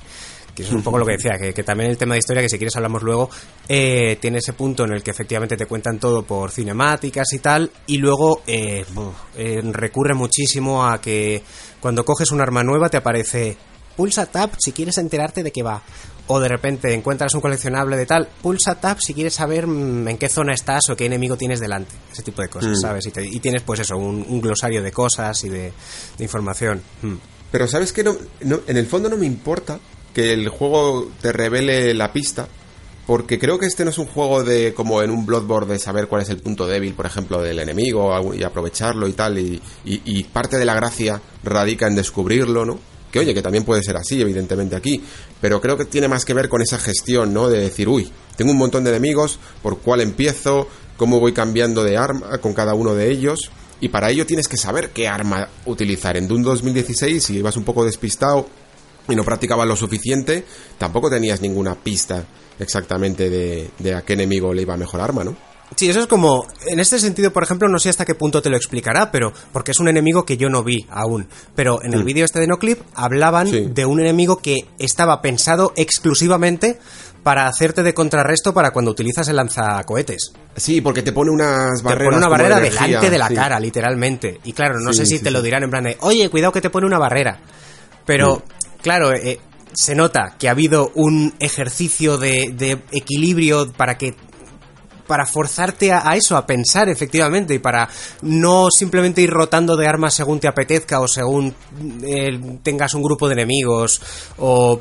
Que eso es un poco lo que decía, que, que también el tema de historia, que si quieres hablamos luego, eh, tiene ese punto en el que efectivamente te cuentan todo por cinemáticas y tal, y luego eh, eh, recurre muchísimo a que cuando coges un arma nueva te aparece pulsa tab si quieres enterarte de qué va. O de repente encuentras un coleccionable de tal, pulsa tab si quieres saber mm, en qué zona estás o qué enemigo tienes delante. Ese tipo de cosas, ¿sabes? Y, te- y tienes pues eso, un, un glosario de cosas y de, de información. Mm. Pero sabes que no, no- en el fondo no me importa que el juego te revele la pista, porque creo que este no es un juego de como en un Bloodborne de saber cuál es el punto débil, por ejemplo, del enemigo y aprovecharlo y tal, y, y- y parte de la gracia radica en descubrirlo, ¿no? Que oye, que también puede ser así, evidentemente aquí, pero creo que tiene más que ver con esa gestión, ¿no? De decir, uy, tengo un montón de enemigos, ¿por cuál empiezo? ¿Cómo voy cambiando de arma con cada uno de ellos? Y para ello tienes que saber qué arma utilizar. En Doom 2016, si ibas un poco despistado y no practicabas lo suficiente, tampoco tenías ninguna pista exactamente de, a qué enemigo le iba mejor arma, ¿no? Sí, eso es como, en este sentido, por ejemplo, no sé hasta qué punto te lo explicará, pero porque es un enemigo que yo no vi aún. Pero en el vídeo este de NoClip hablaban Sí. de un enemigo que estaba pensado exclusivamente para hacerte de contrarresto para cuando utilizas el lanzacohetes. Sí, porque te pone unas Te barreras. pone una de barrera energía, delante de la sí. cara, literalmente. Y claro, no Sí, sé si te lo dirán en plan de, oye, cuidado que te pone una barrera. Pero, Mm. claro, eh, se nota que ha habido un ejercicio de, de equilibrio para que para forzarte a, eso, a pensar efectivamente, y para no simplemente ir rotando de armas según te apetezca o según eh, tengas un grupo de enemigos o...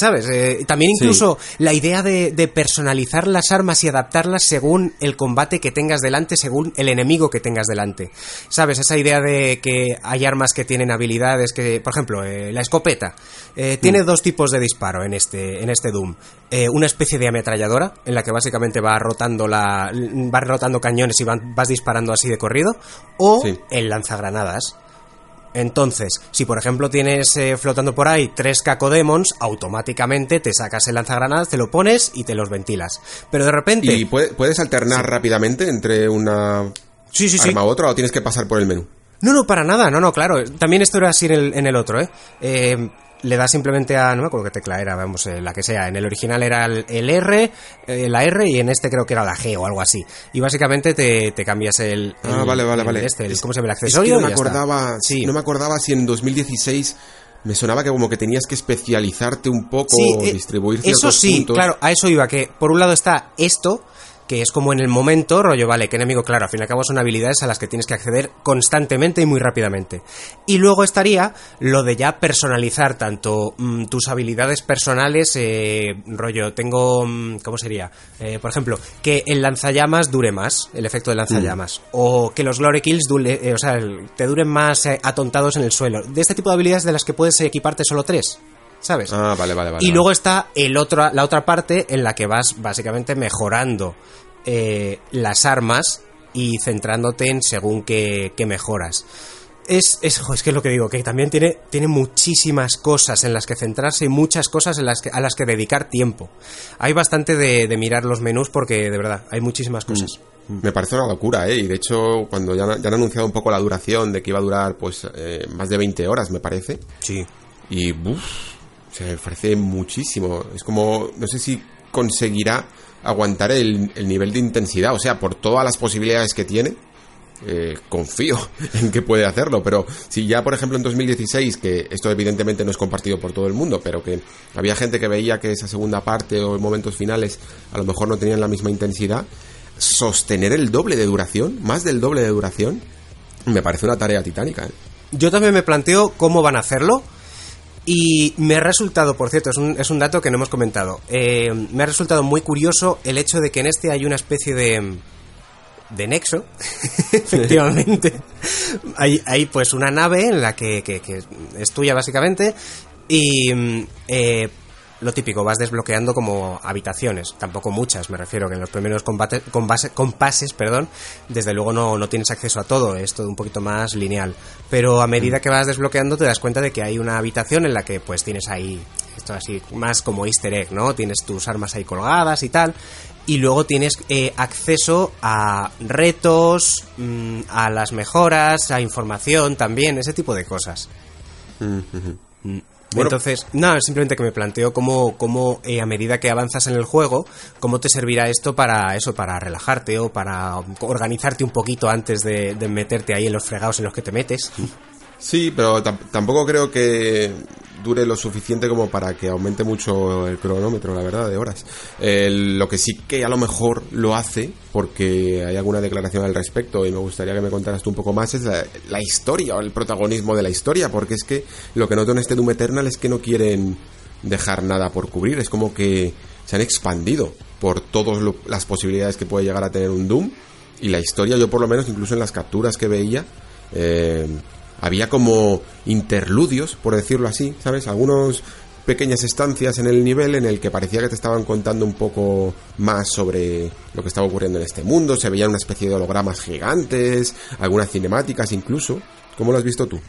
¿Sabes? Eh, también Sí. incluso la idea de, de personalizar las armas y adaptarlas según el combate que tengas delante, según el enemigo que tengas delante. ¿Sabes? Esa idea de que hay armas que tienen habilidades que, por ejemplo, eh, la escopeta. eh, tiene dos tipos de disparo en este, en este Doom. Eh, una especie de ametralladora, en la que básicamente va rotando la. vas rotando cañones y van- vas disparando así de corrido. O Sí. el lanzagranadas. Entonces, si por ejemplo tienes eh, flotando por ahí tres cacodemons, automáticamente te sacas el lanzagranadas, te lo pones y te los ventilas. Pero de repente. ¿Y puede- puedes alternar rápidamente entre una sí, sí, sí. arma u otra o tienes que pasar por el menú? No, no, para nada, no, no, claro. También esto era así en el, en el otro, ¿eh? Eh, Le das simplemente a. No me acuerdo qué tecla era, vamos, eh, la que sea. En el original era el, el R, eh, la R y en este creo que era la G o algo así. Y básicamente te, te cambias el. Ah, el- vale, vale, vale. este, Es- ¿Cómo se llama el Es que accesorio? no me acordaba, Sí. no me acordaba si en 2016 me sonaba que como que tenías que especializarte un poco, Sí, eh, distribuir Eso ciertos sí, puntos. claro, a eso iba, que por un lado está esto, que es como en el momento, rollo, vale, qué enemigo, claro, al fin y al cabo son habilidades a las que tienes que acceder constantemente y muy rápidamente. Y luego estaría lo de ya personalizar tanto mm, tus habilidades personales, eh, rollo, tengo, mm, ¿cómo sería? Eh, por ejemplo, que el lanzallamas dure más, el efecto de lanzallamas, o que los glory kills dure- eh, o sea, te duren más eh, atontados en el suelo. De este tipo de habilidades de las que puedes equiparte solo tres. ¿Sabes? Ah, vale, vale, vale. y luego está el otro, la otra parte en la que vas básicamente mejorando eh, las armas y centrándote en según qué, qué mejoras. Es, es, es que es lo que digo, que también tiene, tiene muchísimas cosas en las que centrarse y muchas cosas en las que, a las que dedicar tiempo. Hay bastante de, de mirar los menús porque, de verdad, hay muchísimas cosas. Me parece una locura, ¿eh? Y de hecho, cuando ya, han- ya han anunciado un poco la duración de que iba a durar, pues, eh, más de 20 horas, me parece. Sí. Y, uff, se me parece muchísimo. Es como, no sé si conseguirá aguantar el, el nivel de intensidad. O sea, por todas las posibilidades que tiene, eh, confío en que puede hacerlo. Pero si ya, por ejemplo, en 2016, que esto evidentemente no es compartido por todo el mundo, pero que había gente que veía que esa segunda parte o momentos finales a lo mejor no tenían la misma intensidad, sostener el doble de duración, más del doble de duración, me parece una tarea titánica. ¿eh? Yo también me planteo cómo van a hacerlo. Y me ha resultado, por cierto, es un, es un dato que no hemos comentado. eh, me ha resultado muy curioso el hecho de que en este hay una especie de. de nexo. Efectivamente. hay, hay pues una nave en la que, que- que es tuya, básicamente. Y. mm, eh, lo típico, vas desbloqueando como habitaciones, tampoco muchas, me refiero que en los primeros combates, combase- compases, perdón, desde luego no, no tienes acceso a todo, es todo un poquito más lineal. Pero a medida que vas desbloqueando te das cuenta de que hay una habitación en la que pues tienes ahí, esto así, más como easter egg, ¿no? Tienes tus armas ahí colgadas y tal. Y luego tienes eh, acceso a retos, mm, a las mejoras, a información también, ese tipo de cosas. Mm. Entonces, no, simplemente que me planteo cómo, cómo eh, a medida que avanzas en el juego, cómo te servirá esto para eso, para relajarte o para organizarte un poquito antes de, de meterte ahí en los fregados en los que te metes. Sí, pero tam- tampoco creo que dure lo suficiente como para que aumente mucho el cronómetro, la verdad, de horas. Eh, lo que sí que a lo mejor lo hace, porque hay alguna declaración al respecto y me gustaría que me contaras tú un poco más, es la, la historia o el protagonismo de la historia, porque es que lo que noto en este Doom Eternal es que no quieren dejar nada por cubrir, es como que se han expandido por todas las posibilidades que puede llegar a tener un Doom y la historia, yo por lo menos, incluso en las capturas que veía, eh, había como interludios, por decirlo así, ¿sabes? Algunos pequeñas estancias en el nivel en el que parecía que te estaban contando un poco más sobre lo que estaba ocurriendo en este mundo, se veían una especie de hologramas gigantes, algunas cinemáticas incluso. ¿Cómo lo has visto tú?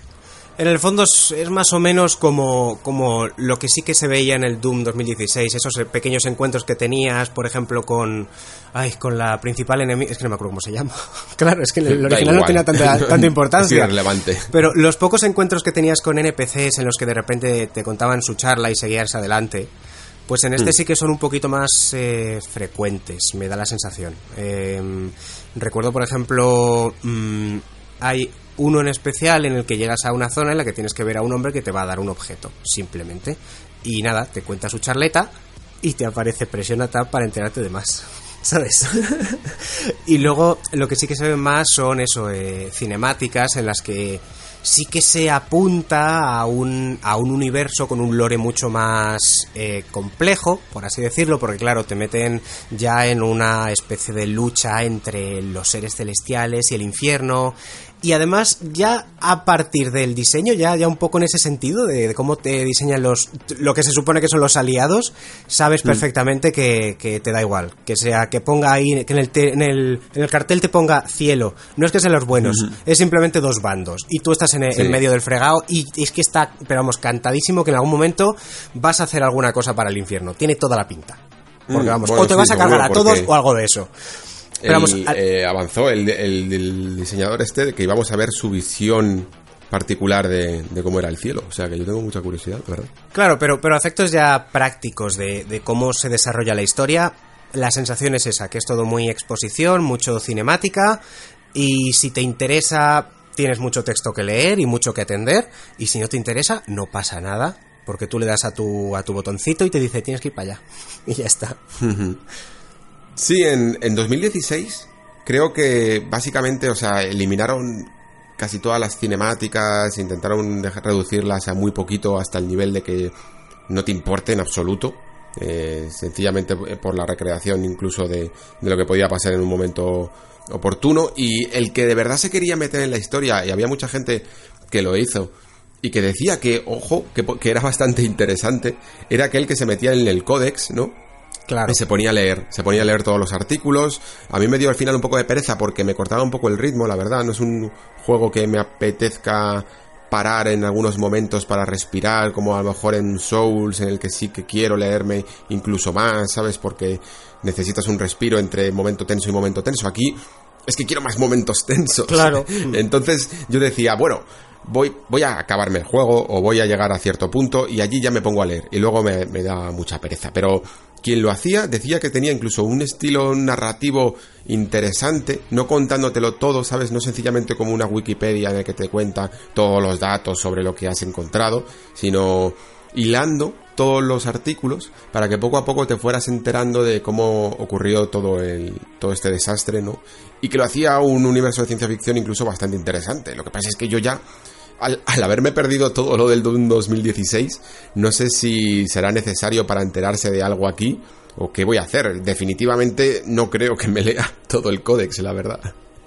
En el fondo es, es más o menos como, como lo que sí que se veía en el Doom 2016, esos eh, pequeños encuentros que tenías, por ejemplo, con ay, con la principal enemiga, es que no me acuerdo cómo se llama. claro, es que el original no tenía tanta, tanta importancia. Es irrelevante. Pero los pocos encuentros que tenías con NPCs en los que de repente te contaban su charla y seguías adelante, pues en este sí que son un poquito más eh, frecuentes, me da la sensación. Eh, recuerdo, por ejemplo, mm, hay uno en especial en el que llegas a una zona en la que tienes que ver a un hombre que te va a dar un objeto, simplemente. Y nada, te cuenta su charleta y te aparece presiona tab para enterarte de más. ¿Sabes? y luego lo que sí que se ve más son eso, eh, cinemáticas en las que sí que se apunta a un, a un universo con un lore mucho más eh, complejo, por así decirlo, porque claro, te meten ya en una especie de lucha entre los seres celestiales y el infierno. Y además, ya a partir del diseño, ya, ya un poco en ese sentido, de, de cómo te diseñan los. lo que se supone que son los aliados, sabes perfectamente que, que te da igual. Que sea, que ponga ahí, que en el, te- en el, en el cartel te ponga cielo. No es que sean los buenos, es simplemente dos bandos. Y tú estás en, el- Sí. en medio del fregado y es que está, pero vamos, cantadísimo que en algún momento vas a hacer alguna cosa para el infierno. Tiene toda la pinta. Porque Mm, vamos, bueno, o te sí, vas a cargar a todos porque- o algo de eso. Pero vamos, El, al- eh, avanzó el, el- el diseñador este de que íbamos a ver su visión particular de, de cómo era el cielo. O sea que yo tengo mucha curiosidad, ¿verdad? Claro, pero, pero efectos ya prácticos de, de cómo se desarrolla la historia, la sensación es esa, que es todo muy exposición, mucho cinemática, y si te interesa, tienes mucho texto que leer y mucho que atender, y si no te interesa, no pasa nada, porque tú le das a tu, a tu botoncito y te dice, tienes que ir para allá, y ya está. Sí, en, en 2016 creo que básicamente, o sea, eliminaron casi todas las cinemáticas, intentaron dejar- reducirlas a muy poquito hasta el nivel de que no te importe en absoluto. eh, sencillamente por la recreación incluso de, de lo que podía pasar en un momento oportuno y el que de verdad se quería meter en la historia y había mucha gente que lo hizo y que decía que, ojo, que, que era bastante interesante, era aquel que se metía en el códex, ¿no? Claro. Y se ponía a leer, se ponía a leer todos los artículos. A mí me dio al final un poco de pereza porque me cortaba un poco el ritmo, la verdad. No es un juego que me apetezca parar en algunos momentos para respirar, como a lo mejor en Souls, en el que sí que quiero leerme incluso más, ¿sabes? Porque necesitas un respiro entre momento tenso y momento tenso. Aquí es que quiero más momentos tensos. Claro. Entonces yo decía, bueno, voy, voy a acabarme el juego o voy a llegar a cierto punto y allí ya me pongo a leer. Y luego me, me da mucha pereza. Pero quien lo hacía decía que tenía incluso un estilo narrativo interesante, no contándotelo todo, ¿sabes? No sencillamente como una Wikipedia en el que te cuenta todos los datos sobre lo que has encontrado, sino hilando todos los artículos para que poco a poco te fueras enterando de cómo ocurrió todo el todo este desastre, ¿no? Y que lo hacía un universo de ciencia ficción incluso bastante interesante. Lo que pasa es que yo ya al, haberme perdido todo lo del Doom 2016, no sé si será necesario para enterarse de algo aquí o qué voy a hacer. Definitivamente no creo que me lea todo el códex, la verdad.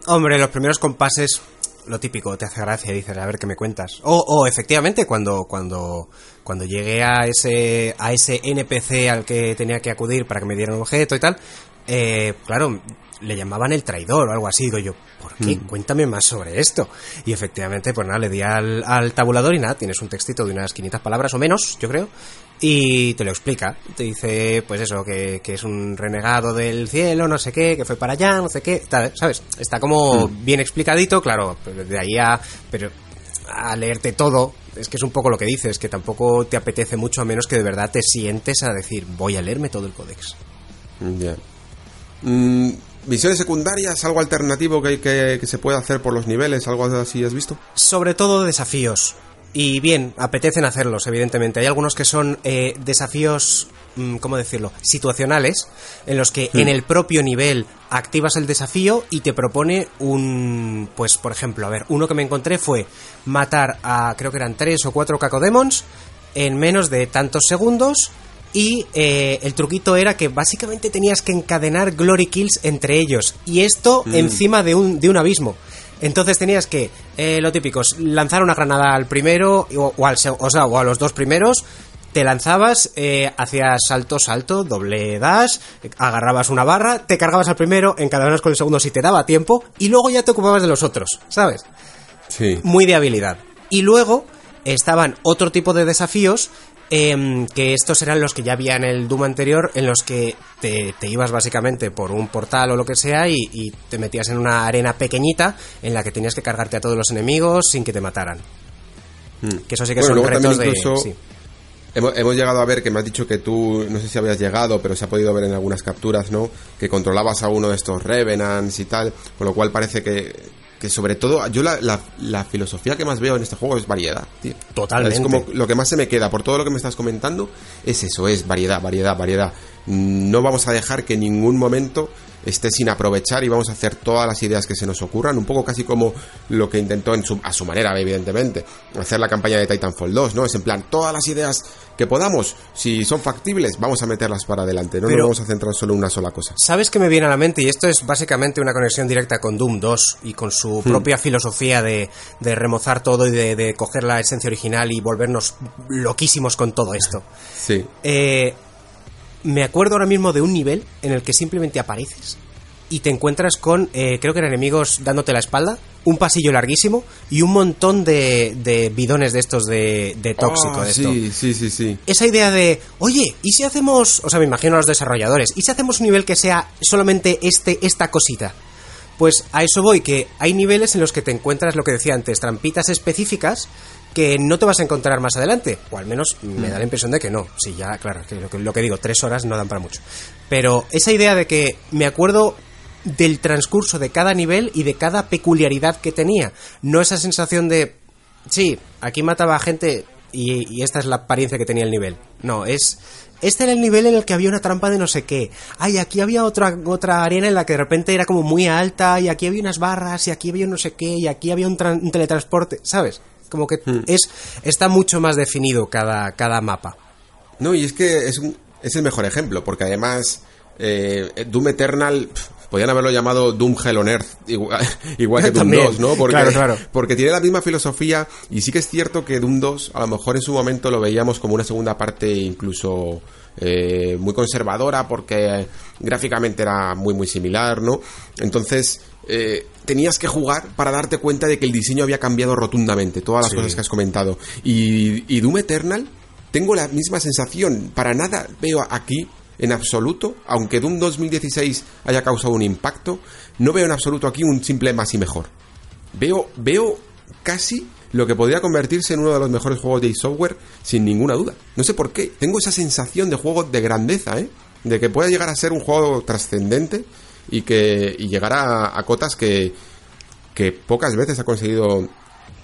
Hombre, los primeros compases, lo típico, te hace gracia, dices, a ver qué me cuentas. O, o efectivamente, cuando, cuando cuando llegué a ese, a ese NPC al que tenía que acudir para que me dieran un objeto y tal, eh, claro, le llamaban el traidor o algo así. Digo yo, ¿por qué? Cuéntame más sobre esto. Y efectivamente, pues nada, le di al, al tabulador y nada, tienes un textito de unas 500 palabras o menos, yo creo, y te lo explica. Te dice, pues eso, que, que es un renegado del cielo, no sé qué, que fue para allá, no sé qué, tal, ¿sabes? Está como bien explicadito, claro, de ahí a... Pero a leerte todo, es que es un poco lo que dices, que tampoco te apetece mucho a menos que de verdad te sientes a decir, voy a leerme todo el códex. Ya. Mm, Misiones secundarias, algo alternativo que, que, que se puede hacer por los niveles, algo así has visto. Sobre todo desafíos. Y bien, apetecen hacerlos, evidentemente. Hay algunos que son eh, desafíos, mm, ¿cómo decirlo? Situacionales, en los que en el propio nivel activas el desafío y te propone un... Pues, por ejemplo, a ver, uno que me encontré fue matar a, creo que eran tres o cuatro cacodemons en menos de tantos segundos y eh, el truquito era que básicamente tenías que encadenar glory kills entre ellos y esto encima de un, de un abismo. Entonces tenías que, eh, lo típico, lanzar una granada al primero o, o al, o sea, o a los dos primeros, te lanzabas, eh, hacías salto, salto, doble dash, agarrabas una barra, te cargabas al primero, encadenabas con el segundo si te daba tiempo y luego ya te ocupabas de los otros, ¿sabes? Sí. muy de habilidad. Y luego estaban otro tipo de desafíos, em, que estos eran los que ya había en el Doom anterior, en los que te, te ibas básicamente por un portal o lo que sea y, y te metías en una arena pequeñita en la que tenías que cargarte a todos los enemigos sin que te mataran. Que eso sí que Bueno, son retos de... sí. Hemos, hemos llegado a ver que me has dicho que tú, no sé si habías llegado, pero se ha podido ver en algunas capturas, ¿no? Que controlabas a uno de estos Revenants y tal, con lo cual parece que, que sobre todo, yo la, la, la filosofía que más veo en este juego es variedad, tío. Totalmente. Es como lo que más se me queda, por todo lo que me estás comentando, es eso, es variedad, variedad, variedad. No vamos a dejar que en ningún momento esté sin aprovechar y vamos a hacer todas las ideas que se nos ocurran, un poco casi como lo que intentó en su, a su manera, evidentemente, hacer la campaña de Titanfall 2, ¿no? Es en plan, todas las ideas que podamos, si son factibles, vamos a meterlas para adelante, no Pero- nos vamos a centrar solo en una sola cosa. ¿Sabes qué me viene a la mente? Y esto es básicamente una conexión directa con Doom 2 y con su propia filosofía de, de remozar todo y de, de coger la esencia original y volvernos loquísimos con todo esto. Sí. Eh, me acuerdo ahora mismo de un nivel en el que simplemente apareces y te encuentras con, eh, creo que eran enemigos dándote la espalda, un pasillo larguísimo y un montón de, de bidones de estos de, de tóxico. Ah, de esto sí, sí, sí, sí. esa idea de, oye, ¿y si hacemos, o sea, me imagino a los desarrolladores, ¿y si hacemos un nivel que sea solamente este, esta cosita? Pues a eso voy, que hay niveles en los que te encuentras lo que decía antes, trampitas específicas que no te vas a encontrar más adelante, o al menos me da la impresión de que no. Sí, ya, claro, que lo, que digo, tres horas no dan para mucho. Pero esa idea de que me acuerdo del transcurso de cada nivel y de cada peculiaridad que tenía, no esa sensación de, sí, aquí mataba a gente y, esta es la apariencia que tenía el nivel. No, es. Este era el nivel en el que había una trampa de no sé qué. Ay, aquí había otra, otra arena en la que de repente era como muy alta, y aquí había unas barras, y aquí había no sé qué, y aquí había un, un teletransporte, ¿sabes? Como que es. está mucho más definido cada, cada mapa. No, y es que es, un- es el mejor ejemplo, porque además eh, Doom Eternal podían haberlo llamado Doom Hell on Earth, igual, igual que Doom También, 2, ¿no? Porque, claro, claro. porque tiene la misma filosofía y sí que es cierto que Doom 2 a lo mejor en su momento lo veíamos como una segunda parte incluso eh, muy conservadora porque gráficamente era muy muy similar, ¿no? Entonces eh, tenías que jugar para darte cuenta de que el diseño había cambiado rotundamente, todas las Sí. cosas que has comentado. Y, y Doom Eternal tengo la misma sensación. Para nada veo aquí, en absoluto, aunque Doom 2016 haya causado un impacto, no veo en absoluto aquí un simple más y mejor. Veo, veo casi lo que podría convertirse en uno de los mejores juegos de software sin ninguna duda. No sé por qué. Tengo esa sensación de juego de grandeza, ¿eh? De que pueda llegar a ser un juego trascendente y que y llegar a, a cotas que, que pocas veces ha conseguido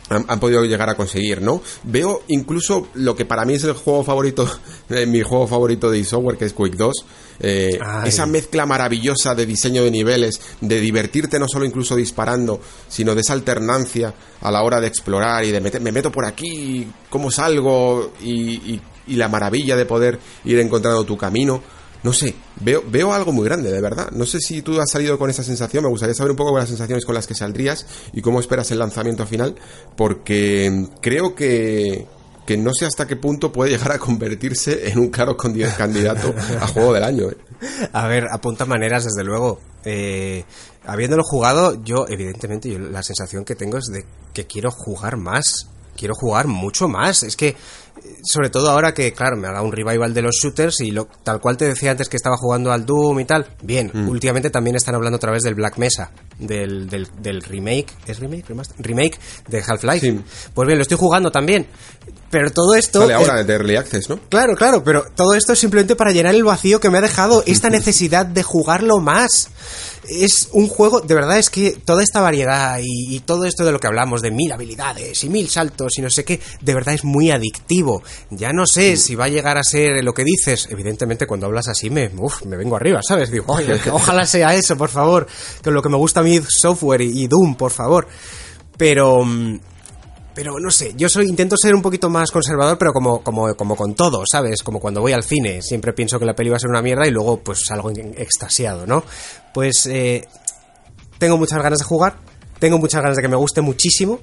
han, han podido llegar a conseguir, ¿no? Veo incluso lo que para mí es el juego favorito, eh, mi juego favorito de software, que es Quake 2. eh, esa mezcla maravillosa de diseño de niveles, de divertirte no solo incluso disparando, sino de esa alternancia a la hora de explorar y de meter, me meto por aquí, cómo salgo y, y- y la maravilla de poder ir encontrando tu camino. No sé, veo, veo algo muy grande, de verdad. No sé si tú has salido con esa sensación, me gustaría saber un poco las sensaciones con las que saldrías y cómo esperas el lanzamiento final, porque creo que, que no sé hasta qué punto puede llegar a convertirse en un claro candidato a juego del año. ¿eh? A ver, apunta maneras, desde luego. Eh, habiéndolo jugado, yo, evidentemente, yo la sensación que tengo es de que quiero jugar más. Quiero jugar mucho más. Es que, sobre todo ahora que, claro, me ha dado un revival de los shooters y lo, tal cual te decía antes que estaba jugando al Doom y tal. Bien, últimamente también están hablando otra vez del Black Mesa, del, del, del remake. ¿Es remake? Remaster? Remake de Half-Life. Sí. Pues bien, lo estoy jugando también. Pero todo esto. Ahora de Early Access, ¿no? Claro, claro, pero todo esto es simplemente para llenar el vacío que me ha dejado esta necesidad de jugarlo más. Es un juego, de verdad es que toda esta variedad y, y todo esto de lo que hablamos, de mil habilidades y mil saltos y no sé qué, de verdad es muy adictivo. Ya no sé si va a llegar a ser lo que dices. Evidentemente cuando hablas así me, uf, me vengo arriba, ¿sabes? Digo, oye, ojalá sea eso, por favor. Que lo que me gusta a mí software y, y Doom, por favor. Pero... pero no sé, yo soy, intento ser un poquito más conservador, pero como, como, como con todo, ¿sabes? Como cuando voy al cine, siempre pienso que la peli va a ser una mierda y luego pues salgo extasiado, ¿no? Pues eh, tengo muchas ganas de jugar, tengo muchas ganas de que me guste muchísimo,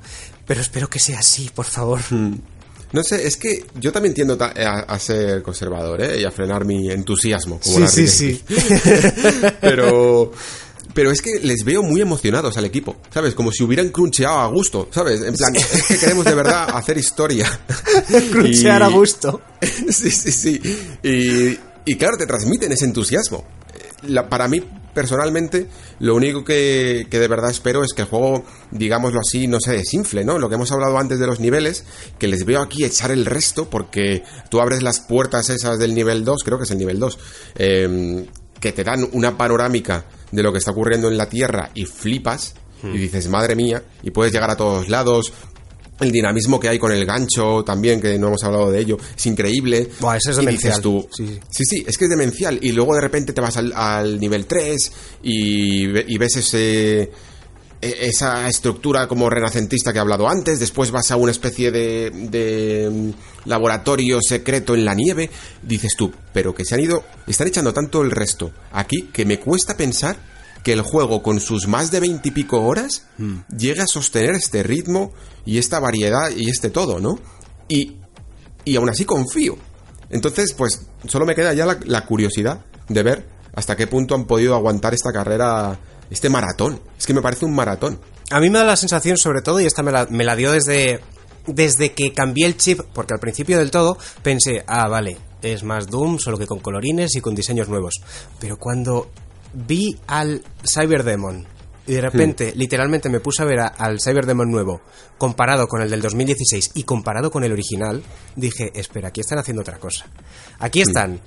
pero espero que sea así, por favor. No sé, es que yo también tiendo ta- a, a ser conservador, ¿eh? Y a frenar mi entusiasmo. Como Sí, la sí, sí. pero pero es que les veo muy emocionados al equipo, ¿sabes? Como si hubieran cruncheado a gusto, ¿sabes? En plan, es que queremos de verdad hacer historia. Crunchear Y- a gusto. sí, sí, sí. Y, y claro, te transmiten ese entusiasmo. La- para mí, personalmente, lo único que, que de verdad espero es que el juego, digámoslo así, no se desinfle, ¿no? Lo que hemos hablado antes de los niveles, que les veo aquí echar el resto, porque tú abres las puertas esas del nivel 2, creo que es el nivel 2, eh, que te dan una panorámica de lo que está ocurriendo en la Tierra y flipas, y dices, madre mía, y puedes llegar a todos lados, el dinamismo que hay con el gancho también, que no hemos hablado de ello, es increíble. Buah, eso es y demencial. dices tú, Sí, sí. sí, sí, es que es demencial. Y luego de repente te vas al, al nivel 3 y, y ves ese esa estructura como renacentista que he hablado antes, después vas a una especie de, de mm, laboratorio secreto en la nieve, dices tú, pero que se han ido, están echando tanto el resto aquí que me cuesta pensar que el juego con sus más de veintipico horas llega a sostener este ritmo y esta variedad y este todo, ¿no? Y, y aún así confío. Entonces, pues solo me queda ya la, la curiosidad de ver hasta qué punto han podido aguantar esta carrera, este maratón. Es que me parece un maratón. A mí me da la sensación, sobre todo, y esta me la, me la dio desde, desde que cambié el chip, porque al principio del todo pensé, ah, vale, es más Doom, solo que con colorines y con diseños nuevos. Pero cuando vi al Cyberdemon y de repente, literalmente me puse a ver a- al Cyberdemon nuevo, comparado con el del 2016 y comparado con el original, dije, espera, aquí están haciendo otra cosa. Aquí están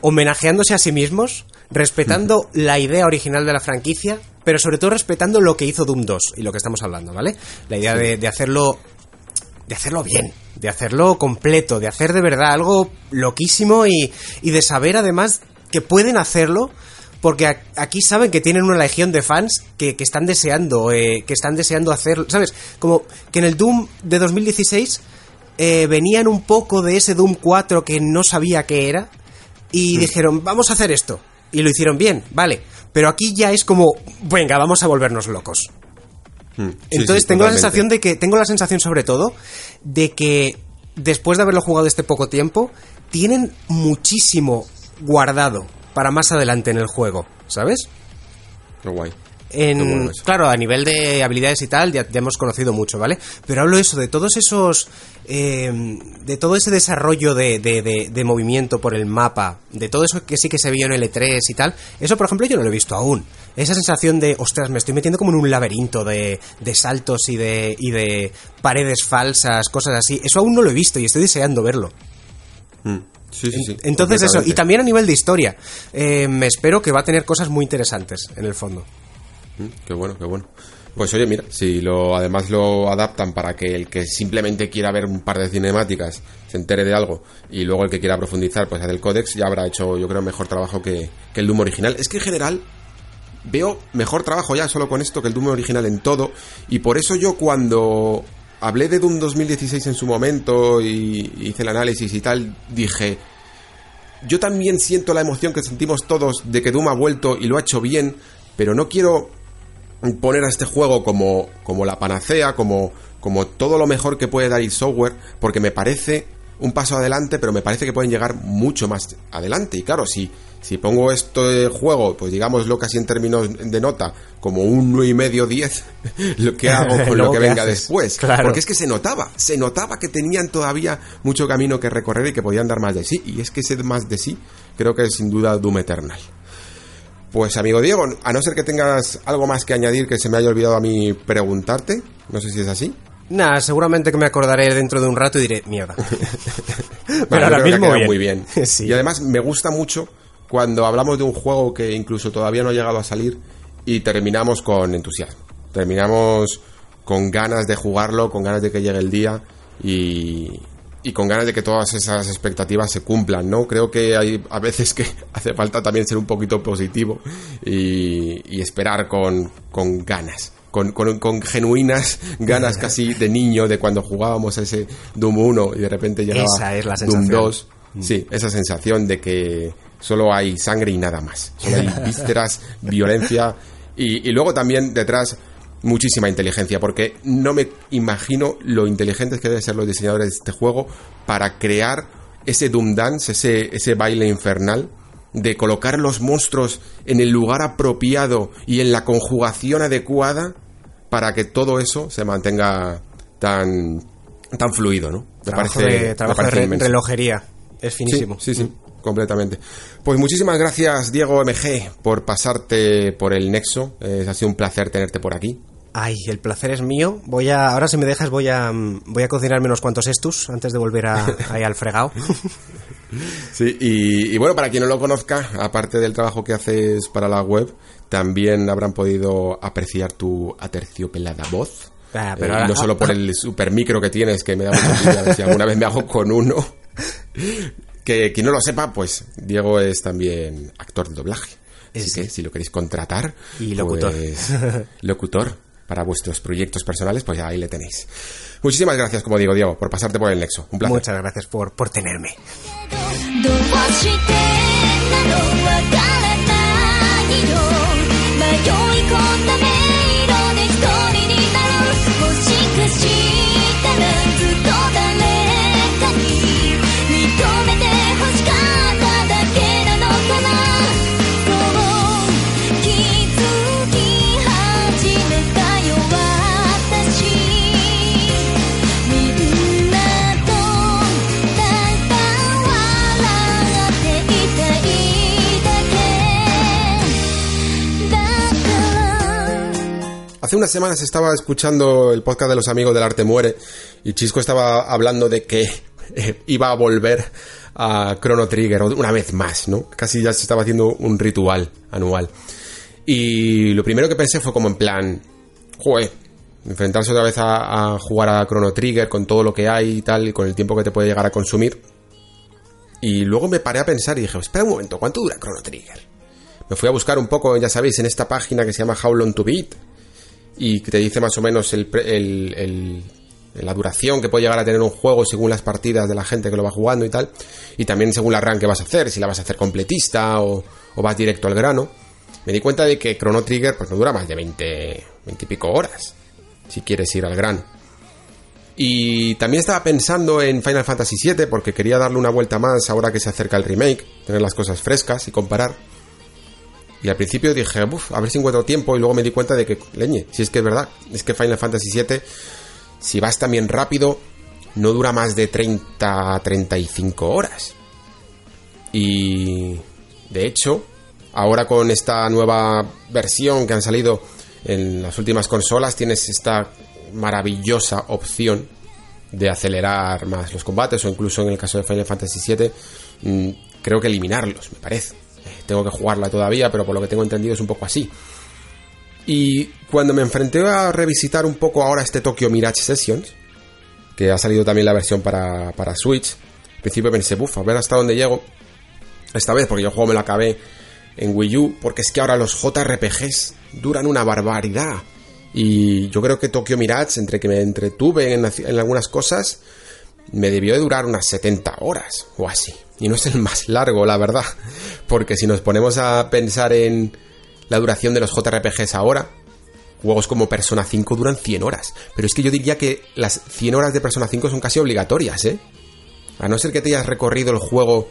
homenajeándose a sí mismos, respetando la idea original de la franquicia, pero sobre todo respetando lo que hizo Doom 2 y lo que estamos hablando, ¿vale? La idea de, de hacerlo de hacerlo bien, de hacerlo completo, de hacer de verdad algo loquísimo y, y de saber además que pueden hacerlo porque aquí saben que tienen una legión de fans que, que están deseando eh, que están deseando hacerlo, ¿sabes? Como que en el Doom de 2016 eh, venían un poco de ese Doom 4 que no sabía qué era y dijeron, vamos a hacer esto. Y lo hicieron bien, vale. Pero aquí ya es como, venga, vamos a volvernos locos. Mm, sí, Entonces sí, tengo la sensación de que, tengo la sensación sobre todo, de que después de haberlo jugado este poco tiempo, tienen muchísimo guardado para más adelante en el juego, ¿sabes? Guay. En, bueno claro, a nivel de habilidades y tal, ya, ya hemos conocido mucho, ¿vale? Pero hablo eso, de todos esos. Eh, de todo ese desarrollo de, de- de- de movimiento por el mapa, de todo eso que sí que se vio en L3 y tal. Eso, por ejemplo, yo no lo he visto aún. Esa sensación de, ostras, me estoy metiendo como en un laberinto de, de saltos y de, y de paredes falsas, cosas así. Eso aún no lo he visto y estoy deseando verlo. Mm, Sí, sí, sí. Entonces, eso. Y también a nivel de historia. eh, me espero que va a tener cosas muy interesantes en el fondo. Mm, Qué bueno, qué bueno. Pues oye, mira, si lo además lo adaptan para que el que simplemente quiera ver un par de cinemáticas se entere de algo y luego el que quiera profundizar pues hace el códex, ya habrá hecho yo creo mejor trabajo que, que el Doom original. Es que en general veo mejor trabajo ya solo con esto que el Doom original en todo y por eso yo cuando hablé de Doom 2016 en su momento y hice el análisis y tal, dije, yo también siento la emoción que sentimos todos de que Doom ha vuelto y lo ha hecho bien, pero no quiero poner a este juego como, como la panacea, como, como todo lo mejor que puede dar el software, porque me parece un paso adelante, pero me parece que pueden llegar mucho más adelante. Y claro, si, si pongo esto de juego, pues digámoslo casi en términos de nota, como un 9 y medio 10, lo que hago con lo que ¿qué venga haces? después. Claro. Porque es que se notaba, se notaba que tenían todavía mucho camino que recorrer y que podían dar más de sí. Y es que ese más de sí creo que es sin duda Doom Eternal. Pues amigo Diego, a no ser que tengas algo más que añadir que se me haya olvidado a mí preguntarte, no sé si es así. Nada, seguramente que me acordaré dentro de un rato y diré, mierda. Pero ahora que mismo bien. muy bien. Sí. Y además me gusta mucho cuando hablamos de un juego que incluso todavía no ha llegado a salir y terminamos con entusiasmo. Terminamos con ganas de jugarlo, con ganas de que llegue el día y, y con ganas de que todas esas expectativas se cumplan, ¿no? Creo que hay a veces que hace falta también ser un poquito positivo y, y esperar con, con ganas. Con, con, con genuinas ganas casi de niño de cuando jugábamos a ese Doom 1 y de repente llegaba Esa es la Doom sensación. 2 Sí, esa sensación de que solo hay sangre y nada más. Solo hay vísceras, violencia y, y luego también detrás muchísima inteligencia, porque no me imagino lo inteligentes que deben ser los diseñadores de este juego para crear ese Doom Dance, ese, ese baile infernal de colocar los monstruos en el lugar apropiado y en la conjugación adecuada para que todo eso se mantenga tan tan fluido, ¿no? Me Trabajo parece- de, trabajo parece relojería. Es finísimo. Sí, sí, sí, completamente. Pues muchísimas gracias, Diego MG, por pasarte por el Nexo. Eh, ha sido un placer tenerte por aquí. Ay, el placer es mío. Voy a, ahora si me dejas voy a, voy a cocinarme unos cuantos estus antes de volver a, ahí al fregado. Sí, y, y bueno, para quien no lo conozca, aparte del trabajo que haces para la web, también habrán podido apreciar tu aterciopelada voz. Ah, pero Eh, ahora- no solo por el super micro que tienes, que me da mucha ver si alguna vez me hago con uno. Que quien no lo sepa, pues Diego es también actor de doblaje. Así Es- que si lo queréis contratar, Y locutor. pues, locutor para vuestros proyectos personales, pues ya ahí le tenéis. Muchísimas gracias, como digo, Diego, por pasarte por el Nexo. Un placer. Muchas gracias por, por tenerme. Semanas estaba escuchando el podcast de los amigos del arte muere y Chisco estaba hablando de que eh, iba a volver a Chrono Trigger una vez más, ¿no? Casi ya se estaba haciendo un ritual anual. Y lo primero que pensé fue como en plan, joder, enfrentarse otra vez a, a jugar a Chrono Trigger con todo lo que hay y tal y con el tiempo que te puede llegar a consumir. Y luego me paré a pensar y dije, espera un momento, ¿cuánto dura Chrono Trigger? Me fui a buscar un poco, ya sabéis, en esta página que se llama How Long to Beat y te dice más o menos el, el- el- la duración que puede llegar a tener un juego según las partidas de la gente que lo va jugando y tal. Y también según la run que vas a hacer, si la vas a hacer completista o, o vas directo al grano. Me di cuenta de que Chrono Trigger pues no dura más de 20, 20 y pico horas, si quieres ir al grano. Y también estaba pensando en Final Fantasy VII porque quería darle una vuelta más ahora que se acerca el remake, tener las cosas frescas y comparar. Y al principio dije, uff, a ver si encuentro tiempo. Y luego me di cuenta de que, leñe, si es que es verdad, es que Final Fantasy VII, si vas también rápido, no dura más de 30 a 35 horas. Y de hecho, ahora con esta nueva versión que han salido en las últimas consolas, tienes esta maravillosa opción de acelerar más los combates o incluso en el caso de Final Fantasy VII mm, creo que eliminarlos, me parece. Tengo que jugarla todavía, pero por lo que tengo entendido es un poco así. Y cuando me enfrenté a revisitar un poco ahora este Tokyo Mirage Sessions, que ha salido también la versión para, para Switch, al principio pensé, buf, a ver hasta dónde llego. Esta vez, porque yo juego me lo acabé en Wii U, porque es que ahora los JRPGs duran una barbaridad. Y yo creo que Tokyo Mirage, entre que me entretuve en, en algunas cosas, me debió de durar unas 70 horas o así. Y no es el más largo, la verdad. Porque si nos ponemos a pensar en la duración de los JRPGs ahora, Juegos como Persona 5 duran 100 horas. Pero es que yo diría que las 100 horas de Persona 5 son casi obligatorias, ¿eh? A no ser que te hayas recorrido el juego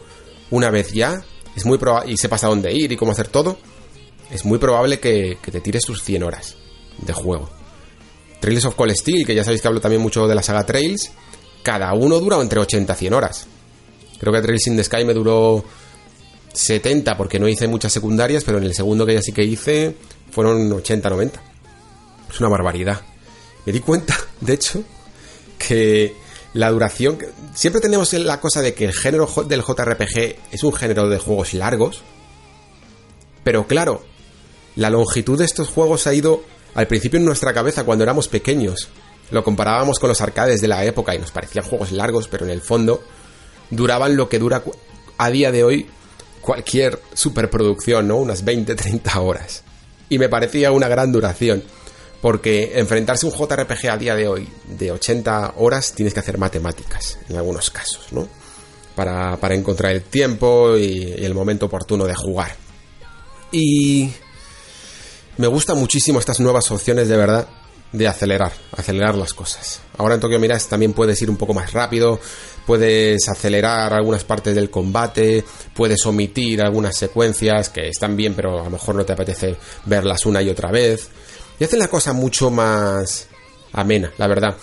una vez ya, es muy y sepas a dónde ir y cómo hacer todo, es muy probable que, que te tires tus 100 horas de juego. Trails of Cold Steel, que ya sabéis que hablo también mucho de la saga Trails, cada uno dura entre 80 y 100 horas. Creo que Trails in the Sky me duró 70 porque no hice muchas secundarias, pero en el segundo que ya sí que hice fueron 80-90. Es una barbaridad. Me di cuenta, de hecho, que la duración... Siempre tenemos la cosa de que el género del JRPG es un género de juegos largos, pero claro, la longitud de estos juegos ha ido al principio en nuestra cabeza cuando éramos pequeños. Lo comparábamos con los arcades de la época y nos parecían juegos largos, pero en el fondo duraban lo que dura a día de hoy cualquier superproducción, ¿no? Unas 20, 30 horas. Y me parecía una gran duración. Porque enfrentarse a un JRPG a día de hoy de 80 horas tienes que hacer matemáticas, en algunos casos, ¿no? Para, para encontrar el tiempo y, el momento oportuno de jugar. Y me gustan muchísimo estas nuevas opciones de verdad de acelerar, acelerar las cosas. Ahora en Tokyo Mirage también puedes ir un poco más rápido, puedes acelerar algunas partes del combate, puedes omitir algunas secuencias que están bien, pero a lo mejor no te apetece verlas una y otra vez. Y hacen la cosa mucho más amena, la verdad.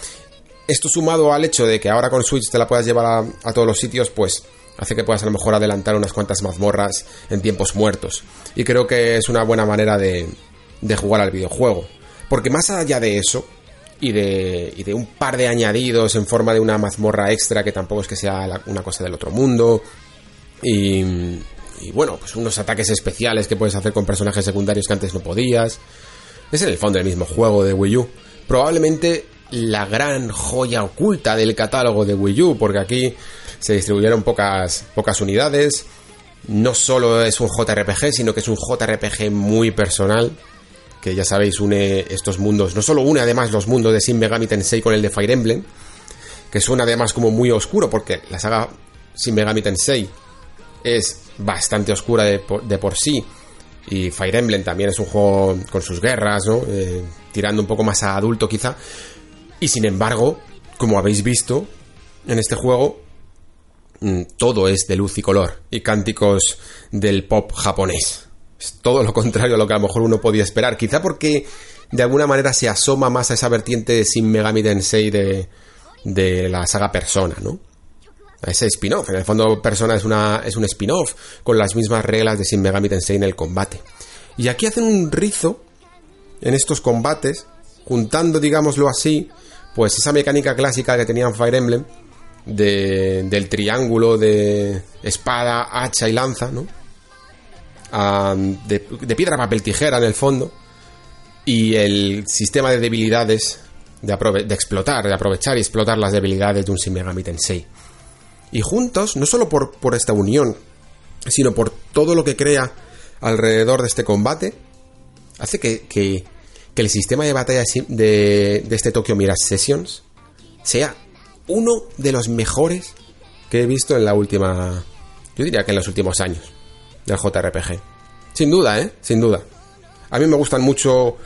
Esto sumado al hecho de que ahora con Switch te la puedas llevar a, a todos los sitios, pues hace que puedas a lo mejor adelantar unas cuantas mazmorras en tiempos muertos. Y creo que es una buena manera de, de jugar al videojuego. Porque más allá de eso, y de, y de un par de añadidos en forma de una mazmorra extra, que tampoco es que sea una cosa del otro mundo, y, y bueno, pues unos ataques especiales que puedes hacer con personajes secundarios que antes no podías. Es en el fondo el mismo juego de Wii U. Probablemente la gran joya oculta del catálogo de Wii U, porque aquí se distribuyeron pocas, pocas unidades. No solo es un JRPG, sino que es un JRPG muy personal, que ya sabéis une estos mundos. No solo une además los mundos de Shin Megami Tensei con el de Fire Emblem, que suena además como muy oscuro, porque la saga Shin Megami Tensei es bastante oscura de por, sí. Y Fire Emblem también es un juego con sus guerras. Eh, tirando un poco más a adulto quizá. Y sin embargo, como habéis visto, en este juego mm, todo es de luz y color y cánticos del pop japonés. Es todo lo contrario a lo que a lo mejor uno podía esperar. Quizá porque de alguna manera se asoma más a esa vertiente de Shin Megami Tensei de, de la saga Persona, ¿no? A ese spin-off. En el fondo, Persona es, una, es un spin-off con las mismas reglas de Shin Megami Tensei en el combate. Y aquí hacen un rizo en estos combates, juntando, digámoslo así, pues esa mecánica clásica que tenían Fire Emblem de, del triángulo de espada, hacha y lanza, ¿no? Ah, de, piedra, papel, tijera en el fondo. Y el sistema de debilidades de, explotar, de aprovechar y explotar las debilidades de un Shin Megami Tensei. Y juntos, no solo por, por esta unión, sino por todo lo que crea alrededor de este combate, hace que, que- que el sistema de batalla de, de este Tokyo Mirage Sessions sea uno de los mejores que he visto en la última. Yo diría que en los últimos años del JRPG. Sin duda, ¿eh? Sin duda. A mí me gustan mucho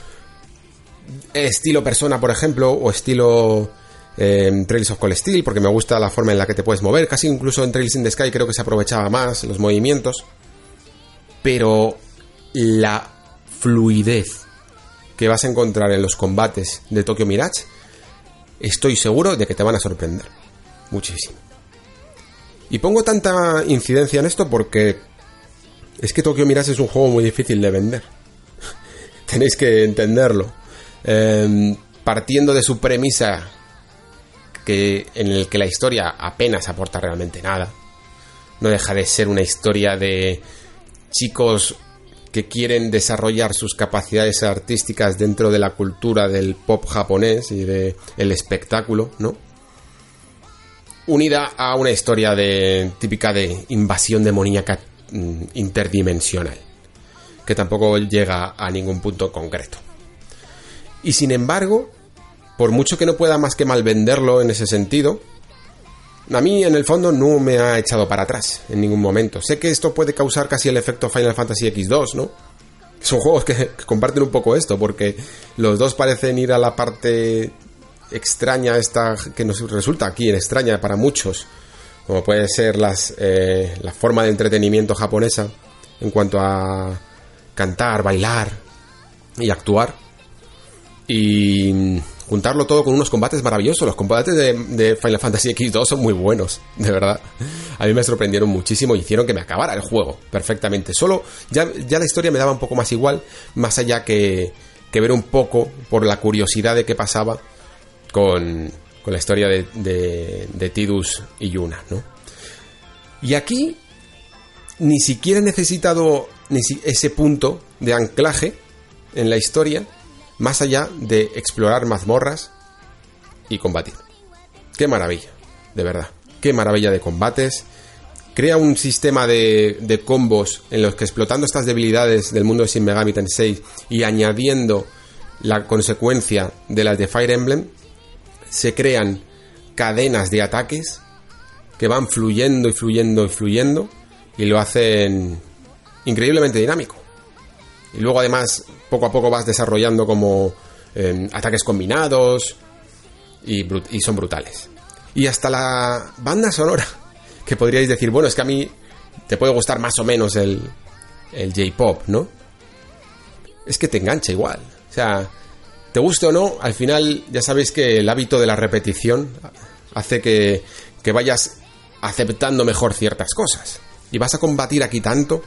estilo Persona, por ejemplo, o estilo eh, Trails of Cold Steel, porque me gusta la forma en la que te puedes mover. Casi incluso en Trails in the Sky creo que se aprovechaba más los movimientos. Pero la fluidez que vas a encontrar en los combates de Tokyo Mirage, estoy seguro de que te van a sorprender. Muchísimo. Y pongo tanta incidencia en esto porque es que Tokyo Mirage es un juego muy difícil de vender. Tenéis que entenderlo. Eh, partiendo de su premisa que en el que la historia apenas aporta realmente nada. No deja de ser una historia de chicos que quieren desarrollar sus capacidades artísticas dentro de la cultura del pop japonés y de el espectáculo, ¿no? Unida a una historia de típica de invasión demoníaca interdimensional, que tampoco llega a ningún punto concreto. Y sin embargo, por mucho que no pueda más que mal venderlo en ese sentido, a mí en el fondo no me ha echado para atrás en ningún momento. Sé que esto puede causar casi el efecto Final Fantasy X2, ¿no? Son juegos que, que comparten un poco esto, porque los dos parecen ir a la parte extraña esta que nos resulta aquí extraña para muchos, como puede ser las, eh, la forma de entretenimiento japonesa en cuanto a cantar, bailar y actuar. Y juntarlo todo con unos combates maravillosos. Los combates de, de Final Fantasy X2 son muy buenos, de verdad. A mí me sorprendieron muchísimo y hicieron que me acabara el juego perfectamente. Solo ya, ya la historia me daba un poco más igual, más allá que, que ver un poco por la curiosidad de qué pasaba con, con la historia de, de, de Tidus y Yuna, ¿no? Y aquí ni siquiera he necesitado ese punto de anclaje en la historia, más allá de explorar mazmorras y combatir. Qué maravilla, de verdad. Qué maravilla de combates. Crea un sistema de, de combos en los que explotando estas debilidades del mundo de Shin Megami Tensei y añadiendo la consecuencia de las de Fire Emblem, se crean cadenas de ataques que van fluyendo y fluyendo y fluyendo y lo hacen increíblemente dinámico. Y luego además poco a poco vas desarrollando como eh, ataques combinados y, y son brutales. Y hasta la banda sonora, que podríais decir, bueno, es que a mí te puede gustar más o menos el, el J-Pop, ¿no? Es que te engancha igual. O sea, te guste o no, al final ya sabéis que el hábito de la repetición hace que, que vayas aceptando mejor ciertas cosas. Y vas a combatir aquí tanto,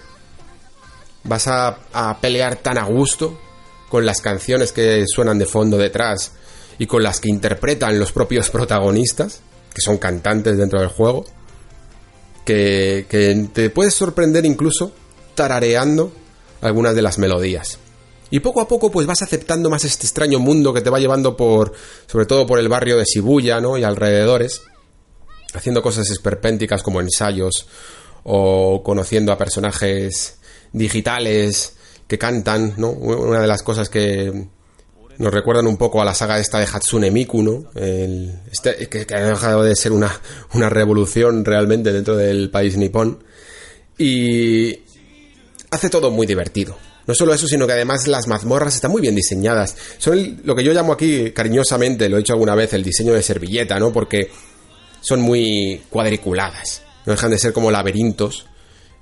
vas a, a pelear tan a gusto con las canciones que suenan de fondo detrás y con las que interpretan los propios protagonistas, que son cantantes dentro del juego, que, que te puedes sorprender incluso tarareando algunas de las melodías. Y poco a poco pues vas aceptando más este extraño mundo que te va llevando por, sobre todo por el barrio de Shibuya, ¿no? Y alrededores, haciendo cosas esperpénticas como ensayos o conociendo a personajes digitales que cantan, ¿no? Una de las cosas que nos recuerdan un poco a la saga esta de Hatsune Miku, ¿no? El- este- que, que ha dejado de ser una, una revolución realmente dentro del país nipón. Y hace todo muy divertido. No solo eso, sino que además las mazmorras están muy bien diseñadas. Son lo que yo llamo aquí cariñosamente, lo he dicho alguna vez, el diseño de servilleta, ¿no? Porque son muy cuadriculadas. No dejan de ser como laberintos,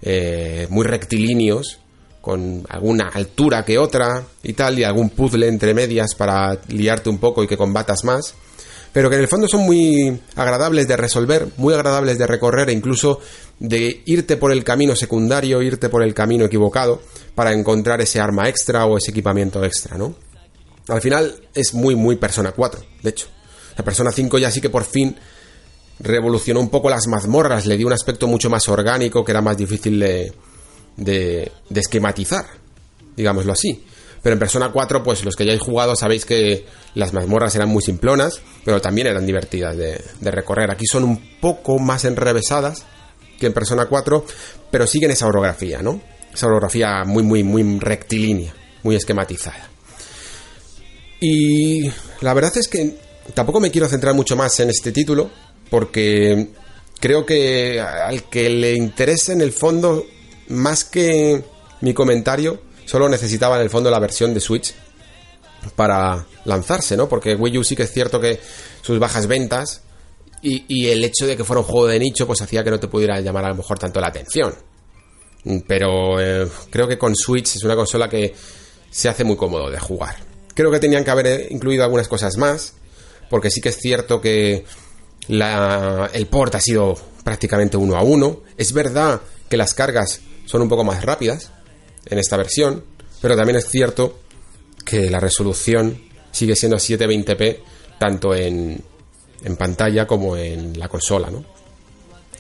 eh, muy rectilíneos, con alguna altura que otra y tal, y algún puzzle entre medias para liarte un poco y que combatas más. Pero que en el fondo son muy agradables de resolver, muy agradables de recorrer e incluso de irte por el camino secundario, irte por el camino equivocado para encontrar ese arma extra o ese equipamiento extra, ¿no? Al final es muy, muy Persona 4, de hecho. La Persona 5 ya sí que por fin revolucionó un poco las mazmorras, le dio un aspecto mucho más orgánico que era más difícil de, de, de esquematizar, digámoslo así. Pero en Persona 4, pues los que ya hayáis jugado sabéis que las mazmorras eran muy simplonas, pero también eran divertidas de, de recorrer. Aquí son un poco más enrevesadas que en Persona 4, pero siguen esa orografía, ¿no? Esa orografía muy, muy, muy rectilínea, muy esquematizada. Y la verdad es que tampoco me quiero centrar mucho más en este título, porque creo que al que le interese en el fondo, más que mi comentario, solo necesitaba en el fondo la versión de Switch para lanzarse, ¿no? Porque Wii U sí que es cierto que sus bajas ventas y, el hecho de que fuera un juego de nicho, pues hacía que no te pudiera llamar a lo mejor tanto la atención. Pero eh, creo que con Switch es una consola que se hace muy cómodo de jugar. Creo que tenían que haber incluido algunas cosas más, porque sí que es cierto que el port ha sido prácticamente uno a uno. Es verdad que las cargas son un poco más rápidas en esta versión, pero también es cierto que la resolución sigue siendo 720p tanto en, en pantalla como en la consola, ¿no?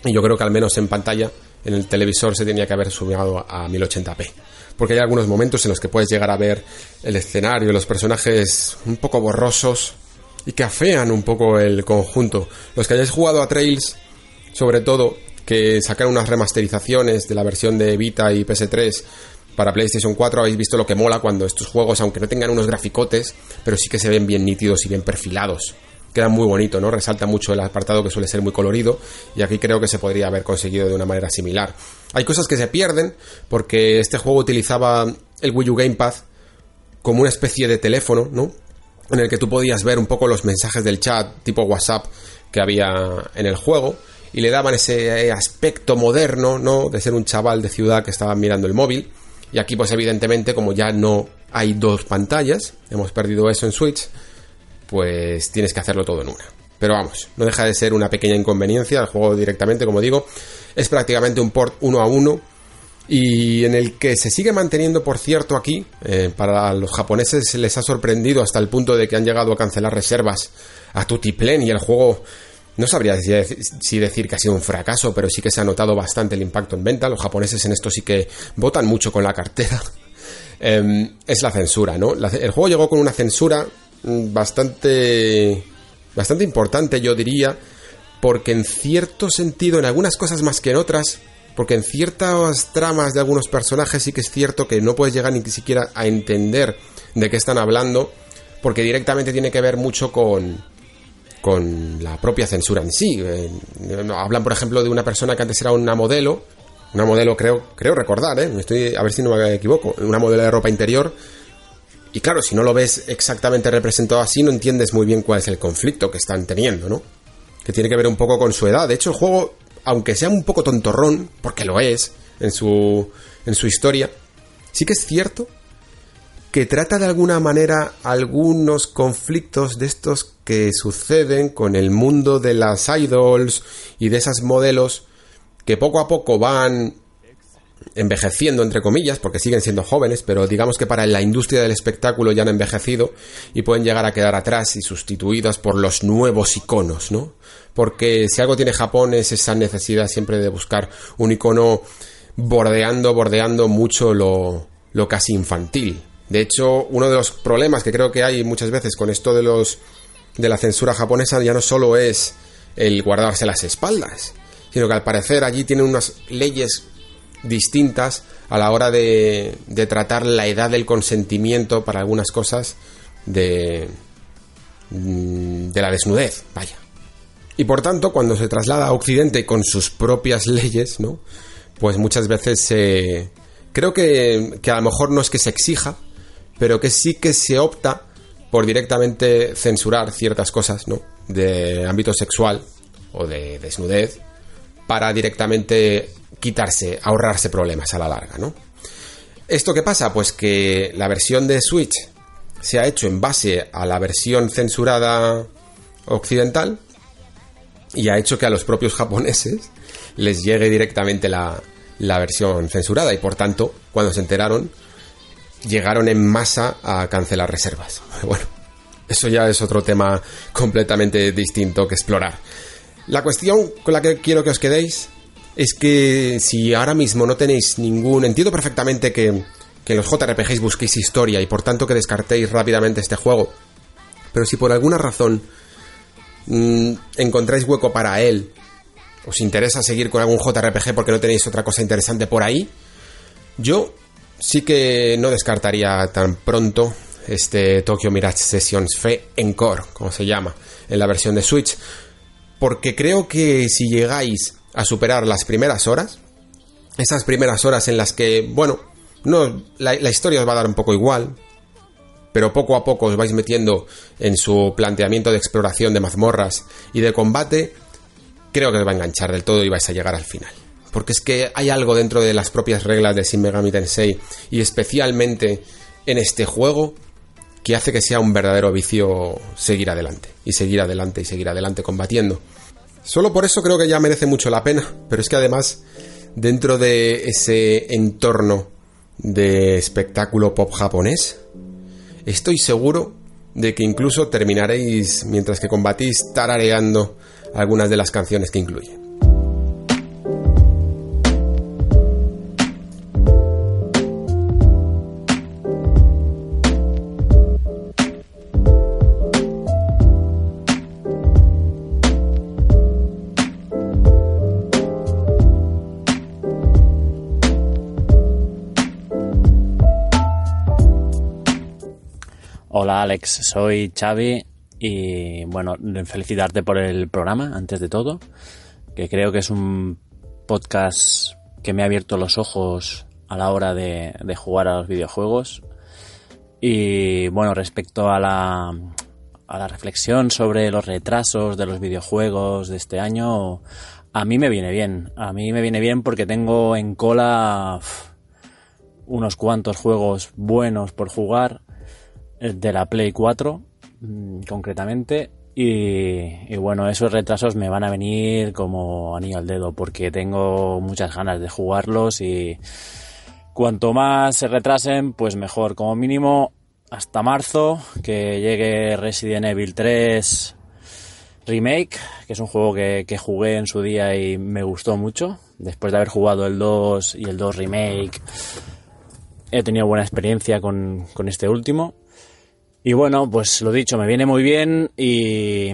Y yo creo que al menos en pantalla, en el televisor se tenía que haber subido a 1080p. Porque hay algunos momentos en los que puedes llegar a ver el escenario los personajes un poco borrosos y que afean un poco el conjunto. Los que hayáis jugado a Trails, sobre todo, que sacaron unas remasterizaciones de la versión de Vita y PS3 para PlayStation 4, habéis visto lo que mola cuando estos juegos, aunque no tengan unos graficotes, pero sí que se ven bien nítidos y bien perfilados. Queda muy bonito, ¿no? Resalta mucho el apartado que suele ser muy colorido y aquí creo que se podría haber conseguido de una manera similar. Hay cosas que se pierden porque este juego utilizaba el Wii U Gamepad como una especie de teléfono, ¿no? En el que tú podías ver un poco los mensajes del chat tipo WhatsApp que había en el juego y le daban ese aspecto moderno, ¿no? De ser un chaval de ciudad que estaba mirando el móvil. Y aquí, pues evidentemente, como ya no hay dos pantallas, hemos perdido eso en Switch, pues tienes que hacerlo todo en una. Pero vamos, no deja de ser una pequeña inconveniencia. El juego directamente, como digo, es prácticamente un port uno a uno. Y en el que se sigue manteniendo, por cierto, aquí, eh, para los japoneses les ha sorprendido hasta el punto de que han llegado a cancelar reservas a Tutiplen y el juego no sabría si decir que ha sido un fracaso, pero sí que se ha notado bastante el impacto en venta. Los japoneses en esto sí que votan mucho con la cartera. Em, es la censura, ¿no? el juego llegó con una censura mm, bastante, bastante importante, yo diría, porque en cierto sentido, en algunas cosas más que en otras, porque en ciertas tramas de algunos personajes sí que es cierto que no puedes llegar ni siquiera a entender de qué están hablando, porque directamente tiene que ver mucho con, con la propia censura en sí. Eh, hablan, por ejemplo, de una persona que antes era una modelo, una modelo creo, creo recordar, ¿eh? Estoy, a ver si no me equivoco, una modelo de ropa interior. Y claro, si no lo ves exactamente representado así, no entiendes muy bien cuál es el conflicto que están teniendo, ¿no? Que tiene que ver un poco con su edad. De hecho, el juego, aunque sea un poco tontorrón, porque lo es en su, en su historia, sí que es cierto que trata de alguna manera algunos conflictos de estos que suceden con el mundo de las idols y de esas modelos que poco a poco van envejeciendo entre comillas porque siguen siendo jóvenes pero digamos que para la industria del espectáculo ya han envejecido y pueden llegar a quedar atrás y sustituidas por los nuevos iconos no porque si algo tiene Japón es esa necesidad siempre de buscar un icono bordeando bordeando mucho lo, lo casi infantil de hecho, uno de los problemas que creo que hay muchas veces con esto de los de la censura japonesa ya no solo es el guardarse las espaldas, sino que al parecer allí tienen unas leyes distintas a la hora de, de tratar la edad del consentimiento para algunas cosas de, de la desnudez, vaya. Y por tanto, cuando se traslada a Occidente con sus propias leyes, ¿no? Pues muchas veces se... creo que, que a lo mejor no es que se exija, pero que sí que se opta por directamente censurar ciertas cosas, ¿no? De ámbito sexual o de desnudez para directamente quitarse, ahorrarse problemas a la larga, ¿no? ¿Esto qué pasa? Pues que la versión de Switch se ha hecho en base a la versión censurada occidental y ha hecho que a los propios japoneses les llegue directamente la, la versión censurada y por tanto, cuando se enteraron, llegaron en masa a cancelar reservas. Bueno, eso ya es otro tema completamente distinto que explorar. La cuestión con la que quiero que os quedéis es que si ahora mismo no tenéis ningún... Entiendo perfectamente que, que en los JRPGs busquéis historia y por tanto que descartéis rápidamente este juego. Pero si por alguna razón mmm, encontráis hueco para él, os interesa seguir con algún JRPG porque no tenéis otra cosa interesante por ahí, yo sí que no descartaría tan pronto este Tokyo Mirage Sessions Fe Encore, como se llama, en la versión de Switch, porque creo que si llegáis a superar las primeras horas, esas primeras horas en las que, bueno, no, la, la historia os va a dar un poco igual, pero poco a poco os vais metiendo en su planteamiento de exploración de mazmorras y de combate, creo que os va a enganchar del todo y vais a llegar al final porque es que hay algo dentro de las propias reglas de Shin Megami Tensei y especialmente en este juego que hace que sea un verdadero vicio seguir adelante y seguir adelante y seguir adelante combatiendo. Solo por eso creo que ya merece mucho la pena, pero es que además dentro de ese entorno de espectáculo pop japonés, estoy seguro de que incluso terminaréis mientras que combatís tarareando algunas de las canciones que incluye. Alex, soy Xavi y bueno, felicitarte por el programa antes de todo, que creo que es un podcast que me ha abierto los ojos a la hora de, de jugar a los videojuegos. Y bueno, respecto a la, a la reflexión sobre los retrasos de los videojuegos de este año, a mí me viene bien. A mí me viene bien porque tengo en cola unos cuantos juegos buenos por jugar de la Play 4 mm, concretamente y, bueno esos retrasos me van a venir como anillo al dedo porque tengo muchas ganas de jugarlos y cuanto más se retrasen pues mejor como mínimo hasta marzo que llegue Resident Evil 3 Remake, que es un juego que, que, jugué en su día y me gustó mucho. Después de haber jugado el 2 y el 2 Remake, he tenido buena experiencia con, con este último. Y bueno, pues lo dicho, me viene muy bien y,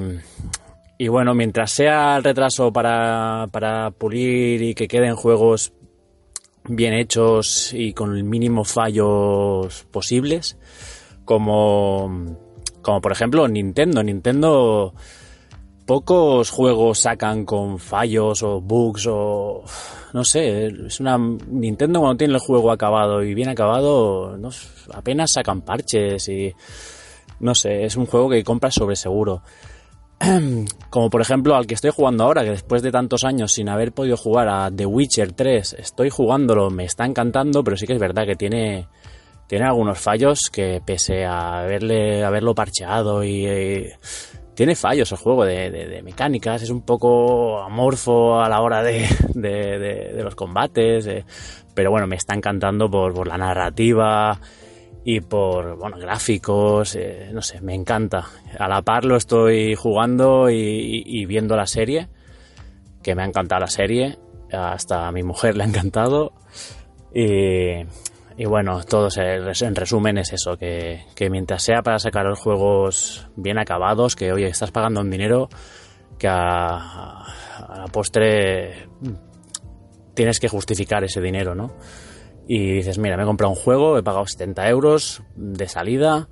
y bueno, mientras sea el retraso para, para pulir y que queden juegos bien hechos y con el mínimo fallos posibles, como, como por ejemplo Nintendo. Nintendo pocos juegos sacan con fallos o bugs o no sé, es una Nintendo cuando tiene el juego acabado y bien acabado, apenas sacan parches y no sé, es un juego que compras sobre seguro. Como por ejemplo al que estoy jugando ahora, que después de tantos años sin haber podido jugar a The Witcher 3, estoy jugándolo, me está encantando, pero sí que es verdad que tiene tiene algunos fallos que pese a haberle haberlo parcheado y, y tiene fallos el juego de, mecánicas, es un poco amorfo a la hora de, de los combates, eh, pero bueno, me está encantando por, por, la narrativa y por, bueno, gráficos, eh, no sé, me encanta. A la par lo estoy jugando y, viendo la serie, que me ha encantado la serie, hasta a mi mujer le ha encantado. Y, y bueno, todo en resumen es eso, que, que, mientras sea para sacar los juegos bien acabados, que oye, estás pagando un dinero que a, a la postre tienes que justificar ese dinero, ¿no? Y dices, mira, me he comprado un juego, he pagado 70 euros de salida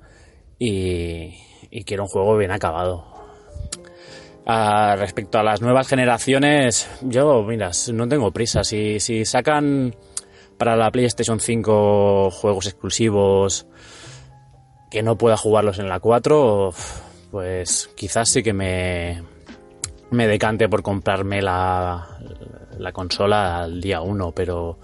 y, y quiero un juego bien acabado. Respecto a las nuevas generaciones, yo, mira, no tengo prisa. Si, si sacan para la PlayStation 5 juegos exclusivos que no pueda jugarlos en la 4, pues quizás sí que me, me decante por comprarme la, la consola al día 1, pero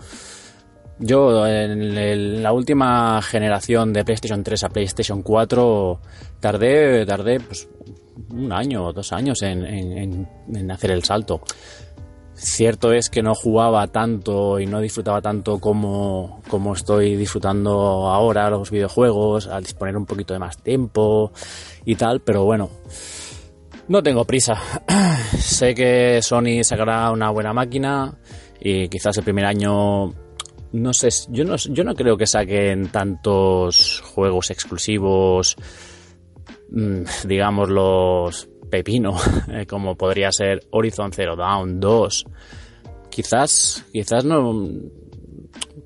yo en la última generación de PlayStation 3 a PlayStation 4 tardé, tardé pues, un año o dos años en, en, en hacer el salto. Cierto es que no jugaba tanto y no disfrutaba tanto como, como estoy disfrutando ahora los videojuegos, al disponer un poquito de más tiempo y tal, pero bueno, no tengo prisa. sé que Sony sacará una buena máquina y quizás el primer año no sé, yo no, yo no creo que saquen tantos juegos exclusivos, mm, digamos los pepino, eh, como podría ser Horizon Zero Dawn 2. Quizás, quizás no,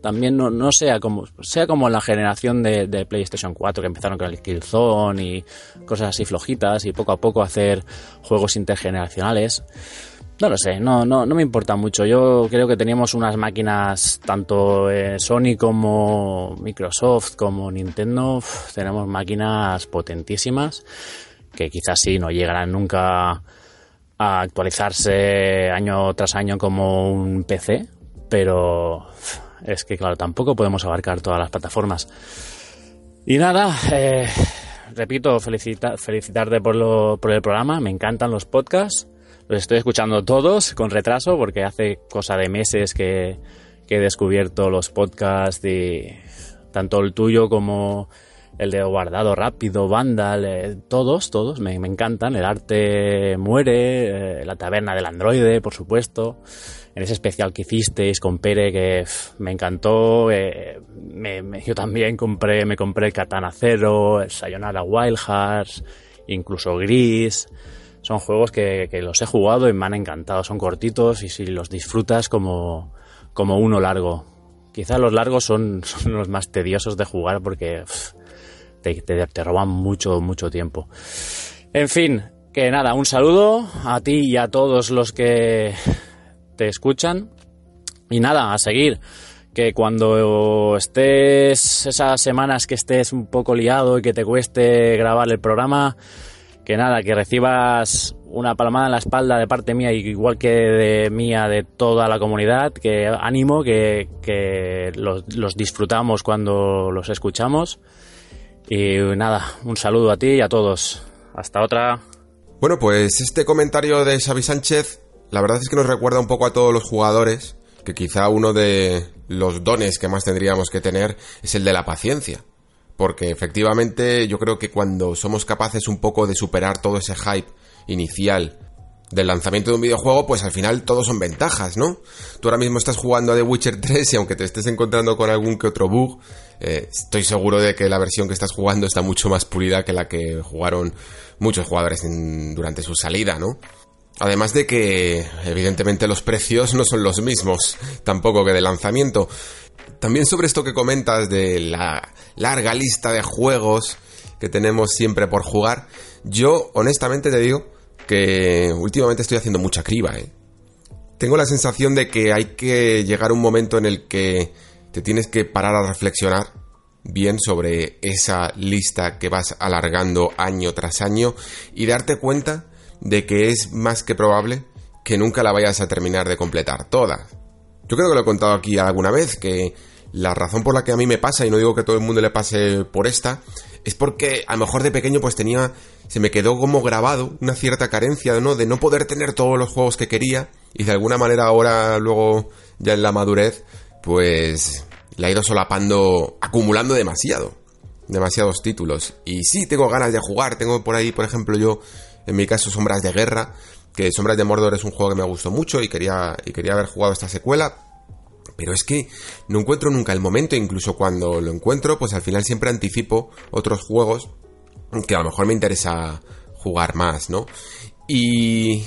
también no, no, sea como sea como la generación de, de, PlayStation 4 que empezaron con el Killzone y cosas así flojitas y poco a poco hacer juegos intergeneracionales. No lo sé, no, no, no me importa mucho. Yo creo que teníamos unas máquinas, tanto eh, Sony como Microsoft como Nintendo, tenemos máquinas potentísimas que quizás sí no llegarán nunca a actualizarse año tras año como un PC, pero es que claro, tampoco podemos abarcar todas las plataformas. Y nada, eh, repito, felicita, felicitarte por, lo, por el programa, me encantan los podcasts, los estoy escuchando todos con retraso porque hace cosa de meses que, he descubierto los podcasts y tanto el tuyo como el de Guardado Rápido, Vandal, eh, todos, todos me, encantan. El arte muere, eh, la taberna del androide, por supuesto. En ese especial que hicisteis con Pere, que me encantó. Eh, yo también compré, me compré el Katana Zero, el Sayonara Wild Hearts, incluso Gris. Son juegos que, los he jugado y me han encantado. Son cortitos y si los disfrutas como, como uno largo. Quizá los largos son, los más tediosos de jugar porque te, te, roban mucho, mucho tiempo. En fin, que nada, un saludo a ti y a todos los que te escuchan. Y nada, a seguir. que cuando estés esas semanas que estés un poco liado y que te cueste grabar el programa, que nada, que recibas una palmada en la espalda de parte mía, igual que de mía, de toda la comunidad, que ánimo, que, que los, los disfrutamos cuando los escuchamos. Y nada, un saludo a ti y a todos. Hasta otra. Bueno, pues este comentario de Xavi Sánchez, la verdad es que nos recuerda un poco a todos los jugadores, que quizá uno de los dones que más tendríamos que tener es el de la paciencia. Porque efectivamente yo creo que cuando somos capaces un poco de superar todo ese hype inicial del lanzamiento de un videojuego, pues al final todo son ventajas, ¿no? Tú ahora mismo estás jugando a The Witcher 3 y aunque te estés encontrando con algún que otro bug, eh, estoy seguro de que la versión que estás jugando está mucho más pulida que la que jugaron muchos jugadores en- durante su salida, ¿no? Además de que, evidentemente, los precios no son los mismos, tampoco que de lanzamiento. También sobre esto que comentas de la larga lista de juegos que tenemos siempre por jugar, yo honestamente te digo que últimamente estoy haciendo mucha criba, ¿eh? Tengo la sensación de que hay que llegar a un momento en el que te tienes que parar a reflexionar bien sobre esa lista que vas alargando año tras año y darte cuenta de que es más que probable que nunca la vayas a terminar de completar toda. Yo creo que lo he contado aquí alguna vez, que la razón por la que a mí me pasa, y no digo que a todo el mundo le pase por esta, es porque a lo mejor de pequeño pues tenía, se me quedó como grabado una cierta carencia, ¿no? De no poder tener todos los juegos que quería, y de alguna manera ahora, luego, ya en la madurez, pues la he ido solapando, acumulando demasiado. Demasiados títulos. Y sí, tengo ganas de jugar. Tengo por ahí, por ejemplo, yo, en mi caso, Sombras de Guerra. Que Sombras de Mordor es un juego que me gustó mucho y quería, y quería haber jugado esta secuela. Pero es que no encuentro nunca el momento, incluso cuando lo encuentro, pues al final siempre anticipo otros juegos que a lo mejor me interesa jugar más, ¿no? Y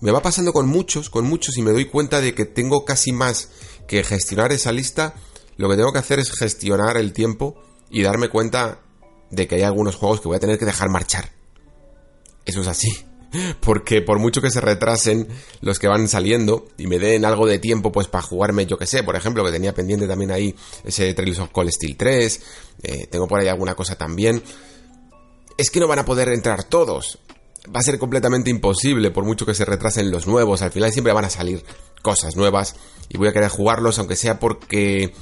me va pasando con muchos, con muchos, y me doy cuenta de que tengo casi más que gestionar esa lista. Lo que tengo que hacer es gestionar el tiempo y darme cuenta de que hay algunos juegos que voy a tener que dejar marchar. Eso es así. Porque por mucho que se retrasen los que van saliendo y me den algo de tiempo pues para jugarme, yo que sé, por ejemplo, que tenía pendiente también ahí ese Trails of Cold Steel 3, eh, tengo por ahí alguna cosa también, es que no van a poder entrar todos. Va a ser completamente imposible por mucho que se retrasen los nuevos, al final siempre van a salir cosas nuevas y voy a querer jugarlos aunque sea porque...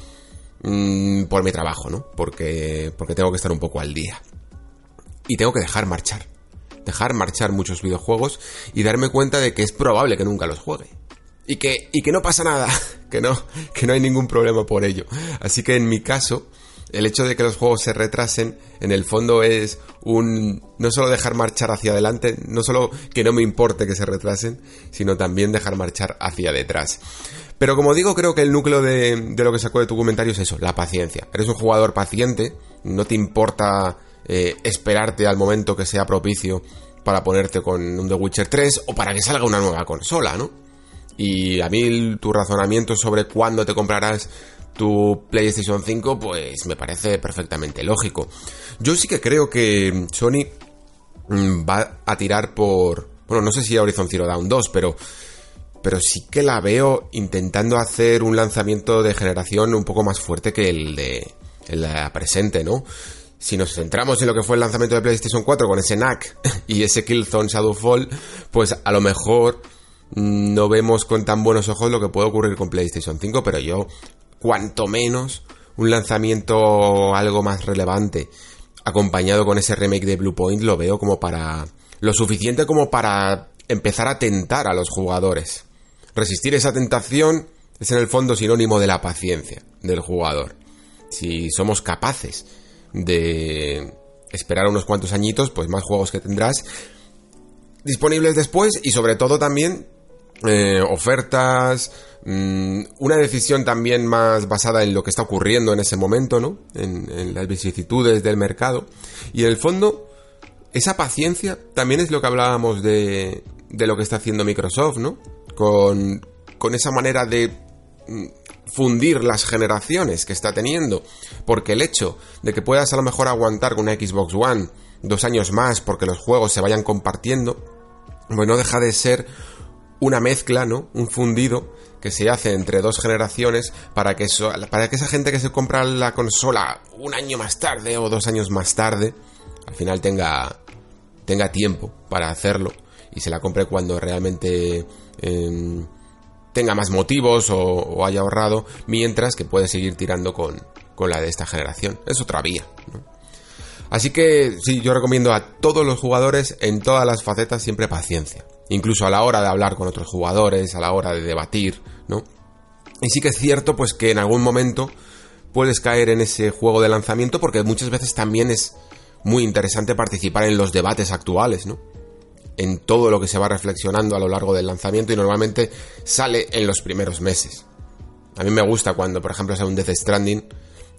mm, por mi trabajo, ¿no? Porque, porque tengo que estar un poco al día. Y tengo que dejar marchar dejar marchar muchos videojuegos y darme cuenta de que es probable que nunca los juegue. Y que, y que no pasa nada, que no, que no hay ningún problema por ello. Así que en mi caso, el hecho de que los juegos se retrasen, en el fondo es un, no solo dejar marchar hacia adelante, no solo que no me importe que se retrasen, sino también dejar marchar hacia detrás. Pero como digo, creo que el núcleo de, de lo que sacó de tu comentario es eso, la paciencia. Eres un jugador paciente, no te importa eh, esperarte al momento que sea propicio para ponerte con un The Witcher 3 o para que salga una nueva consola, ¿no? Y a mí tu razonamiento sobre cuándo te comprarás tu PlayStation 5, pues me parece perfectamente lógico. Yo sí que creo que Sony mm, va a tirar por... Bueno, no sé si Horizon Zero Dawn 2, pero pero sí que la veo intentando hacer un lanzamiento de generación un poco más fuerte que el de la presente, ¿no? Si nos centramos en lo que fue el lanzamiento de PlayStation 4 con ese NAC y ese Killzone Shadowfall, pues a lo mejor mm, no vemos con tan buenos ojos lo que puede ocurrir con PlayStation 5, pero yo, cuanto menos un lanzamiento algo más relevante, acompañado con ese remake de Blue Point, lo veo como para... lo suficiente como para empezar a tentar a los jugadores. Resistir esa tentación es en el fondo sinónimo de la paciencia del jugador. Si somos capaces de esperar unos cuantos añitos, pues más juegos que tendrás disponibles después y sobre todo también eh, ofertas, mm, una decisión también más basada en lo que está ocurriendo en ese momento, ¿no? En, en las vicisitudes del mercado. Y en el fondo, esa paciencia también es lo que hablábamos de, de lo que está haciendo Microsoft, ¿no? Con, con esa manera de mm, fundir las generaciones que está teniendo. Porque el hecho de que puedas a lo mejor aguantar con una Xbox One dos años más porque los juegos se vayan compartiendo, pues no deja de ser una mezcla, ¿no? Un fundido que se hace entre dos generaciones para que, eso, para que esa gente que se compra la consola un año más tarde o dos años más tarde, al final tenga, tenga tiempo para hacerlo y se la compre cuando realmente em, tenga más motivos o, haya ahorrado, mientras que puede seguir tirando con, con la de esta generación. Es otra vía. ¿no? Así que sí, yo recomiendo a todos los jugadores en todas las facetas siempre paciencia. Incluso a la hora de hablar con otros jugadores, a la hora de debatir, ¿no? Y sí que es cierto, pues que en algún momento puedes caer en ese juego de lanzamiento porque muchas veces también es muy interesante participar en los debates actuales, ¿no? En todo lo que se va reflexionando a lo largo del lanzamiento y normalmente sale en los primeros meses. A mí me gusta cuando, por ejemplo, sale un Death Stranding,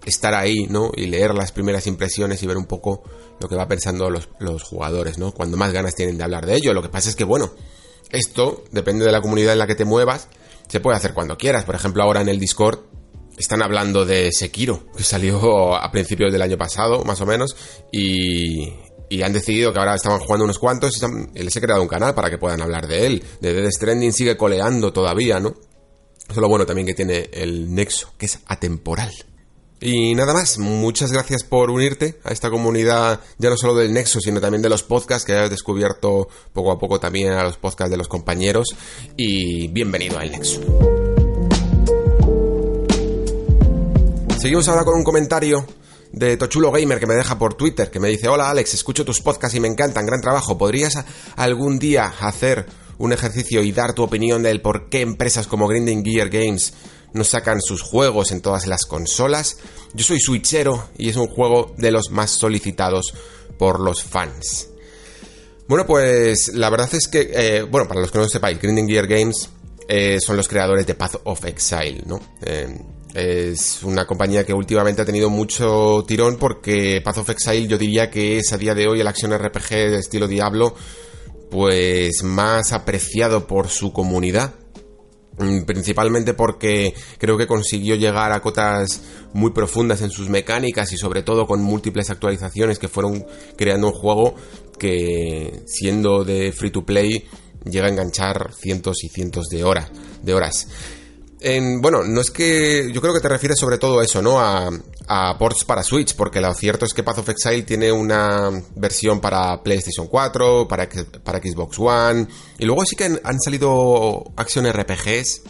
estar ahí, ¿no? Y leer las primeras impresiones y ver un poco lo que va pensando los, los, jugadores, ¿no? Cuando más ganas tienen de hablar de ello. Lo que pasa es que, bueno, esto depende de la comunidad en la que te muevas, se puede hacer cuando quieras. Por ejemplo, ahora en el Discord están hablando de Sekiro, que salió a principios del año pasado, más o menos, y, y han decidido que ahora estaban jugando unos cuantos y les he creado un canal para que puedan hablar de él. De Death Stranding sigue coleando todavía, ¿no? Eso es lo bueno también que tiene el Nexo, que es atemporal. Y nada más, muchas gracias por unirte a esta comunidad, ya no solo del Nexo, sino también de los podcasts que has descubierto poco a poco también a los podcasts de los compañeros. Y bienvenido al Nexo. Seguimos ahora con un comentario de Tochulo Gamer que me deja por Twitter, que me dice, hola Alex, escucho tus podcasts y me encantan, gran trabajo, ¿podrías algún día hacer un ejercicio y dar tu opinión del por qué empresas como Grinding Gear Games no sacan sus juegos en todas las consolas? Yo soy switchero y es un juego de los más solicitados por los fans. Bueno, pues la verdad es que, eh, bueno, para los que no lo sepáis, Grinding Gear Games eh, son los creadores de Path of Exile, ¿no? Eh, es una compañía que últimamente ha tenido mucho tirón porque Path of Exile yo diría que es a día de hoy el acción RPG de estilo Diablo pues más apreciado por su comunidad. Principalmente porque creo que consiguió llegar a cotas muy profundas en sus mecánicas y sobre todo con múltiples actualizaciones que fueron creando un juego que siendo de free to play llega a enganchar cientos y cientos de horas de horas en, bueno, no es que. Yo creo que te refieres sobre todo a eso, ¿no? A, ports para Switch, porque lo cierto es que Path of Exile tiene una versión para PlayStation 4, para, para Xbox One, y luego sí que han, han salido acción RPGs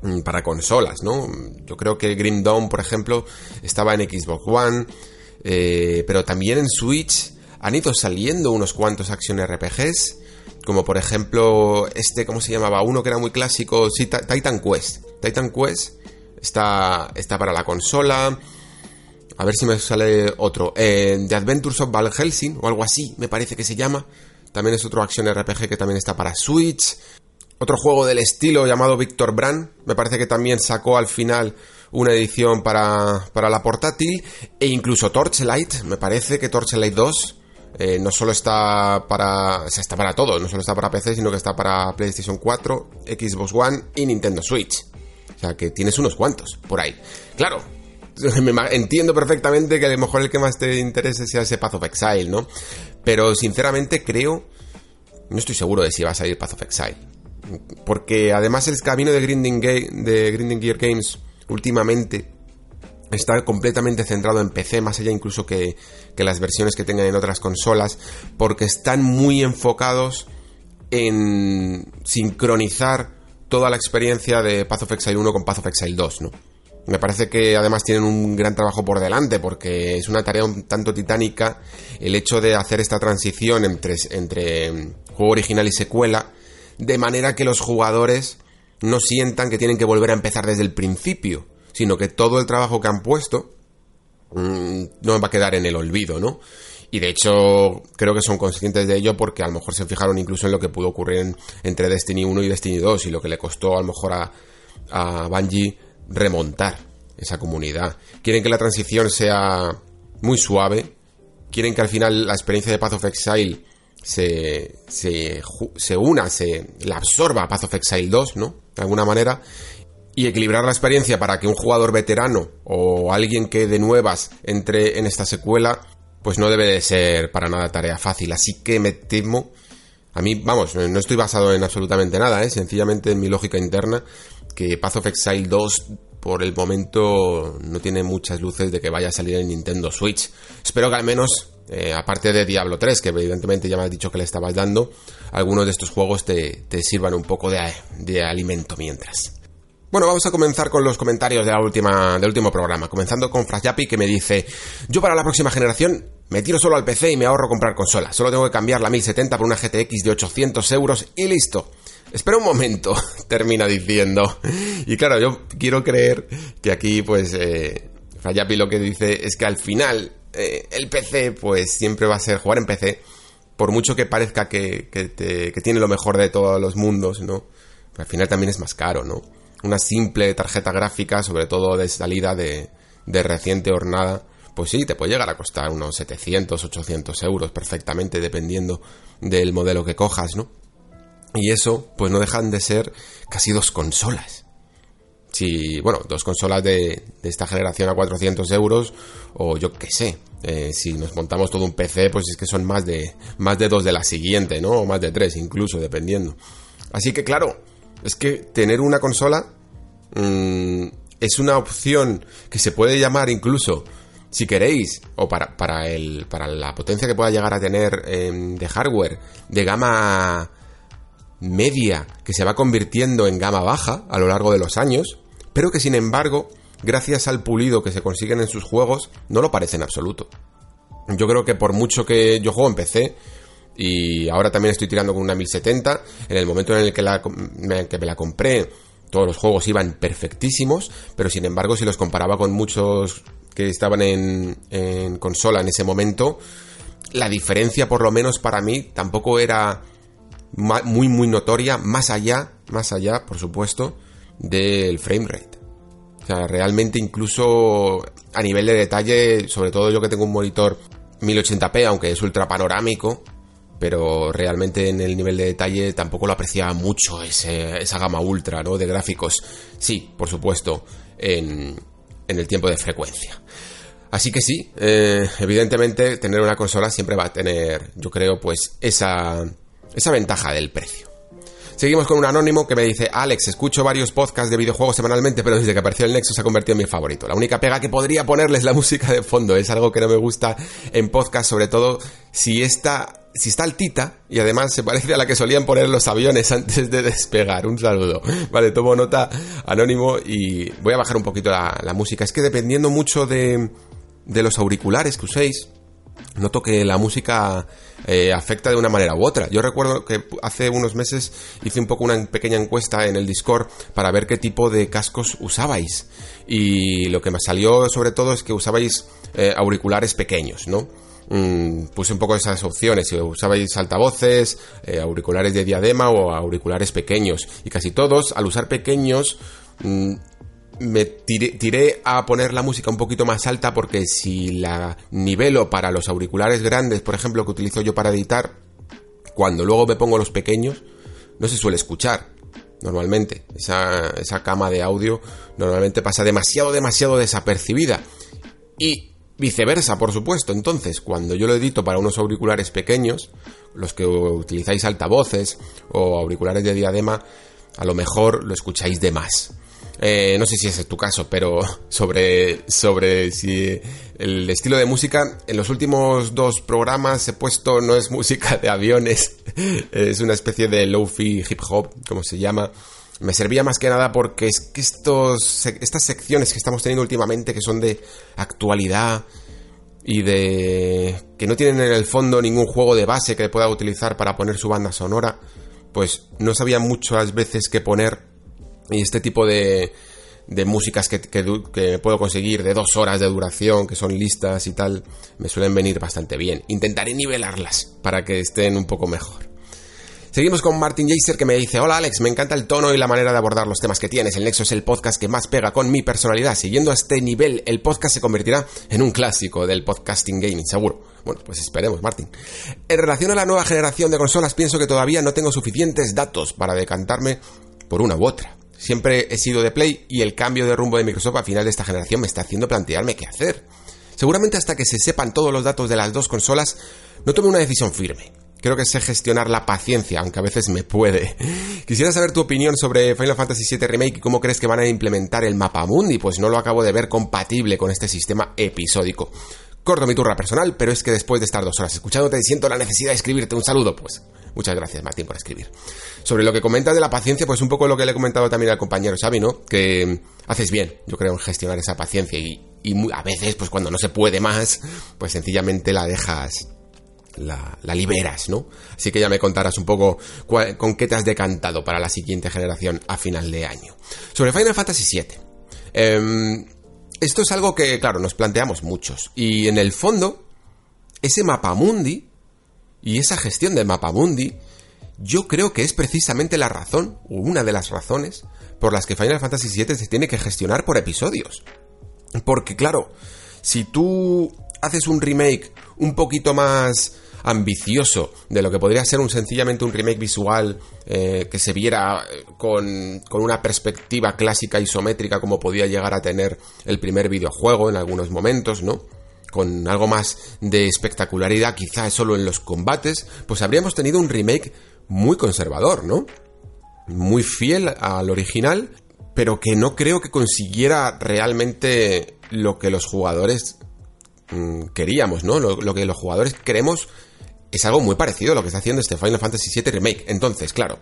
mm, para consolas, ¿no? Yo creo que Grim Dawn, por ejemplo, estaba en Xbox One, eh, pero también en Switch han ido saliendo unos cuantos acción RPGs como por ejemplo este, ¿cómo se llamaba? Uno que era muy clásico, sí, Titan Quest. Titan Quest está, está para la consola. A ver si me sale otro. Eh, The Adventures of Val Helsing o algo así, me parece que se llama. También es otro acción RPG que también está para Switch. Otro juego del estilo llamado Victor Brand. Me parece que también sacó al final una edición para, para la portátil. E incluso Torchlight. Me parece que Torchlight 2 eh, no solo está para. O sea, está para todo, no solo está para PC, sino que está para PlayStation 4, Xbox One y Nintendo Switch. O sea, que tienes unos cuantos por ahí. Claro, entiendo perfectamente que a lo mejor el que más te interese sea ese Path of Exile, ¿no? Pero sinceramente creo. No estoy seguro de si va a salir Path of Exile. Porque además el camino de Grinding, de Grinding Gear Games últimamente está completamente centrado en PC, más allá incluso que, que, las versiones que tengan en otras consolas, porque están muy enfocados en sincronizar toda la experiencia de Path of Exile 1 con Path of Exile 2, ¿no? Me parece que además tienen un gran trabajo por delante porque es una tarea un tanto titánica el hecho de hacer esta transición entre, entre juego original y secuela, de manera que los jugadores no sientan que tienen que volver a empezar desde el principio, sino que todo el trabajo que han puesto mmm, no va a quedar en el olvido, ¿no? Y de hecho, creo que son conscientes de ello porque a lo mejor se fijaron incluso en lo que pudo ocurrir en, entre Destiny 1 y Destiny 2 y lo que le costó a lo mejor a, a Bungie remontar esa comunidad. Quieren que la transición sea muy suave, quieren que al final la experiencia de Path of Exile se, se, se una, se la absorba a Path of Exile 2, ¿no? De alguna manera, y equilibrar la experiencia para que un jugador veterano o alguien que de nuevas entre en esta secuela, pues no debe de ser para nada tarea fácil. Así que me temo, a mí, vamos, no estoy basado en absolutamente nada, ¿eh? sencillamente en mi lógica interna, que Path of Exile 2 por el momento no tiene muchas luces de que vaya a salir en Nintendo Switch. Espero que al menos, eh, aparte de Diablo 3, que evidentemente ya me has dicho que le estabas dando, algunos de estos juegos te, te sirvan un poco de, de alimento mientras. Bueno, vamos a comenzar con los comentarios de la última, del último programa, comenzando con Frasyapi que me dice, yo para la próxima generación me tiro solo al PC y me ahorro comprar consola, solo tengo que cambiar la 1070 por una GTX de 800 euros y listo. Espera un momento, termina diciendo. Y claro, yo quiero creer que aquí, pues, eh, Frayapi lo que dice es que al final eh, el PC, pues, siempre va a ser jugar en PC, por mucho que parezca que, tiene lo mejor de todos los mundos, ¿no? Al final también es más caro, ¿no? Una simple tarjeta gráfica, sobre todo de salida de, de reciente hornada, pues sí, te puede llegar a costar unos 700, 800 euros perfectamente, dependiendo del modelo que cojas, ¿no? Y eso, pues no dejan de ser casi dos consolas. Si, bueno, dos consolas de, de esta generación a 400 euros, o yo qué sé, eh, si nos montamos todo un PC, pues es que son más de, más de dos de la siguiente, ¿no? O más de tres, incluso, dependiendo. Así que, claro, es que tener una consola mm, es una opción que se puede llamar incluso, si queréis, o para, para, el, para la potencia que pueda llegar a tener em, de hardware, de gama media que se va convirtiendo en gama baja a lo largo de los años, pero que sin embargo, gracias al pulido que se consiguen en sus juegos, no lo parece en absoluto. Yo creo que por mucho que yo juego en PC y ahora también estoy tirando con una 1070, en el momento en el que, la, que me la compré, todos los juegos iban perfectísimos, pero sin embargo, si los comparaba con muchos que estaban en, consola en ese momento, la diferencia, por lo menos para mí, tampoco era muy muy notoria, más allá, más allá, por supuesto, del frame rate. O sea, realmente incluso a nivel de detalle, sobre todo yo que tengo un monitor 1080p, aunque es ultra panorámico, pero realmente en el nivel de detalle tampoco lo apreciaba mucho esa gama ultra, ¿no? De gráficos. Sí, por supuesto, en, en el tiempo de frecuencia. Así que sí, eh, evidentemente tener una consola siempre va a tener, yo creo, pues esa, esa ventaja del precio. Seguimos con un anónimo que me dice, Alex, escucho varios podcasts de videojuegos semanalmente, pero desde que apareció el Nexus se ha convertido en mi favorito. La única pega que podría ponerles la música de fondo es algo que no me gusta en podcast, sobre todo si está, si está altita y además se parece a la que solían poner los aviones antes de despegar. Un saludo. Vale, tomo nota anónimo y voy a bajar un poquito la, la música. Es que dependiendo mucho de, de los auriculares que uséis, noto que la música eh, afecta de una manera u otra. Yo recuerdo que hace unos meses hice un poco una pequeña encuesta en el Discord para ver qué tipo de cascos usabais. Y lo que me salió sobre todo es que usabais eh, auriculares pequeños, ¿no? Mm, puse un poco esas opciones, si usabais altavoces, eh, auriculares de diadema o auriculares pequeños. Y casi todos, al usar pequeños, mm, me tiré, a poner la música un poquito más alta porque si la nivelo para los auriculares grandes, por ejemplo, que utilizo yo para editar, cuando luego me pongo los pequeños, no se suele escuchar. Normalmente, esa, esa cama de audio normalmente pasa demasiado, demasiado desapercibida. Y viceversa, por supuesto. Entonces, cuando yo lo edito para unos auriculares pequeños, los que utilizáis altavoces o auriculares de diadema, a lo mejor lo escucháis de más. Eh, no sé si ese es tu caso, pero sobre, sobre si el estilo de música, en los últimos dos programas he puesto no es música de aviones, es una especie de low-fi hip hop, como se llama. Me servía más que nada porque es que estos, estas secciones que estamos teniendo últimamente, que son de actualidad y de que no tienen en el fondo ningún juego de base que pueda utilizar para poner su banda sonora, pues no sabía muchas veces qué poner y este tipo de, de músicas que, que, puedo conseguir de dos horas de duración, que son listas y tal, me suelen venir bastante bien. Intentaré nivelarlas para que estén un poco mejor. Seguimos con Martin Jaser que me dice, hola Alex, me encanta el tono y la manera de abordar los temas que tienes. El Nexo es el podcast que más pega con mi personalidad. Siguiendo a este nivel, el podcast se convertirá en un clásico del podcasting gaming, seguro. Bueno, pues esperemos, Martin. En relación a la nueva generación de consolas, pienso que todavía no tengo suficientes datos para decantarme por una u otra. Siempre he sido de Play y el cambio de rumbo de Microsoft a final de esta generación me está haciendo plantearme qué hacer. Seguramente hasta que se sepan todos los datos de las dos consolas, no tome una decisión firme. Creo que sé gestionar la paciencia, aunque a veces me puede. Quisiera saber tu opinión sobre Final Fantasy VII Remake y cómo crees que van a implementar el mapa mundi, pues no lo acabo de ver compatible con este sistema episódico. Corto mi turra personal, pero es que después de estar dos horas escuchándote siento la necesidad de escribirte un saludo, pues. Muchas gracias, Martín, por escribir. Sobre lo que comentas de la paciencia, pues un poco lo que le he comentado también al compañero Xavi, ¿no? Que haces bien, yo creo, en gestionar esa paciencia y, a veces, pues cuando no se puede más, pues sencillamente la dejas la, liberas, ¿no? Así que ya me contarás un poco con qué te has decantado para la siguiente generación a final de año. Sobre Final Fantasy VII. Em, esto es algo que, claro, nos planteamos muchos. Y en el fondo, ese mapamundi y esa gestión del mapamundi, yo creo que es precisamente la razón, o una de las razones, por las que Final Fantasy VII se tiene que gestionar por episodios. Porque claro, si tú haces un remake un poquito más ambicioso de lo que podría ser un sencillamente un remake visual eh, que se viera eh, con, con una perspectiva clásica isométrica como podía llegar a tener el primer videojuego en algunos momentos, ¿no? Con algo más de espectacularidad, quizás solo en los combates, pues habríamos tenido un remake muy conservador, ¿no? muy fiel al original, pero que no creo que consiguiera realmente lo que los jugadores mm, queríamos, ¿no? Lo, lo que los jugadores queremos es algo muy parecido a lo que está haciendo este Final Fantasy VII Remake. Entonces, claro,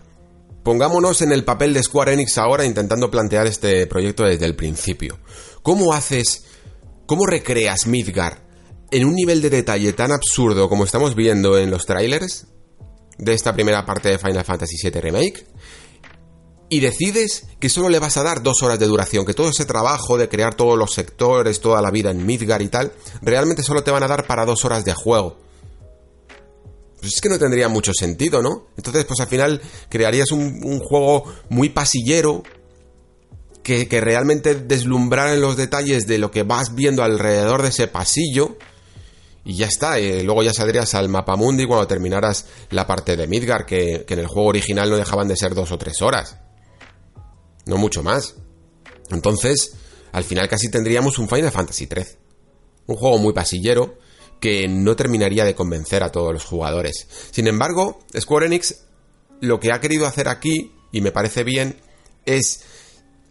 pongámonos en el papel de Square Enix ahora intentando plantear este proyecto desde el principio. ¿Cómo haces, cómo recreas Midgar en un nivel de detalle tan absurdo como estamos viendo en los trailers de esta primera parte de Final Fantasy VII Remake? y decides que solo le vas a dar dos horas de duración, que todo ese trabajo de crear todos los sectores, toda la vida en Midgar y tal, realmente solo te van a dar para dos horas de juego. Pues es que no tendría mucho sentido, ¿no? Entonces, pues al final crearías un, juego muy pasillero, que, que realmente deslumbrara en los detalles de lo que vas viendo alrededor de ese pasillo, y ya está, eh, luego ya saldrías al mapa mundi cuando terminaras la parte de Midgar, que, que en el juego original no dejaban de ser dos o tres horas no mucho más. Entonces, al final casi tendríamos un Final Fantasy III. Un juego muy pasillero que no terminaría de convencer a todos los jugadores. Sin embargo, Square Enix lo que ha querido hacer aquí, y me parece bien, es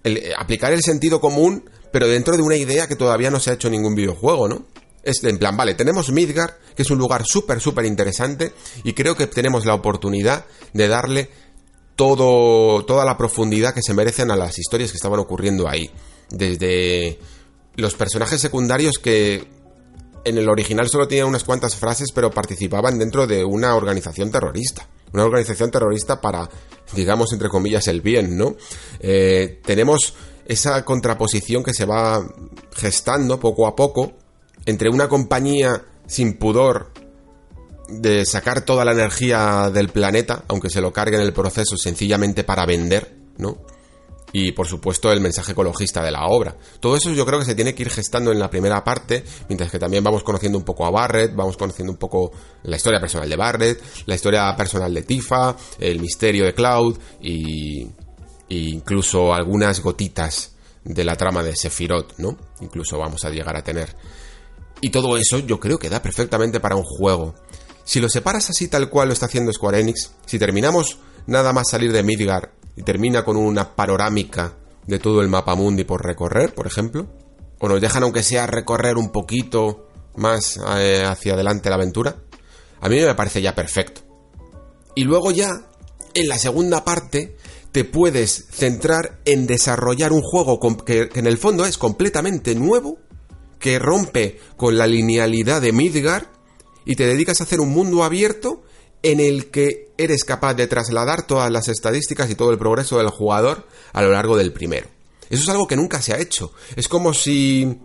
eh, aplicar el sentido común, pero dentro de una idea que todavía no se ha hecho en ningún videojuego, ¿no? Es en plan, vale, tenemos Midgar, que es un lugar súper, súper interesante, y creo que tenemos la oportunidad de darle todo, toda la profundidad que se merecen a las historias que estaban ocurriendo ahí. Desde los personajes secundarios que en el original solo tenían unas cuantas frases, pero participaban dentro de una organización terrorista. Una organización terrorista para, digamos, entre comillas, el bien, ¿no? Eh, tenemos esa contraposición que se va gestando poco a poco entre una compañía sin pudor de sacar toda la energía del planeta, aunque se lo cargue en el proceso sencillamente para vender, ¿no? Y por supuesto el mensaje ecologista de la obra. Todo eso yo creo que se tiene que ir gestando en la primera parte, mientras que también vamos conociendo un poco a Barrett, vamos conociendo un poco la historia personal de Barrett, la historia personal de Tifa, el misterio de Cloud y, y incluso algunas gotitas de la trama de Sephiroth, ¿no? Incluso vamos a llegar a tener. Y todo eso yo creo que da perfectamente para un juego. Si lo separas así tal cual lo está haciendo Square Enix, si terminamos nada más salir de Midgar y termina con una panorámica de todo el mapa mundi por recorrer, por ejemplo, o nos dejan aunque sea recorrer un poquito más eh, hacia adelante la aventura, a mí me parece ya perfecto. Y luego ya, en la segunda parte, te puedes centrar en desarrollar un juego que, que en el fondo es completamente nuevo, que rompe con la linealidad de Midgar y te dedicas a hacer un mundo abierto en el que eres capaz de trasladar todas las estadísticas y todo el progreso del jugador a lo largo del primero. Eso es algo que nunca se ha hecho. Es como si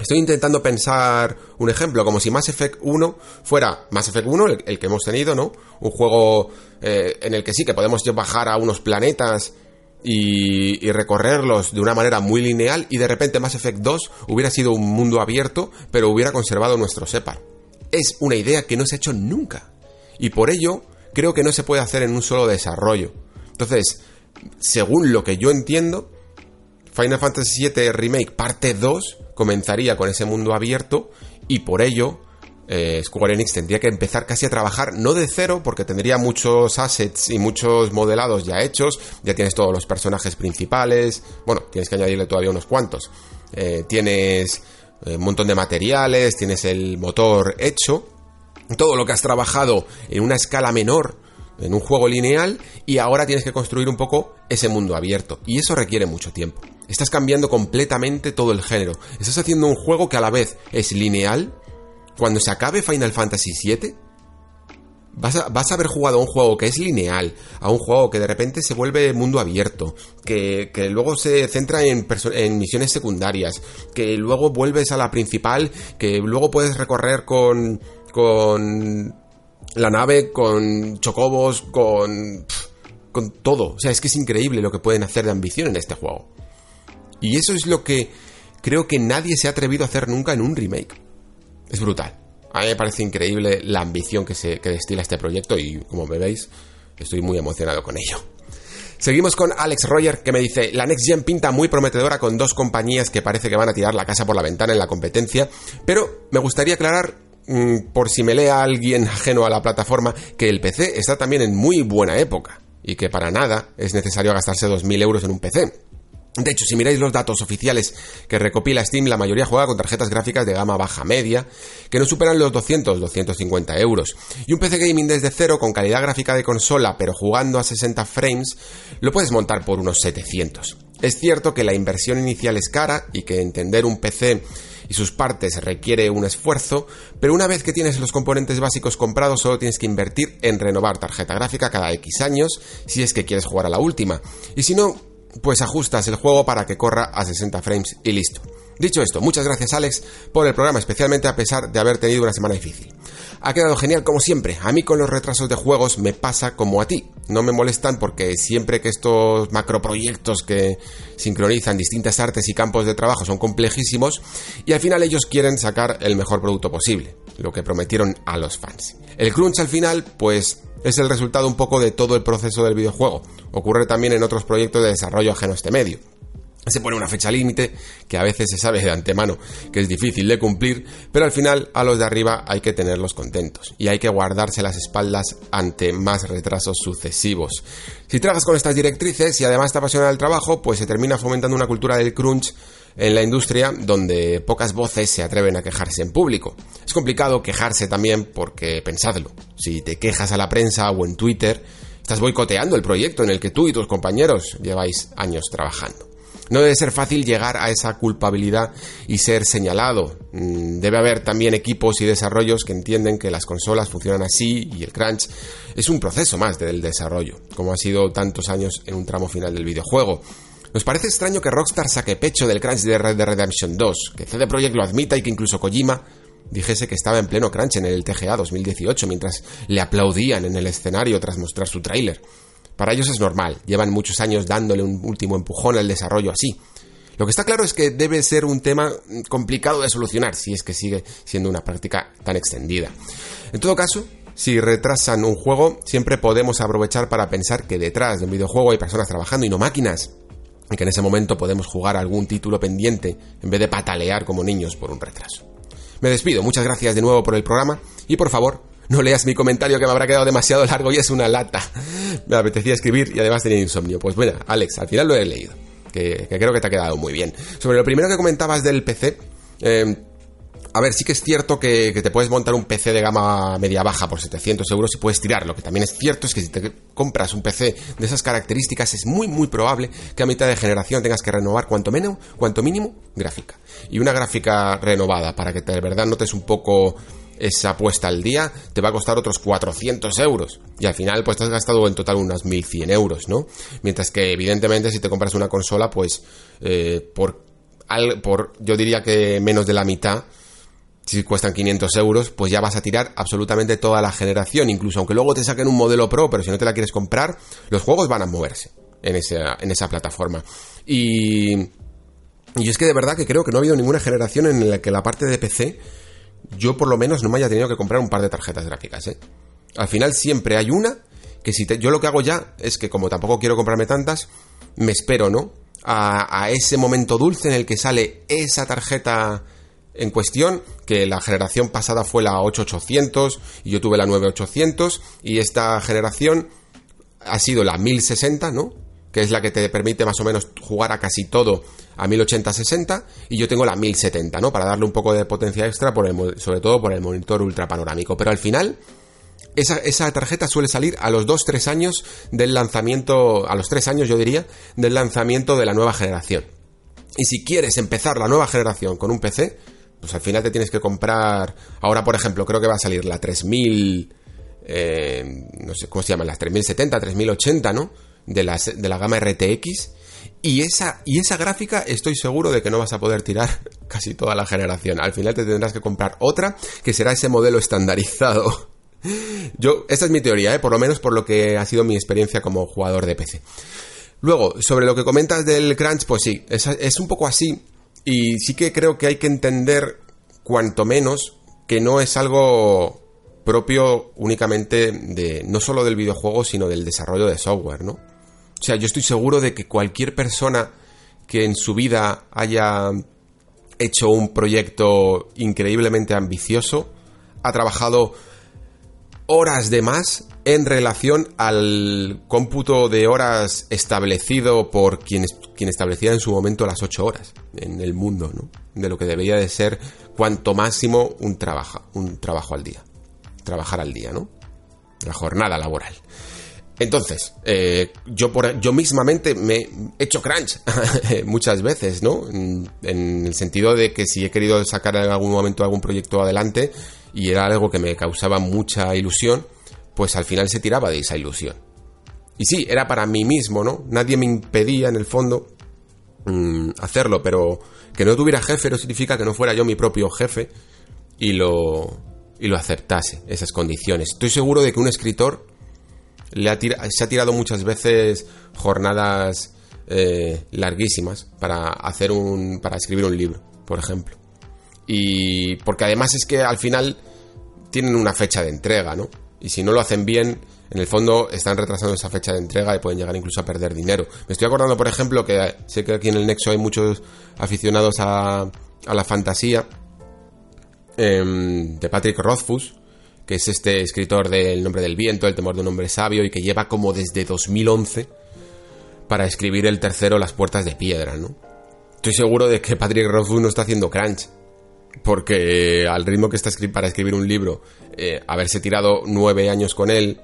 Estoy intentando pensar un ejemplo, como si Mass Effect 1 fuera Mass Effect 1, el, que hemos tenido, ¿no? Un juego eh, en el que sí, que podemos bajar a unos planetas y, y recorrerlos de una manera muy lineal y de repente Mass Effect 2 hubiera sido un mundo abierto, pero hubiera conservado nuestro Separ. Es una idea que no se ha hecho nunca. Y por ello, creo que no se puede hacer en un solo desarrollo. Entonces, según lo que yo entiendo, Final Fantasy VII Remake parte 2 comenzaría con ese mundo abierto y por ello eh, Square Enix tendría que empezar casi a trabajar no de cero, porque tendría muchos assets y muchos modelados ya hechos, ya tienes todos los personajes principales, bueno, tienes que añadirle todavía unos cuantos. Eh, tienes eh, un montón de materiales, tienes el motor hecho, todo lo que has trabajado en una escala menor en un juego lineal y ahora tienes que construir un poco ese mundo abierto. Y eso requiere mucho tiempo. Estás cambiando completamente todo el género. Estás haciendo un juego que a la vez es lineal. Cuando se acabe Final Fantasy VII, vas a, haber jugado a un juego que es lineal, a un juego que de repente se vuelve mundo abierto, que, que luego se centra en, en misiones secundarias, que luego vuelves a la principal, que luego puedes recorrer con, con la nave, con chocobos, con, con todo. O sea, es que es increíble lo que pueden hacer de ambición en este juego. Y eso es lo que creo que nadie se ha atrevido a hacer nunca en un remake. Es brutal. A mí me parece increíble la ambición que, se, que destila este proyecto y como veis, estoy muy emocionado con ello. Seguimos con Alex Roger que me dice, la Next Gen pinta muy prometedora con dos compañías que parece que van a tirar la casa por la ventana en la competencia, pero me gustaría aclarar, por si me lea alguien ajeno a la plataforma, que el PC está también en muy buena época y que para nada es necesario gastarse 2.000 euros en un PC. De hecho, si miráis los datos oficiales que recopila Steam, la mayoría juega con tarjetas gráficas de gama baja-media, que no superan los 200-250 euros. Y un PC gaming desde cero, con calidad gráfica de consola, pero jugando a 60 frames, lo puedes montar por unos 700. Es cierto que la inversión inicial es cara y que entender un PC y sus partes requiere un esfuerzo, pero una vez que tienes los componentes básicos comprados solo tienes que invertir en renovar tarjeta gráfica cada X años si es que quieres jugar a la última. Y si no, pues ajustas el juego para que corra a 60 frames y listo. Dicho esto, muchas gracias Alex por el programa, especialmente a pesar de haber tenido una semana difícil. Ha quedado genial como siempre. A mí con los retrasos de juegos me pasa como a ti. No me molestan porque siempre que estos macroproyectos que sincronizan distintas artes y campos de trabajo son complejísimos y al final ellos quieren sacar el mejor producto posible, lo que prometieron a los fans. El crunch al final, pues es el resultado un poco de todo el proceso del videojuego. Ocurre también en otros proyectos de desarrollo ajeno a este medio. Se pone una fecha límite que a veces se sabe de antemano que es difícil de cumplir, pero al final a los de arriba hay que tenerlos contentos y hay que guardarse las espaldas ante más retrasos sucesivos. Si trabajas con estas directrices y además te apasiona el trabajo, pues se termina fomentando una cultura del crunch en la industria donde pocas voces se atreven a quejarse en público. Es complicado quejarse también porque, pensadlo, si te quejas a la prensa o en Twitter, estás boicoteando el proyecto en el que tú y tus compañeros lleváis años trabajando. No debe ser fácil llegar a esa culpabilidad y ser señalado. Mm, Debe haber también equipos y desarrollos que entienden que las consolas funcionan así y el crunch es un proceso más del desarrollo, como ha sido tantos años en un tramo final del videojuego. Nos parece extraño que Rockstar saque pecho del crunch de Red Dead Redemption 2, que CD Projekt lo admita y que incluso Kojima dijese que estaba en pleno crunch en el TGA 2018 mientras le aplaudían en el escenario tras mostrar su tráiler. Para ellos es normal, llevan muchos años dándole un último empujón al desarrollo así. Lo que está claro es que debe ser un tema complicado de solucionar si es que sigue siendo una práctica tan extendida. En todo caso, si retrasan un juego, siempre podemos aprovechar para pensar que detrás de un videojuego hay personas trabajando y no máquinas, y que en ese momento podemos jugar algún título pendiente en vez de patalear como niños por un retraso. Me despido, muchas gracias de nuevo por el programa y por favor, no leas mi comentario que me habrá quedado demasiado largo y es una lata. Me apetecía escribir y además tenía insomnio. Pues bueno, Alex, al final lo he leído, que, creo que te ha quedado muy bien. Sobre lo primero que comentabas del PC, eh, a ver, sí que es cierto que, que, te puedes montar un PC de gama media-baja por 700 euros y puedes tirar. Lo que también es cierto es que si te compras un PC de esas características es muy, muy probable que a mitad de generación tengas que renovar cuanto, menos, cuanto mínimo gráfica. Y una gráfica renovada para que te, de verdad notes un poco esa apuesta al día te va a costar otros 400 euros. Y al final, pues te has gastado en total unas 1100 euros, ¿no? Mientras que, evidentemente, si te compras una consola, pues eh, por, por, yo diría que menos de la mitad, si cuestan 500 euros, pues ya vas a tirar absolutamente toda la generación. Incluso aunque luego te saquen un modelo Pro, pero si no te la quieres comprar, los juegos van a moverse en esa, en esa plataforma. Y, y es que de verdad que creo que no ha habido ninguna generación en la que la parte de PC yo por lo menos no me haya tenido que comprar un par de tarjetas gráficas, ¿eh? Al final siempre hay una que si te, yo lo que hago ya es que como tampoco quiero comprarme tantas, me espero, ¿no? A, a, ese momento dulce en el que sale esa tarjeta en cuestión, que la generación pasada fue la 8800 y yo tuve la 9800 y esta generación ha sido la 1060, ¿no? Que es la que te permite más o menos jugar a casi todo a 1080-60 y yo tengo la 1070, ¿no? Para darle un poco de potencia extra, sobre todo por el monitor ultra panorámico. Pero al final, esa, esa tarjeta suele salir a los 2-3 años del lanzamiento, a los 3 años yo diría, del lanzamiento de la nueva generación. Y si quieres empezar la nueva generación con un PC, pues al final te tienes que comprar. Ahora, por ejemplo, creo que va a salir la 3000. eh, no sé cómo se llaman, las 3070, 3080, ¿no? De, de la gama RTX. Y esa, y esa gráfica estoy seguro de que no vas a poder tirar casi toda la generación. Al final te tendrás que comprar otra que será ese modelo estandarizado. Yo, esta es mi teoría, ¿eh? por lo menos por lo que ha sido mi experiencia como jugador de PC. Luego, sobre lo que comentas del crunch, pues sí, es, es un poco así. Y sí que creo que hay que entender, cuanto menos, que no es algo propio únicamente de, no solo del videojuego, sino del desarrollo de software, ¿no? O sea, yo estoy seguro de que cualquier persona que en su vida haya hecho un proyecto increíblemente ambicioso, ha trabajado horas de más en relación al cómputo de horas establecido por quien, quien establecía en su momento las 8 horas en el mundo, ¿no? De lo que debería de ser cuanto máximo un trabajo, un trabajo al día. Trabajar al día, ¿no? La jornada laboral. Entonces, eh, yo, por, yo mismamente me he hecho crunch muchas veces, ¿no? En, el sentido de que si he querido sacar en algún momento algún proyecto adelante y era algo que me causaba mucha ilusión, pues al final se tiraba de esa ilusión. Y sí, era para mí mismo, ¿no? Nadie me impedía, en el fondo, mm, hacerlo, pero que no tuviera jefe no significa que no fuera yo mi propio jefe y lo, y lo aceptase, esas condiciones. Estoy seguro de que un escritor le ha se ha tirado muchas veces jornadas eh, larguísimas para hacer un para escribir un libro, por ejemplo. Y porque además es que al final tienen una fecha de entrega, ¿no? Y si no lo hacen bien, en el fondo están retrasando esa fecha de entrega y pueden llegar incluso a perder dinero. Me estoy acordando, por ejemplo, que sé que aquí en el Nexo hay muchos aficionados a, a la fantasía em, de Patrick Rothfuss, que es este escritor del Nombre del Viento, El temor de un hombre sabio, y que lleva como desde 2011 para escribir el tercero Las puertas de piedra, ¿no? Estoy seguro de que Patrick Rothfuss no está haciendo crunch, porque al ritmo que está para escribir un libro, eh, haberse tirado nueve años con él,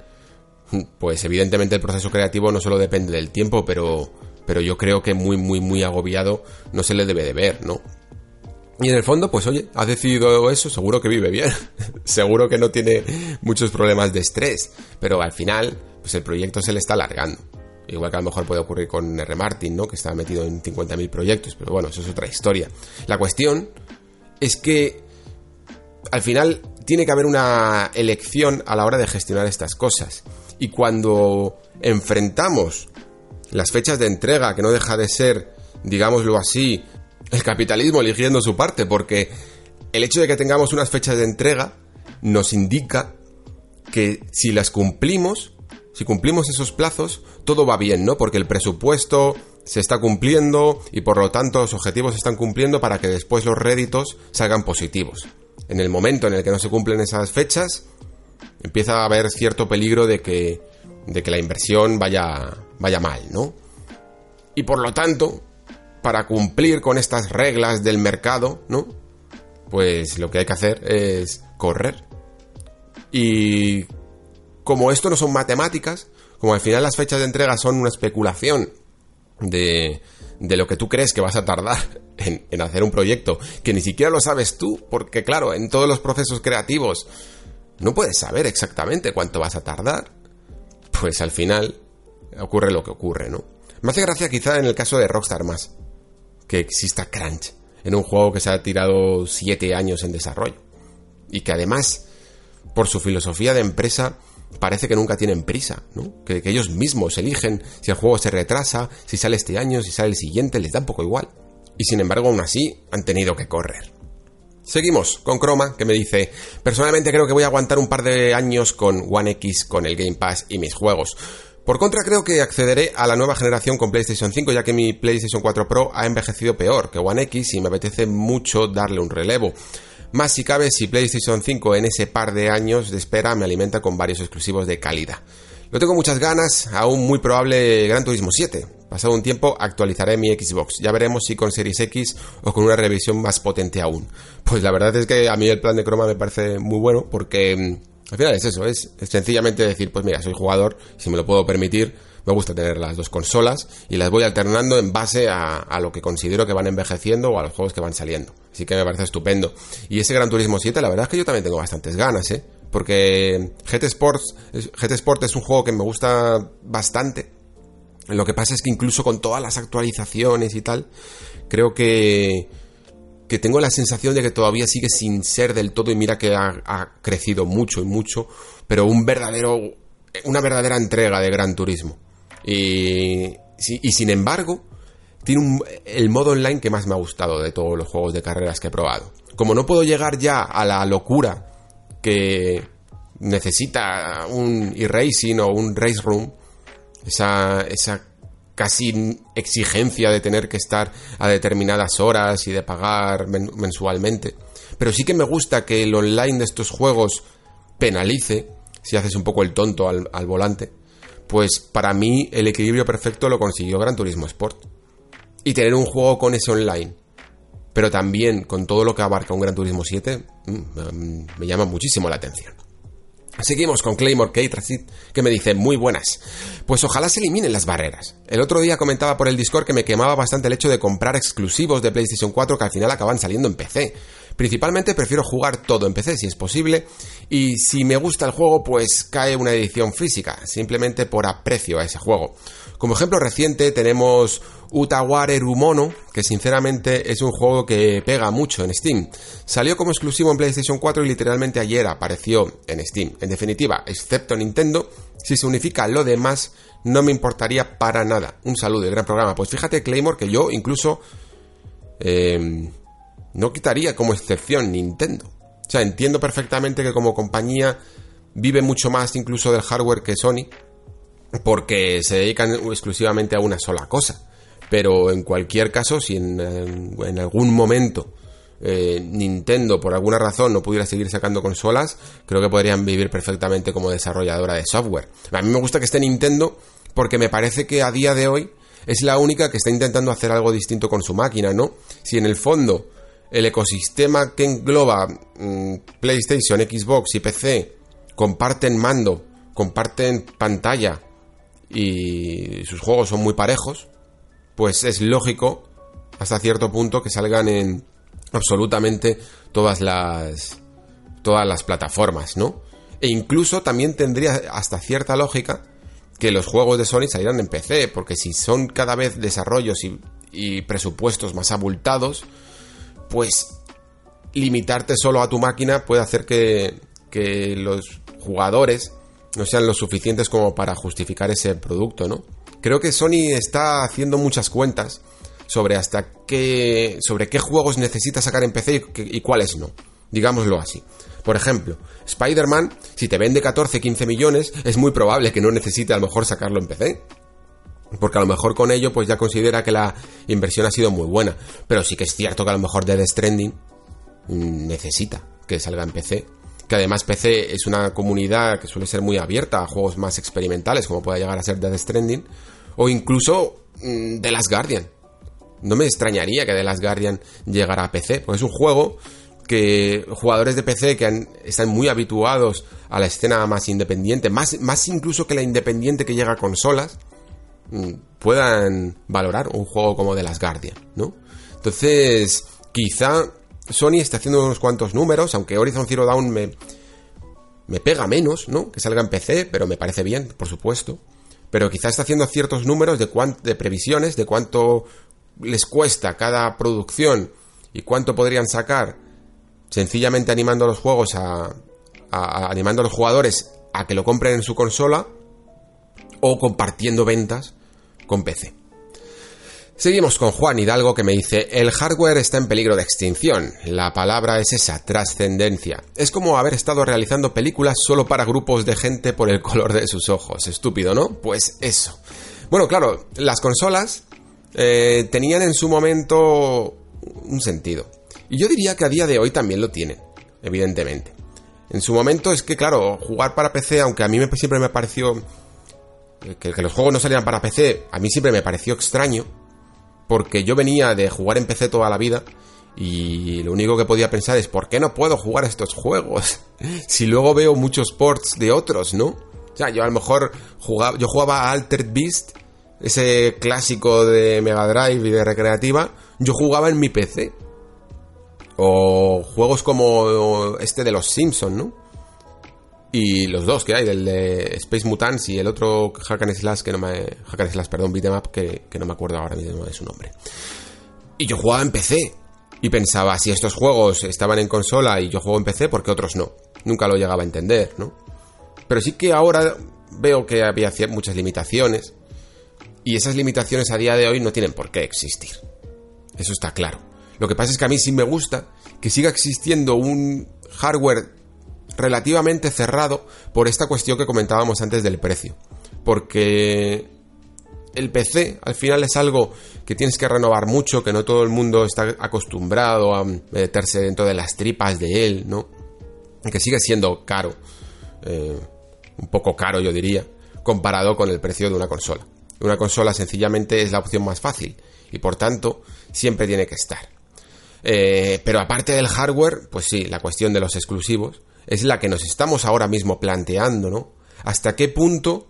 pues evidentemente el proceso creativo no solo depende del tiempo, pero, pero yo creo que muy, muy, muy agobiado no se le debe de ver, ¿no? Y en el fondo, pues oye, ha decidido eso, seguro que vive bien, seguro que no tiene muchos problemas de estrés, pero al final, pues el proyecto se le está alargando. Igual que a lo mejor puede ocurrir con R. Martin, ¿no? Que está metido en 50.000 proyectos, pero bueno, eso es otra historia. La cuestión es que al final tiene que haber una elección a la hora de gestionar estas cosas. Y cuando enfrentamos las fechas de entrega, que no deja de ser, digámoslo así, el capitalismo eligiendo su parte, porque el hecho de que tengamos unas fechas de entrega nos indica que si las cumplimos, si cumplimos esos plazos, todo va bien, ¿no? Porque el presupuesto se está cumpliendo y por lo tanto los objetivos se están cumpliendo para que después los réditos salgan positivos. En el momento en el que no se cumplen esas fechas, empieza a haber cierto peligro de que, de que la inversión vaya, vaya mal, ¿no? Y por lo tanto, para cumplir con estas reglas del mercado, ¿no? Pues lo que hay que hacer es correr. Y como esto no son matemáticas, como al final las fechas de entrega son una especulación de, de lo que tú crees que vas a tardar en, en hacer un proyecto, que ni siquiera lo sabes tú, porque claro, en todos los procesos creativos no puedes saber exactamente cuánto vas a tardar, pues al final ocurre lo que ocurre, ¿no? Me hace gracia quizá en el caso de Rockstar más, que exista crunch en un juego que se ha tirado 7 años en desarrollo. Y que además, por su filosofía de empresa, parece que nunca tienen prisa, ¿no? Que, ellos mismos eligen si el juego se retrasa, si sale este año, si sale el siguiente, les da un poco igual. Y sin embargo, aún así, han tenido que correr. Seguimos con Chroma, que me dice, personalmente creo que voy a aguantar un par de años con One X, con el Game Pass y mis juegos. Por contra, creo que accederé a la nueva generación con PlayStation 5, ya que mi PlayStation 4 Pro ha envejecido peor que One X y me apetece mucho darle un relevo. Más si cabe si PlayStation 5 en ese par de años de espera me alimenta con varios exclusivos de calidad. No tengo muchas ganas, aún muy probable Gran Turismo 7. Pasado un tiempo actualizaré mi Xbox. Ya veremos si con Series X o con una revisión más potente aún. Pues la verdad es que a mí el plan de croma me parece muy bueno porque mm, al final es eso, es, sencillamente decir, pues mira, soy jugador, si me lo puedo permitir, me gusta tener las dos consolas y las voy alternando en base a, a lo que considero que van envejeciendo o a los juegos que van saliendo. Así que me parece estupendo. Y ese Gran Turismo 7, la verdad es que yo también tengo bastantes ganas, ¿eh? Porque GT Sports, GT Sport es un juego que me gusta bastante. Lo que pasa es que incluso con todas las actualizaciones y tal, creo que que tengo la sensación de que todavía sigue sin ser del todo y mira que ha, crecido mucho y mucho, pero un verdadero una verdadera entrega de Gran Turismo. Y, y sin embargo, tiene un- el modo online que más me ha gustado de todos los juegos de carreras que he probado. Como no puedo llegar ya a la locura que necesita un e-racing o un race room, esa, esa casi exigencia de tener que estar a determinadas horas y de pagar men- mensualmente. Pero sí que me gusta que el online de estos juegos penalice si haces un poco el tonto al, al volante. Pues para mí el equilibrio perfecto lo consiguió Gran Turismo Sport. Y tener un juego con ese online, pero también con todo lo que abarca un Gran Turismo 7, mm, mm, me llama muchísimo la atención. Seguimos con Claymore Kate que me dice muy buenas. Pues ojalá se eliminen las barreras. El otro día comentaba por el Discord que me quemaba bastante el hecho de comprar exclusivos de PlayStation 4 que al final acaban saliendo en PC. Principalmente prefiero jugar todo en PC si es posible, y si me gusta el juego, pues cae una edición física, simplemente por aprecio a ese juego. Como ejemplo reciente tenemos Utaware Rumono, que sinceramente es un juego que pega mucho en Steam. Salió como exclusivo en PlayStation 4 y literalmente ayer apareció en Steam. En definitiva, excepto Nintendo, si se unifica lo demás, no me importaría para nada. Un saludo y gran programa. Pues fíjate, Claymore, que yo incluso eh, no quitaría como excepción Nintendo. O sea, entiendo perfectamente que como compañía vive mucho más incluso del hardware que Sony, porque se dedican exclusivamente a una sola cosa. Pero en cualquier caso, si en, en algún momento eh, Nintendo por alguna razón no pudiera seguir sacando consolas, creo que podrían vivir perfectamente como desarrolladora de software. A mí me gusta que esté Nintendo porque me parece que a día de hoy es la única que está intentando hacer algo distinto con su máquina, ¿no? Si en el fondo el ecosistema que engloba mm, PlayStation, Xbox y PC comparten mando, comparten pantalla y sus juegos son muy parejos, pues es lógico hasta cierto punto que salgan en absolutamente todas las todas las plataformas, ¿no? E incluso también tendría hasta cierta lógica que los juegos de Sony salieran en PC, porque si son cada vez desarrollos y, y presupuestos más abultados, pues limitarte solo a tu máquina puede hacer que, que los jugadores no sean lo suficientes como para justificar ese producto, ¿no? Creo que Sony está haciendo muchas cuentas sobre hasta qué sobre qué juegos necesita sacar en PC y, y cuáles no. Digámoslo así. Por ejemplo, Spider-Man, si te vende 14, 15 millones, es muy probable que no necesite a lo mejor sacarlo en PC. Porque a lo mejor con ello pues ya considera que la inversión ha sido muy buena. Pero sí que es cierto que a lo mejor Dead Stranding mm, necesita que salga en PC. Que además PC es una comunidad que suele ser muy abierta a juegos más experimentales, como puede llegar a ser Dead Stranding. O incluso mm, The Last Guardian. No me extrañaría que The Last Guardian llegara a PC, porque es un juego que jugadores de PC que están muy habituados a la escena más independiente, más, más incluso que la independiente que llega a consolas, puedan valorar un juego como The Last Guardian, ¿no? Entonces, quizá Sony está haciendo unos cuantos números, aunque Horizon Zero Dawn me, me pega menos, ¿no? Que salga en PC, pero me parece bien, por supuesto. Pero quizá está haciendo ciertos números de, cuán- de previsiones, de cuánto les cuesta cada producción y cuánto podrían sacar sencillamente animando a los juegos a, a- a- animando a los jugadores a que lo compren en su consola o compartiendo ventas con PC. Seguimos con Juan Hidalgo que me dice, el hardware está en peligro de extinción. La palabra es esa, trascendencia. Es como haber estado realizando películas solo para grupos de gente por el color de sus ojos. Estúpido, ¿no? Pues eso. Bueno, claro, las consolas eh, tenían en su momento un sentido. Y yo diría que a día de hoy también lo tienen, evidentemente. En su momento es que, claro, jugar para PC, aunque a mí siempre me pareció que, los juegos no salieran para PC, a mí siempre me pareció extraño porque yo venía de jugar en PC toda la vida y lo único que podía pensar es ¿por qué no puedo jugar estos juegos? si luego veo muchos ports de otros, ¿no? O sea, yo a lo mejor jugaba, yo jugaba a Altered Beast, ese clásico de Mega Drive y de recreativa, yo jugaba en mi PC. O juegos como este de los Simpsons, ¿no? Y los dos que hay, el de Space Mutants y el otro Hack and Slash, que no me. Hack and Slash, perdón, beat'em que, que no me acuerdo ahora mismo de su nombre. Y yo jugaba en PC. Y pensaba, si estos juegos estaban en consola y yo juego en PC, ¿por qué otros no? Nunca lo llegaba a entender, ¿no? Pero sí que ahora veo que había muchas limitaciones. Y esas limitaciones a día de hoy no tienen por qué existir. Eso está claro. Lo que pasa es que a mí sí me gusta que siga existiendo un hardware relativamente cerrado por esta cuestión que comentábamos antes del precio. Porque el PC al final es algo que tienes que renovar mucho, que no todo el mundo está acostumbrado a meterse dentro de las tripas de él, ¿no? Que sigue siendo caro, eh, un poco caro yo diría, comparado con el precio de una consola. Una consola sencillamente es la opción más fácil y por tanto siempre tiene que estar. Eh, pero aparte del hardware, pues sí, la cuestión de los exclusivos, es la que nos estamos ahora mismo planteando, ¿no? ¿Hasta qué punto,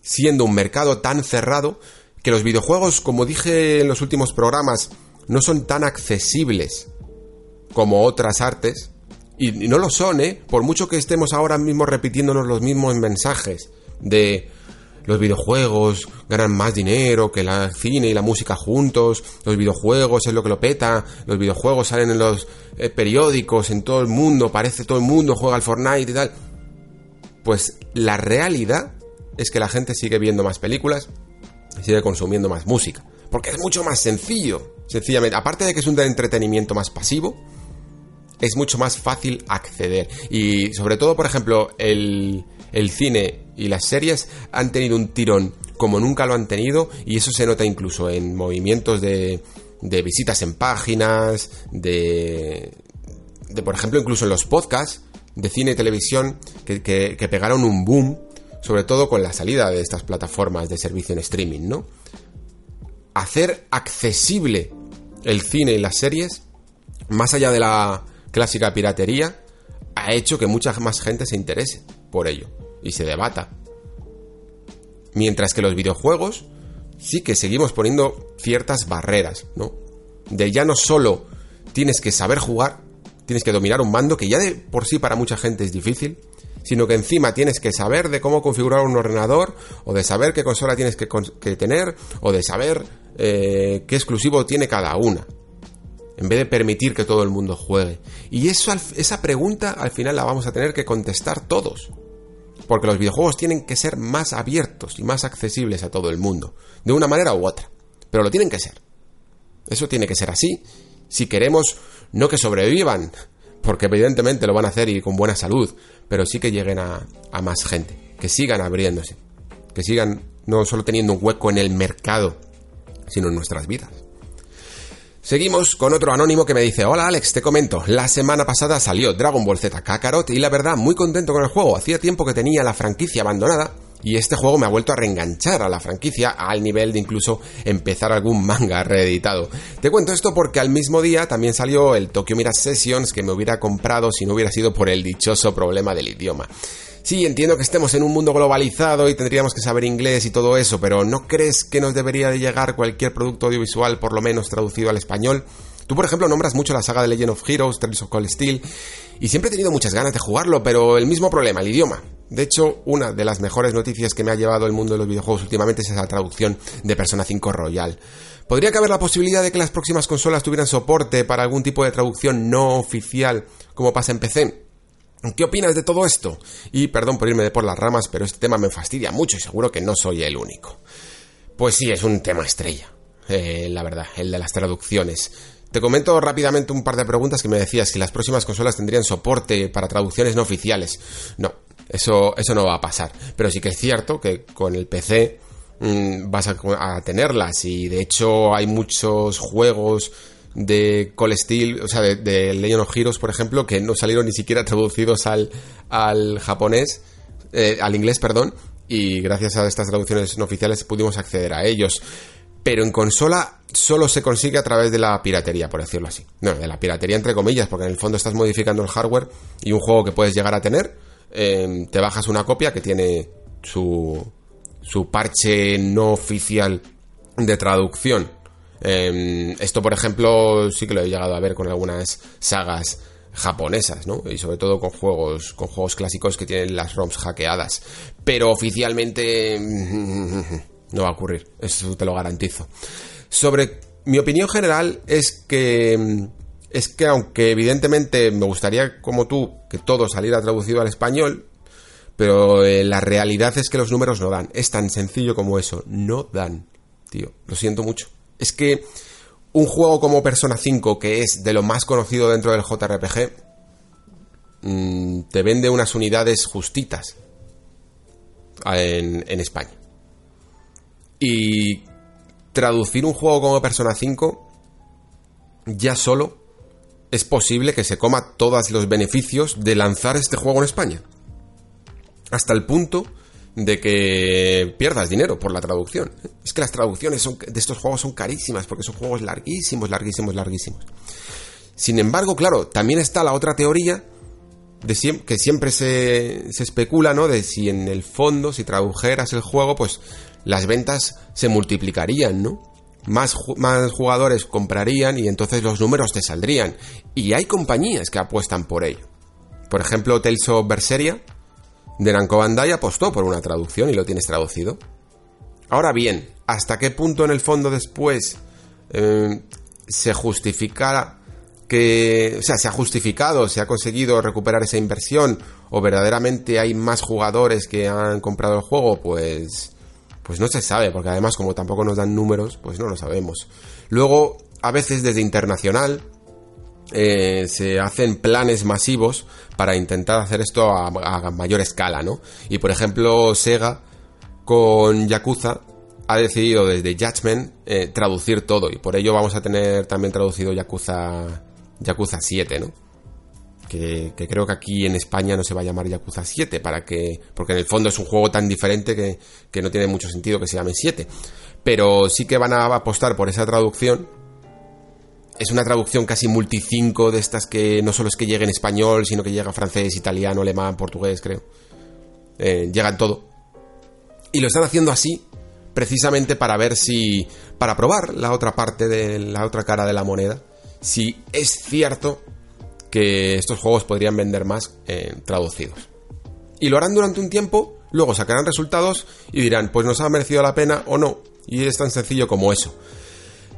siendo un mercado tan cerrado, que los videojuegos, como dije en los últimos programas, no son tan accesibles como otras artes? Y no lo son, ¿eh? Por mucho que estemos ahora mismo repitiéndonos los mismos mensajes de los videojuegos ganan más dinero que el cine y la música juntos, los videojuegos es lo que lo peta, los videojuegos salen en los eh, periódicos en todo el mundo, parece todo el mundo juega al Fortnite y tal. Pues la realidad es que la gente sigue viendo más películas sigue consumiendo más música, porque es mucho más sencillo, sencillamente, aparte de que es un entretenimiento más pasivo, es mucho más fácil acceder. Y sobre todo, por ejemplo, el, el cine y las series han tenido un tirón como nunca lo han tenido y eso se nota incluso en movimientos de, de visitas en páginas, de, de, por ejemplo, incluso en los podcasts de cine y televisión que, que, que pegaron un boom, sobre todo con la salida de estas plataformas de servicio en streaming, ¿no? Hacer accesible el cine y las series, más allá de la clásica piratería, ha hecho que mucha más gente se interese por ello y se debata. Mientras que los videojuegos sí que seguimos poniendo ciertas barreras, ¿no? De ya no solo tienes que saber jugar, tienes que dominar un mando, que ya de por sí para mucha gente es difícil, sino que encima tienes que saber de cómo configurar un ordenador, o de saber qué consola tienes que, tener, o de saber eh, qué exclusivo tiene cada una. En vez de permitir que todo el mundo juegue. Y eso, esa pregunta al final la vamos a tener que contestar todos. Porque los videojuegos tienen que ser más abiertos y más accesibles a todo el mundo, de una manera u otra. Pero lo tienen que ser. Eso tiene que ser así. Si queremos no que sobrevivan, porque evidentemente lo van a hacer y con buena salud, pero sí que lleguen a, a más gente, que sigan abriéndose, que sigan no solo teniendo un hueco en el mercado, sino en nuestras vidas. Seguimos con otro anónimo que me dice, hola Alex, te comento, la semana pasada salió Dragon Ball Z Kakarot y la verdad muy contento con el juego, hacía tiempo que tenía la franquicia abandonada y este juego me ha vuelto a reenganchar a la franquicia al nivel de incluso empezar algún manga reeditado. Te cuento esto porque al mismo día también salió el Tokyo Mirage Sessions que me hubiera comprado si no hubiera sido por el dichoso problema del idioma. Sí, entiendo que estemos en un mundo globalizado y tendríamos que saber inglés y todo eso, pero ¿no crees que nos debería de llegar cualquier producto audiovisual por lo menos traducido al español? Tú, por ejemplo, nombras mucho la saga de Legend of Heroes, Trails of Cold Steel, y siempre he tenido muchas ganas de jugarlo, pero el mismo problema, el idioma. De hecho, una de las mejores noticias que me ha llevado el mundo de los videojuegos últimamente es esa traducción de Persona 5 Royal. ¿Podría caber la posibilidad de que las próximas consolas tuvieran soporte para algún tipo de traducción no oficial como pasa en PC? ¿Qué opinas de todo esto? Y perdón por irme de por las ramas, pero este tema me fastidia mucho y seguro que no soy el único. Pues sí, es un tema estrella. eh, la verdad, el de las traducciones. Te comento rápidamente un par de preguntas que me decías si las próximas consolas tendrían soporte para traducciones no oficiales. No, eso, eso no va a pasar. Pero sí que es cierto que con el PC mm, vas a, a tenerlas y de hecho hay muchos juegos de Call Steel, o sea, de, de Legend of Heroes, por ejemplo, que no salieron ni siquiera traducidos al, al japonés, eh, al inglés, perdón, y gracias a estas traducciones no oficiales pudimos acceder a ellos. Pero en consola solo se consigue a través de la piratería, por decirlo así. No, de la piratería entre comillas, porque en el fondo estás modificando el hardware y un juego que puedes llegar a tener, eh, te bajas una copia que tiene su, su parche no oficial de traducción. Eh, esto, por ejemplo, sí que lo he llegado a ver con algunas sagas japonesas, ¿no? Y sobre todo con juegos, con juegos clásicos que tienen las ROMs hackeadas. Pero oficialmente no va a ocurrir, eso te lo garantizo. Sobre mi opinión general es que es que aunque evidentemente me gustaría como tú que todo saliera traducido al español, pero eh, la realidad es que los números no dan. Es tan sencillo como eso, no dan. Tío, lo siento mucho. Es que un juego como Persona 5, que es de lo más conocido dentro del JRPG, mm, te vende unas unidades justitas en, en España. Y traducir un juego como Persona 5, ya solo es posible que se coma todos los beneficios de lanzar este juego en España. Hasta el punto de que pierdas dinero por la traducción. Es que las traducciones son, de estos juegos son carísimas porque son juegos larguísimos, larguísimos, larguísimos. Sin embargo, claro, también está la otra teoría de que siempre se, especula, ¿no? De si en el fondo, si tradujeras el juego, pues las ventas se multiplicarían, ¿no? Más, más jugadores comprarían y entonces los números te saldrían. Y hay compañías que apuestan por ello. Por ejemplo, Tales of Berseria de Namco Bandai apostó por una traducción y lo tienes traducido. Ahora bien, ¿hasta qué punto en el fondo después eh, se justifica que, o sea, se ha justificado, se ha conseguido recuperar esa inversión o verdaderamente hay más jugadores que han comprado el juego? Pues, pues no se sabe, porque además como tampoco nos dan números, pues no lo sabemos. Luego, a veces desde internacional, eh, se hacen planes masivos para intentar hacer esto a, mayor escala, ¿no? Y por ejemplo, Sega con Yakuza ha decidido desde Judgment eh, traducir todo y por ello vamos a tener también traducido Yakuza Yakuza 7, ¿no? Que, que creo que aquí en España no se va a llamar Yakuza 7 para que porque en el fondo es un juego tan diferente que, que no tiene mucho sentido que se llame 7 pero sí que van a apostar por esa traducción es una traducción casi multi 5 de estas que no solo es que llegue en español, sino que llega francés, italiano, alemán, portugués, creo. Eh, llega en todo. Y lo están haciendo así precisamente para ver si... para probar la otra parte de la otra cara de la moneda. Si es cierto que estos juegos podrían vender más eh, traducidos. Y lo harán durante un tiempo, luego sacarán resultados y dirán, pues nos ha merecido la pena o no. Y es tan sencillo como eso.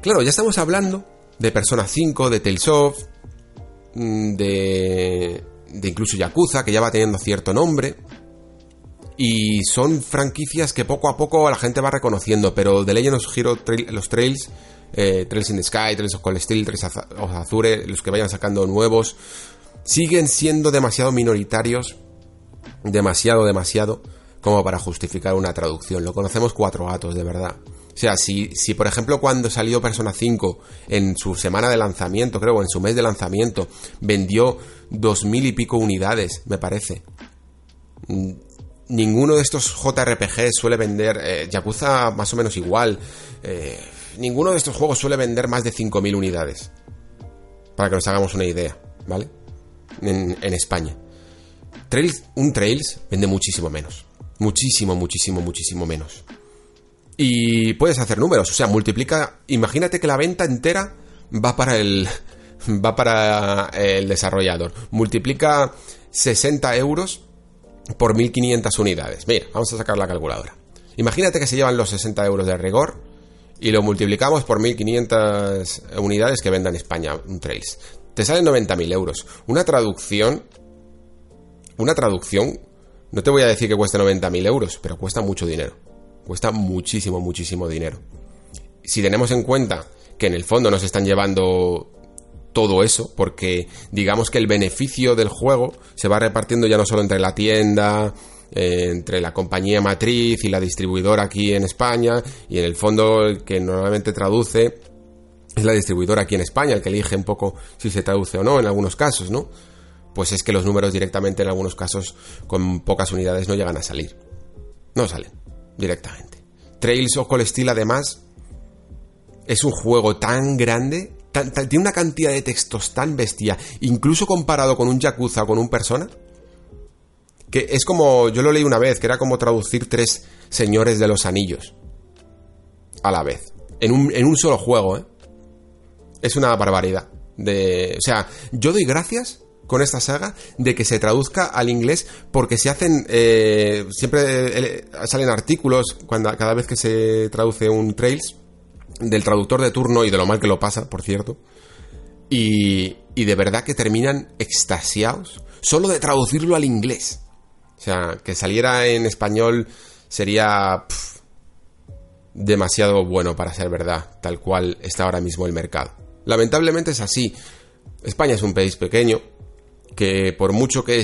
Claro, ya estamos hablando de Persona 5, de Tales of, mm, de, de incluso Yakuza, que ya va teniendo cierto nombre. Y son franquicias que poco a poco la gente va reconociendo, pero The Legend of Hero, trail- los Trails, eh, Trails in the Sky, Trails of Cold Steel, Trails of Azure, los que vayan sacando nuevos, siguen siendo demasiado minoritarios, demasiado, demasiado, como para justificar una traducción. Lo conocemos cuatro gatos, de verdad. O sea, si, si por ejemplo cuando salió Persona 5 en su semana de lanzamiento, creo, en su mes de lanzamiento, vendió dos mil y pico unidades, me parece. Mm, Ninguno de estos JRPG suele vender, eh, Yakuza más o menos igual, eh, ninguno de estos juegos suele vender más de 5.000 unidades. Para que nos hagamos una idea, ¿vale? En, en España. Trails, un Trails vende muchísimo menos. Muchísimo, muchísimo, muchísimo menos. Y puedes hacer números, o sea, multiplica. Imagínate que la venta entera va para el. va para el desarrollador. Multiplica 60 euros por 1500 unidades. Mira, vamos a sacar la calculadora. Imagínate que se llevan los 60 euros de rigor y lo multiplicamos por 1500 unidades que venda en España un Trails. Te salen 90.000 euros. Una traducción. Una traducción. No te voy a decir que cueste 90.000 euros, pero cuesta mucho dinero. Cuesta muchísimo, muchísimo dinero. si tenemos en cuenta que en el fondo nos están llevando todo eso, porque digamos que el beneficio del juego se va repartiendo ya no solo entre la tienda, eh, entre la compañía matriz y la distribuidora aquí en España, y en el fondo el que normalmente traduce es la distribuidora aquí en España, el que elige un poco si se traduce o no en algunos casos, ¿no? Pues es que los números directamente en algunos casos con pocas unidades no llegan a salir. No salen directamente. Trails of Cold Steel además es un juego tan grande, tiene una cantidad de textos tan bestia, incluso comparado con un Yakuza o con un Persona, que es como, yo lo leí una vez, que era como traducir tres señores de los anillos a la vez, en un, en un solo juego, ¿eh? Es una barbaridad. De, o sea, yo doy gracias con esta saga de que se traduzca al inglés porque se hacen eh, siempre eh, salen artículos cuando cada vez que se traduce un Trails del traductor de turno y de lo mal que lo pasa, por cierto. Y, y de verdad que terminan extasiados solo de traducirlo al inglés. O sea, que saliera en español sería demasiado bueno para ser verdad, tal cual está ahora mismo el mercado. Lamentablemente es así. España es un país pequeño que por mucho que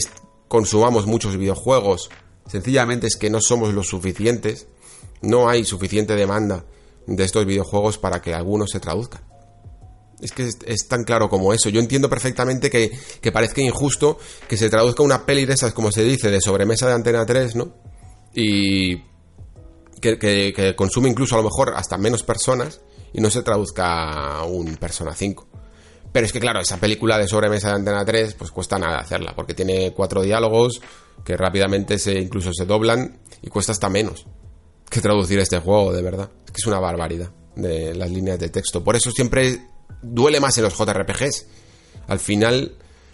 consumamos muchos videojuegos, sencillamente es que no somos los suficientes, no hay suficiente demanda de estos videojuegos para que algunos se traduzcan. Es que es, tan claro como eso. Yo entiendo perfectamente que, que parezca injusto que se traduzca una peli de esas, como se dice, de sobremesa de Antena 3, ¿no? Y que, que- que consume incluso a lo mejor hasta menos personas y no se traduzca a un Persona 5. Pero es que claro, esa película de sobremesa de Antena 3 pues cuesta nada hacerla, porque tiene cuatro diálogos que rápidamente se incluso se doblan y cuesta hasta menos que traducir este juego, de verdad. Es que es una barbaridad de las líneas de texto. Por eso siempre duele más en los JRPGs. Al final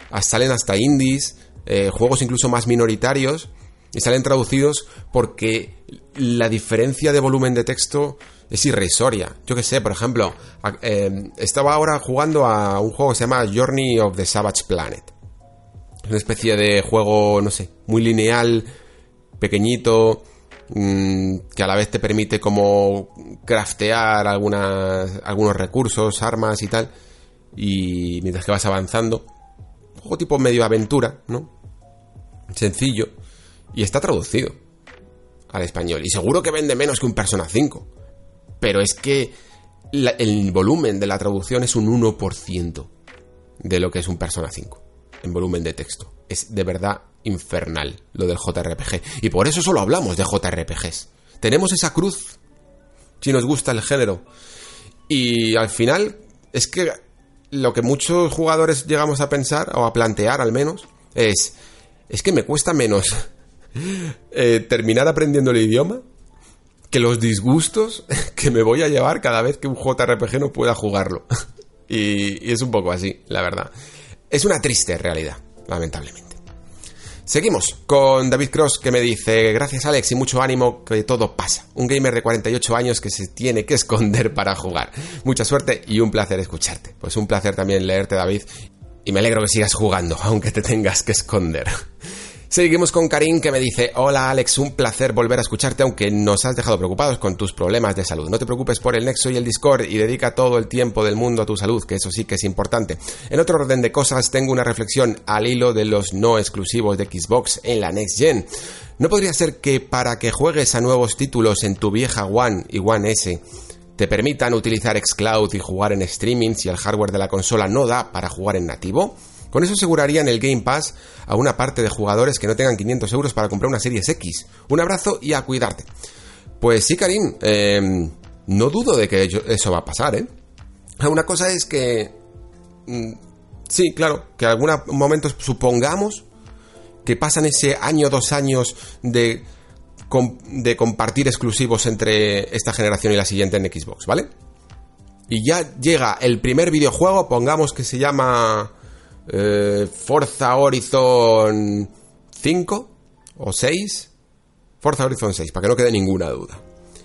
as- salen hasta indies, eh, juegos incluso más minoritarios, y salen traducidos porque la diferencia de volumen de texto es irrisoria. Yo que sé, por ejemplo, eh, estaba ahora jugando a un juego que se llama Journey of the Savage Planet. Es una especie de juego, no sé, muy lineal, pequeñito, mm, que a la vez te permite como craftear algunas, algunos recursos, armas y tal, y mientras que vas avanzando, un juego tipo medio aventura, ¿no? Sencillo, y está traducido al español, y seguro que vende menos que un Persona 5, pero es que el volumen de la traducción es un 1% de lo que es un Persona 5 en volumen de texto. Es de verdad infernal lo del JRPG. Y por eso solo hablamos de JRPGs. Tenemos esa cruz si nos gusta el género. Y al final es que lo que muchos jugadores llegamos a pensar, o a plantear al menos, es, es que me cuesta menos eh, terminar aprendiendo el idioma que los disgustos que me voy a llevar cada vez que un JRPG no pueda jugarlo. y, es un poco así, la verdad. Es una triste realidad, lamentablemente. Seguimos con David Cross que me dice, gracias Alex y mucho ánimo que todo pasa. Un gamer de 48 años que se tiene que esconder para jugar. Mucha suerte y un placer escucharte. Pues un placer también leerte David y me alegro que sigas jugando aunque te tengas que esconder. Seguimos con Karim que me dice, hola Alex, un placer volver a escucharte aunque nos has dejado preocupados con tus problemas de salud. No te preocupes por el Nexo y el Discord y dedica todo el tiempo del mundo a tu salud, que eso sí que es importante. En otro orden de cosas, tengo una reflexión al hilo de los no exclusivos de Xbox en la Next Gen. ¿No podría ser que para que juegues a nuevos títulos en tu vieja One y One S, te permitan utilizar xCloud y jugar en streaming si el hardware de la consola no da para jugar en nativo? Con eso asegurarían el Game Pass a una parte de jugadores que no tengan 500 euros para comprar una Series X. Un abrazo y a cuidarte. Pues sí, Karim, eh, no dudo de que eso va a pasar, ¿eh? Una cosa es que... mm, sí, claro, que en algunos momentos supongamos que pasan ese año, dos años de, de compartir exclusivos entre esta generación y la siguiente en Xbox, ¿vale? Y ya llega el primer videojuego, pongamos que se llama eh, Forza Horizon 5 o 6. Forza Horizon 6, para que no quede ninguna duda.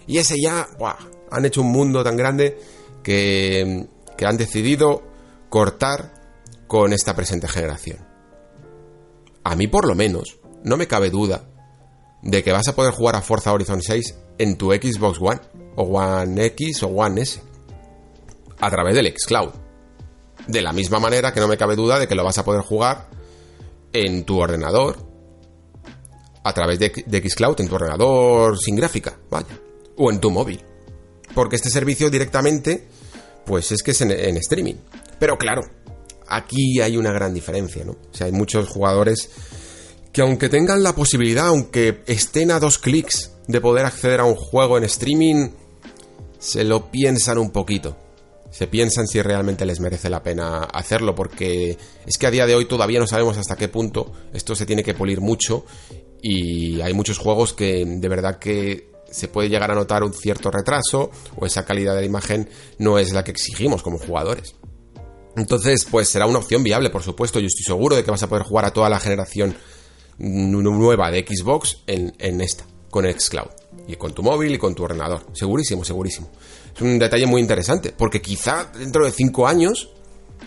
Y ese ya, ¡buah! han hecho un mundo tan grande que, que han decidido cortar con esta presente generación. A mí por lo menos, no me cabe duda de que vas a poder jugar a Forza Horizon 6 en tu Xbox One, o One X o One S. a través del xCloud. De la misma manera que no me cabe duda de que lo vas a poder jugar en tu ordenador, a través de, xCloud, en tu ordenador sin gráfica, vaya, o en tu móvil. Porque este servicio directamente, pues es que es en, en streaming. Pero claro, aquí hay una gran diferencia, ¿no? O sea, hay muchos jugadores que aunque tengan la posibilidad, aunque estén a dos clics de poder acceder a un juego en streaming, se lo piensan un poquito. Se piensan si realmente les merece la pena hacerlo, porque es que a día de hoy todavía no sabemos hasta qué punto esto se tiene que pulir mucho y hay muchos juegos que de verdad que se puede llegar a notar un cierto retraso o esa calidad de la imagen no es la que exigimos como jugadores. Entonces, pues será una opción viable, por supuesto. Yo estoy seguro de que vas a poder jugar a toda la generación nueva de Xbox en, esta, con Xcloud. Y con tu móvil y con tu ordenador. Segurísimo, segurísimo. Es un detalle muy interesante, porque quizá dentro de 5 años,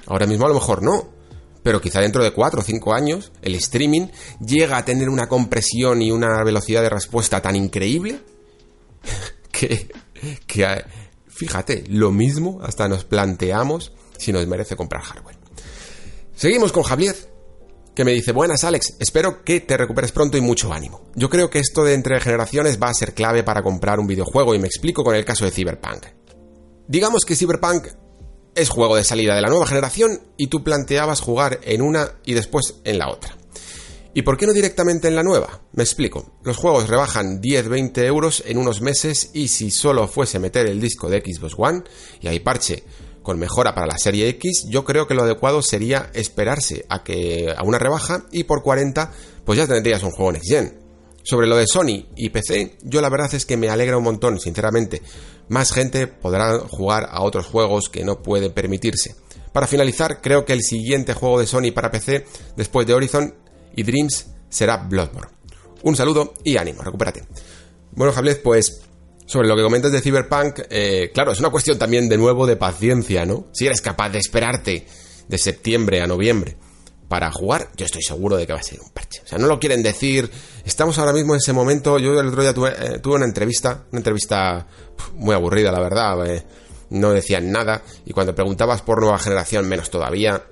ahora mismo a lo mejor no, pero quizá dentro de 4 o 5 años, el streaming llega a tener una compresión y una velocidad de respuesta tan increíble que, que fíjate, lo mismo hasta nos planteamos si nos merece comprar hardware. Seguimos con Javier, que me dice, buenas Alex, espero que te recuperes pronto y mucho ánimo. Yo creo que esto de entre generaciones va a ser clave para comprar un videojuego y me explico con el caso de Cyberpunk. Digamos que Cyberpunk es juego de salida de la nueva generación y tú planteabas jugar en una y después en la otra. ¿Y por qué no directamente en la nueva? Me explico. Los juegos rebajan 10-20 euros en unos meses y si solo fuese meter el disco de Xbox One y hay parche con mejora para la serie X, yo creo que lo adecuado sería esperarse a que a una rebaja y por 40 pues ya tendrías un juego Next Gen. Sobre lo de Sony y PC, yo la verdad es que me alegra un montón, sinceramente. Más gente podrá jugar a otros juegos que no puede permitirse. Para finalizar, creo que el siguiente juego de Sony para PC, después de Horizon y Dreams, será Bloodborne. Un saludo y ánimo, recupérate. Bueno, Javier, pues sobre lo que comentas de Cyberpunk, eh, claro, es una cuestión también de nuevo de paciencia, ¿no? Si eres capaz de esperarte de septiembre a noviembre para jugar, yo estoy seguro de que va a ser un parche. O sea, no lo quieren decir. Estamos ahora mismo en ese momento. Yo el otro día tuve, eh, una entrevista, una entrevista muy aburrida, la verdad. eh, no decían nada. Y cuando preguntabas por nueva generación, menos todavía.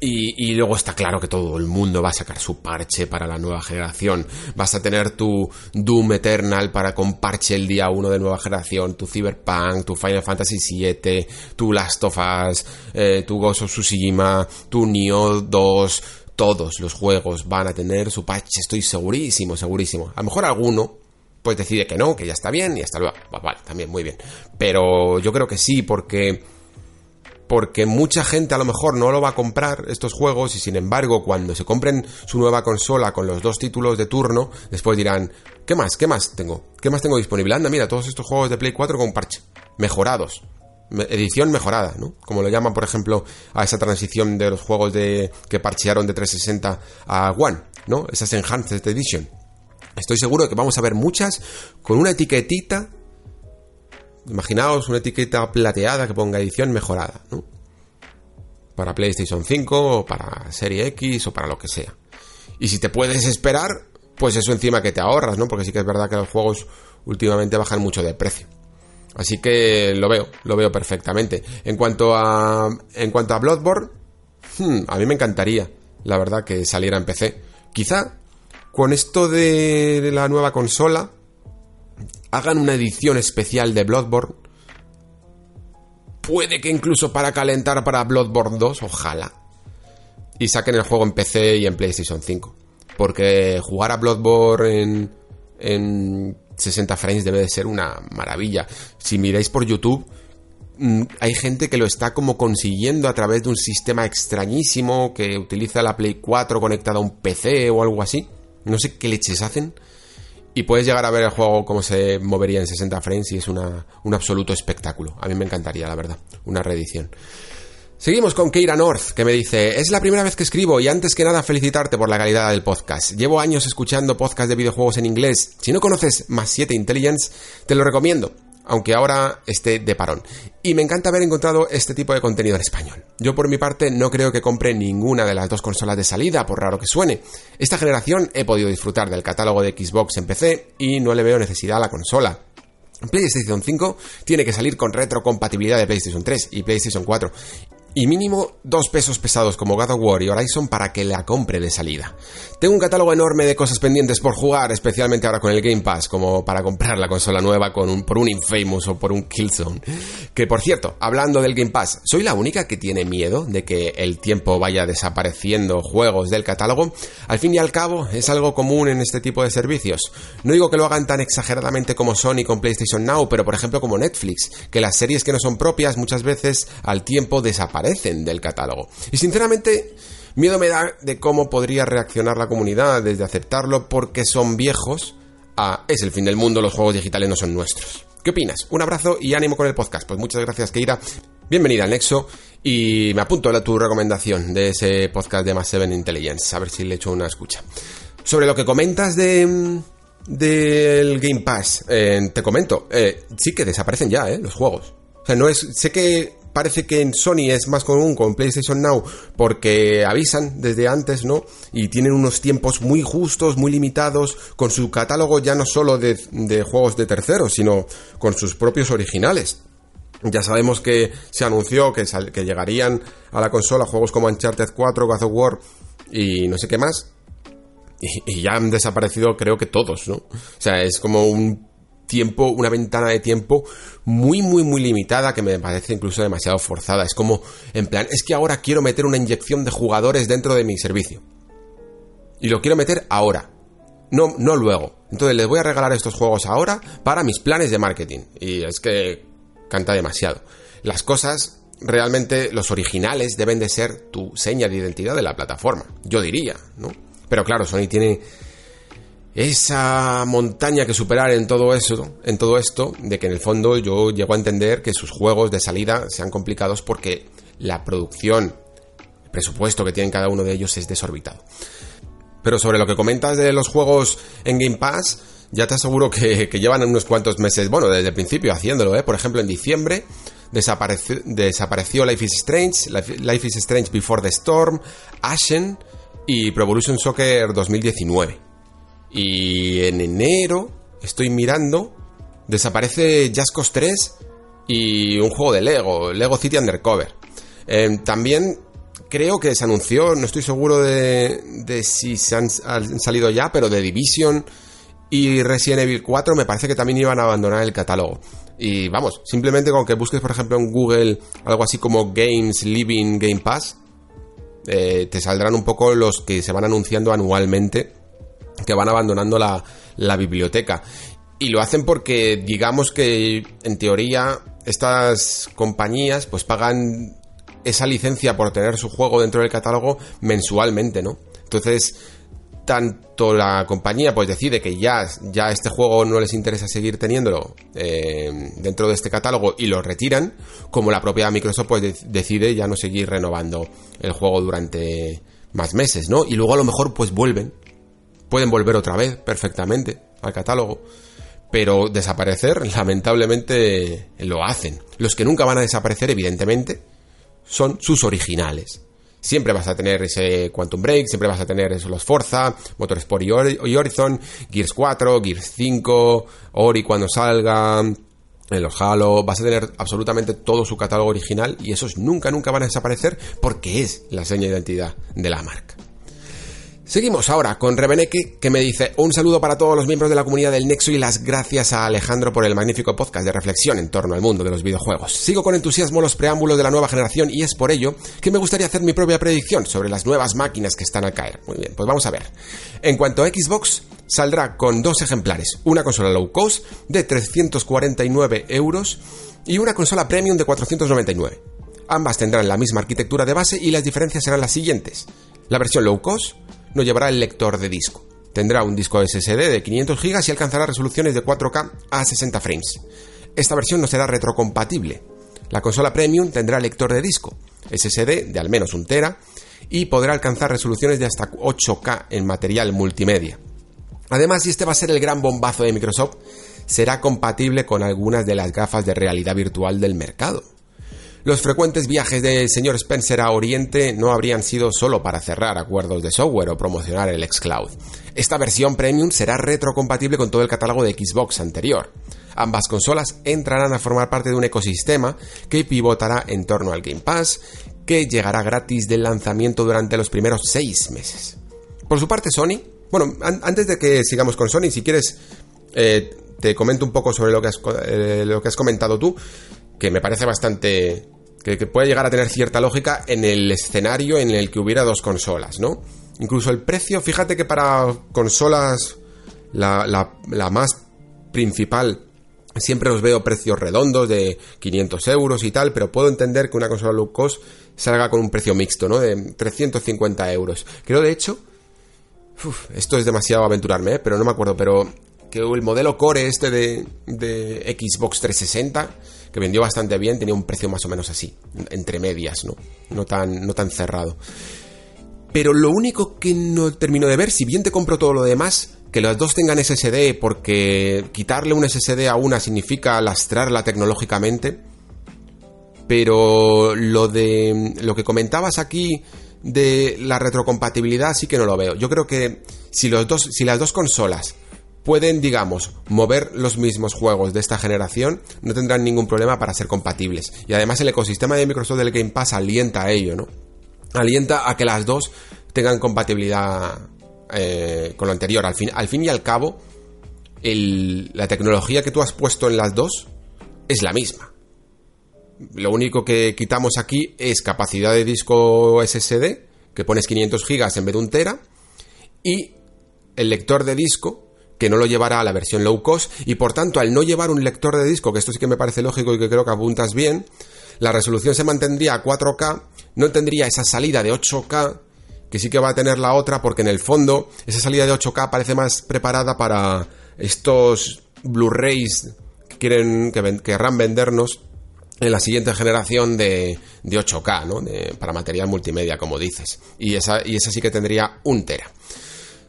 Y, luego está claro que todo el mundo va a sacar su parche para la nueva generación. Vas a tener tu Doom Eternal para con parche el día 1 de nueva generación, tu Cyberpunk, tu Final Fantasy VII, tu Last of Us, eh, tu Ghost of Tsushima, tu Nioh 2. Todos los juegos van a tener su parche, estoy segurísimo, segurísimo. A lo mejor alguno, pues decide que no, que ya está bien y hasta luego. Vale, también muy bien. Pero yo creo que sí, porque porque mucha gente a lo mejor no lo va a comprar estos juegos y sin embargo cuando se compren su nueva consola con los dos títulos de turno, después dirán, ¿qué más? ¿Qué más tengo? ¿Qué más tengo disponible? Anda, mira, todos estos juegos de Play 4 con parche, mejorados. Edición mejorada, ¿no? Como lo llaman, por ejemplo, a esa transición de los juegos de que parchearon de 360 a One, ¿no? Esas Enhanced Edition. Estoy seguro de que vamos a ver muchas con una etiquetita Imaginaos una etiqueta plateada que ponga edición mejorada, ¿no? Para PlayStation 5 o para Serie X o para lo que sea. Y si te puedes esperar, pues eso encima que te ahorras, ¿no? Porque sí que es verdad que los juegos últimamente bajan mucho de precio. Así que lo veo, lo veo perfectamente. En cuanto a en cuanto a Bloodborne, hmm, a mí me encantaría, la verdad, que saliera en PC. Quizá con esto de la nueva consola hagan una edición especial de Bloodborne. Puede que incluso para calentar para Bloodborne 2, ojalá. Y saquen el juego en PC y en PlayStation 5. Porque jugar a Bloodborne en, en 60 frames debe de ser una maravilla. Si miráis por YouTube, mm, hay gente que lo está como consiguiendo a través de un sistema extrañísimo que utiliza la Play 4 conectada a un PC o algo así. No sé qué leches hacen y puedes llegar a ver el juego como se movería en 60 frames y es una, un absoluto espectáculo. A mí me encantaría, la verdad, una reedición. Seguimos con Keira North, que me dice, es la primera vez que escribo y antes que nada felicitarte por la calidad del podcast. Llevo años escuchando podcasts de videojuegos en inglés. Si no conoces Más 7 Intelligence, te lo recomiendo aunque ahora esté de parón. Y me encanta haber encontrado este tipo de contenido en español. Yo por mi parte no creo que compre ninguna de las dos consolas de salida, por raro que suene. Esta generación he podido disfrutar del catálogo de Xbox en PC y no le veo necesidad a la consola. PlayStation 5 tiene que salir con retrocompatibilidad de PlayStation 3 y PlayStation 4. Y mínimo dos pesos pesados como God of War y Horizon para que la compre de salida. Tengo un catálogo enorme de cosas pendientes por jugar, especialmente ahora con el Game Pass, como para comprar la consola nueva con por un Infamous o por un Killzone. Que por cierto, hablando del Game Pass, ¿soy la única que tiene miedo de que el tiempo vaya desapareciendo juegos del catálogo? Al fin y al cabo, es algo común en este tipo de servicios. No digo que lo hagan tan exageradamente como Sony con PlayStation Now, pero por ejemplo como Netflix, que las series que no son propias muchas veces al tiempo desaparecen del catálogo. Y sinceramente, miedo me da de cómo podría reaccionar la comunidad desde aceptarlo porque son viejos a es el fin del mundo, los juegos digitales no son nuestros. ¿Qué opinas? Un abrazo y ánimo con el podcast. Pues muchas gracias, Keira. Bienvenida al Nexo y me apunto a tu recomendación de ese podcast de Mass 7 Intelligence, a ver si le echo una escucha. Sobre lo que comentas de del Game Pass, eh, te comento, eh, sí que desaparecen ya, eh, los juegos. O sea, no es, sé que parece que en Sony es más común con PlayStation Now porque avisan desde antes, ¿no? Y tienen unos tiempos muy justos, muy limitados, con su catálogo ya no solo de, juegos de terceros, sino con sus propios originales. Ya sabemos que se anunció que, que llegarían a la consola juegos como Uncharted 4, God of War y no sé qué más. Y, ya han desaparecido creo que todos, ¿no? O sea, es como un tiempo, una ventana de tiempo muy, muy, muy limitada que me parece incluso demasiado forzada. Es como, en plan, es que ahora quiero meter una inyección de jugadores dentro de mi servicio. Y lo quiero meter ahora. No, no luego. Entonces les voy a regalar estos juegos ahora para mis planes de marketing. Y es que canta demasiado. Las cosas, realmente, los originales deben de ser tu seña de identidad de la plataforma. Yo diría, ¿no? Pero claro, Sony tiene esa montaña que superar en todo eso, en todo esto, de que en el fondo yo llego a entender que sus juegos de salida sean complicados porque la producción, el presupuesto que tienen cada uno de ellos es desorbitado. Pero sobre lo que comentas de los juegos en Game Pass, ya te aseguro que, llevan unos cuantos meses, bueno, desde el principio haciéndolo, ¿eh? Por ejemplo, en diciembre desapareció, Life is Strange, Life is Strange Before the Storm, Ashen y Pro Evolution Soccer 2019. Y en enero estoy mirando, desaparece Just Cause 3 y un juego de Lego, Lego City Undercover. Em, también creo que se anunció, no estoy seguro de, si se han, han, salido ya, pero de Division y Resident Evil 4 me parece que también iban a abandonar el catálogo. Y vamos, simplemente con que busques, por ejemplo, en Google algo así como Games Living Game Pass, eh, te saldrán un poco los que se van anunciando anualmente que van abandonando la, biblioteca. Y lo hacen porque digamos que en teoría estas compañías pues pagan esa licencia por tener su juego dentro del catálogo mensualmente, ¿no? Entonces, tanto la compañía pues decide que ya, ya este juego no les interesa seguir teniéndolo eh, dentro de este catálogo y lo retiran, como la propia Microsoft pues decide ya no seguir renovando el juego durante más meses, ¿no? Y luego a lo mejor pues vuelven Pueden volver otra vez perfectamente al catálogo, pero desaparecer, lamentablemente, lo hacen. Los que nunca van a desaparecer, evidentemente, son sus originales. Siempre vas a tener ese Quantum Break, siempre vas a tener esos los Forza, Motorsport y, Horizon, Gears 4, Gears 5, Ori cuando salga, en los Halo, vas a tener absolutamente todo su catálogo original y esos nunca, nunca van a desaparecer porque es la seña de identidad de la marca. Seguimos ahora con Rebeneque, que me dice un saludo para todos los miembros de la comunidad del Nexo y las gracias a Alejandro por el magnífico podcast de reflexión en torno al mundo de los videojuegos. Sigo con entusiasmo los preámbulos de la nueva generación y es por ello que me gustaría hacer mi propia predicción sobre las nuevas máquinas que están a caer. Muy bien, pues vamos a ver. En cuanto a Xbox, saldrá con dos ejemplares, una consola low cost de 349 euros y una consola premium de 499. Ambas tendrán la misma arquitectura de base y las diferencias serán las siguientes. La versión low cost no llevará el lector de disco. Tendrá un disco SSD de 500 GB y alcanzará resoluciones de 4K a 60 frames. Esta versión no será retrocompatible. La consola Premium tendrá lector de disco, SSD de al menos un tera y podrá alcanzar resoluciones de hasta 8K en material multimedia. Además, y este va a ser el gran bombazo de Microsoft, será compatible con algunas de las gafas de realidad virtual del mercado. Los frecuentes viajes del señor Spencer a Oriente no habrían sido solo para cerrar acuerdos de software o promocionar el xCloud. Esta versión premium será retrocompatible con todo el catálogo de Xbox anterior. Ambas consolas entrarán a formar parte de un ecosistema que pivotará en torno al Game Pass, que llegará gratis del lanzamiento durante los primeros seis meses. Por su parte, Sony, bueno, an- antes de que sigamos con Sony, si quieres, eh, te comento un poco sobre lo que has, eh, lo que has comentado tú, que me parece bastante. Que, puede llegar a tener cierta lógica en el escenario en el que hubiera dos consolas, ¿no? Incluso el precio, fíjate que para consolas, la, la- la más principal, siempre os veo precios redondos de 500 euros y tal, pero puedo entender que una consola low cost salga con un precio mixto, ¿no? De 350 euros. Creo, de hecho, Uf, esto es demasiado aventurarme, ¿eh? pero no me acuerdo, pero que el modelo Core este de, de Xbox 360, que vendió bastante bien, tenía un precio más o menos así, entre medias, ¿no? No tan, no tan cerrado. Pero lo único que no termino de ver, si bien te compro todo lo demás, que las dos tengan SSD, porque quitarle un SSD a una significa lastrarla tecnológicamente, pero lo de lo que comentabas aquí de la retrocompatibilidad sí que no lo veo. Yo creo que si los dos si las dos consolas pueden, digamos, mover los mismos juegos de esta generación, no tendrán ningún problema para ser compatibles. Y además el ecosistema de Microsoft del Game Pass alienta a ello, ¿no? Alienta a que las dos tengan compatibilidad eh, con lo anterior. Al fin, al fin y al cabo, la tecnología que tú has puesto en las dos es la misma. Lo único que quitamos aquí es capacidad de disco SSD, que pones 500 gigas en vez de un tera, y el lector de disco, que no lo llevará a la versión low cost, y por tanto, al no llevar un lector de disco, que esto sí que me parece lógico y que creo que apuntas bien, la resolución se mantendría a 4K, no tendría esa salida de 8K, que sí que va a tener la otra, porque en el fondo, esa salida de 8K parece más preparada para estos Blu-rays que quieren, que querrán vendernos en la siguiente generación de, de 8K, ¿no? Para material multimedia, como dices. Y esa, y esa sí que tendría un tera.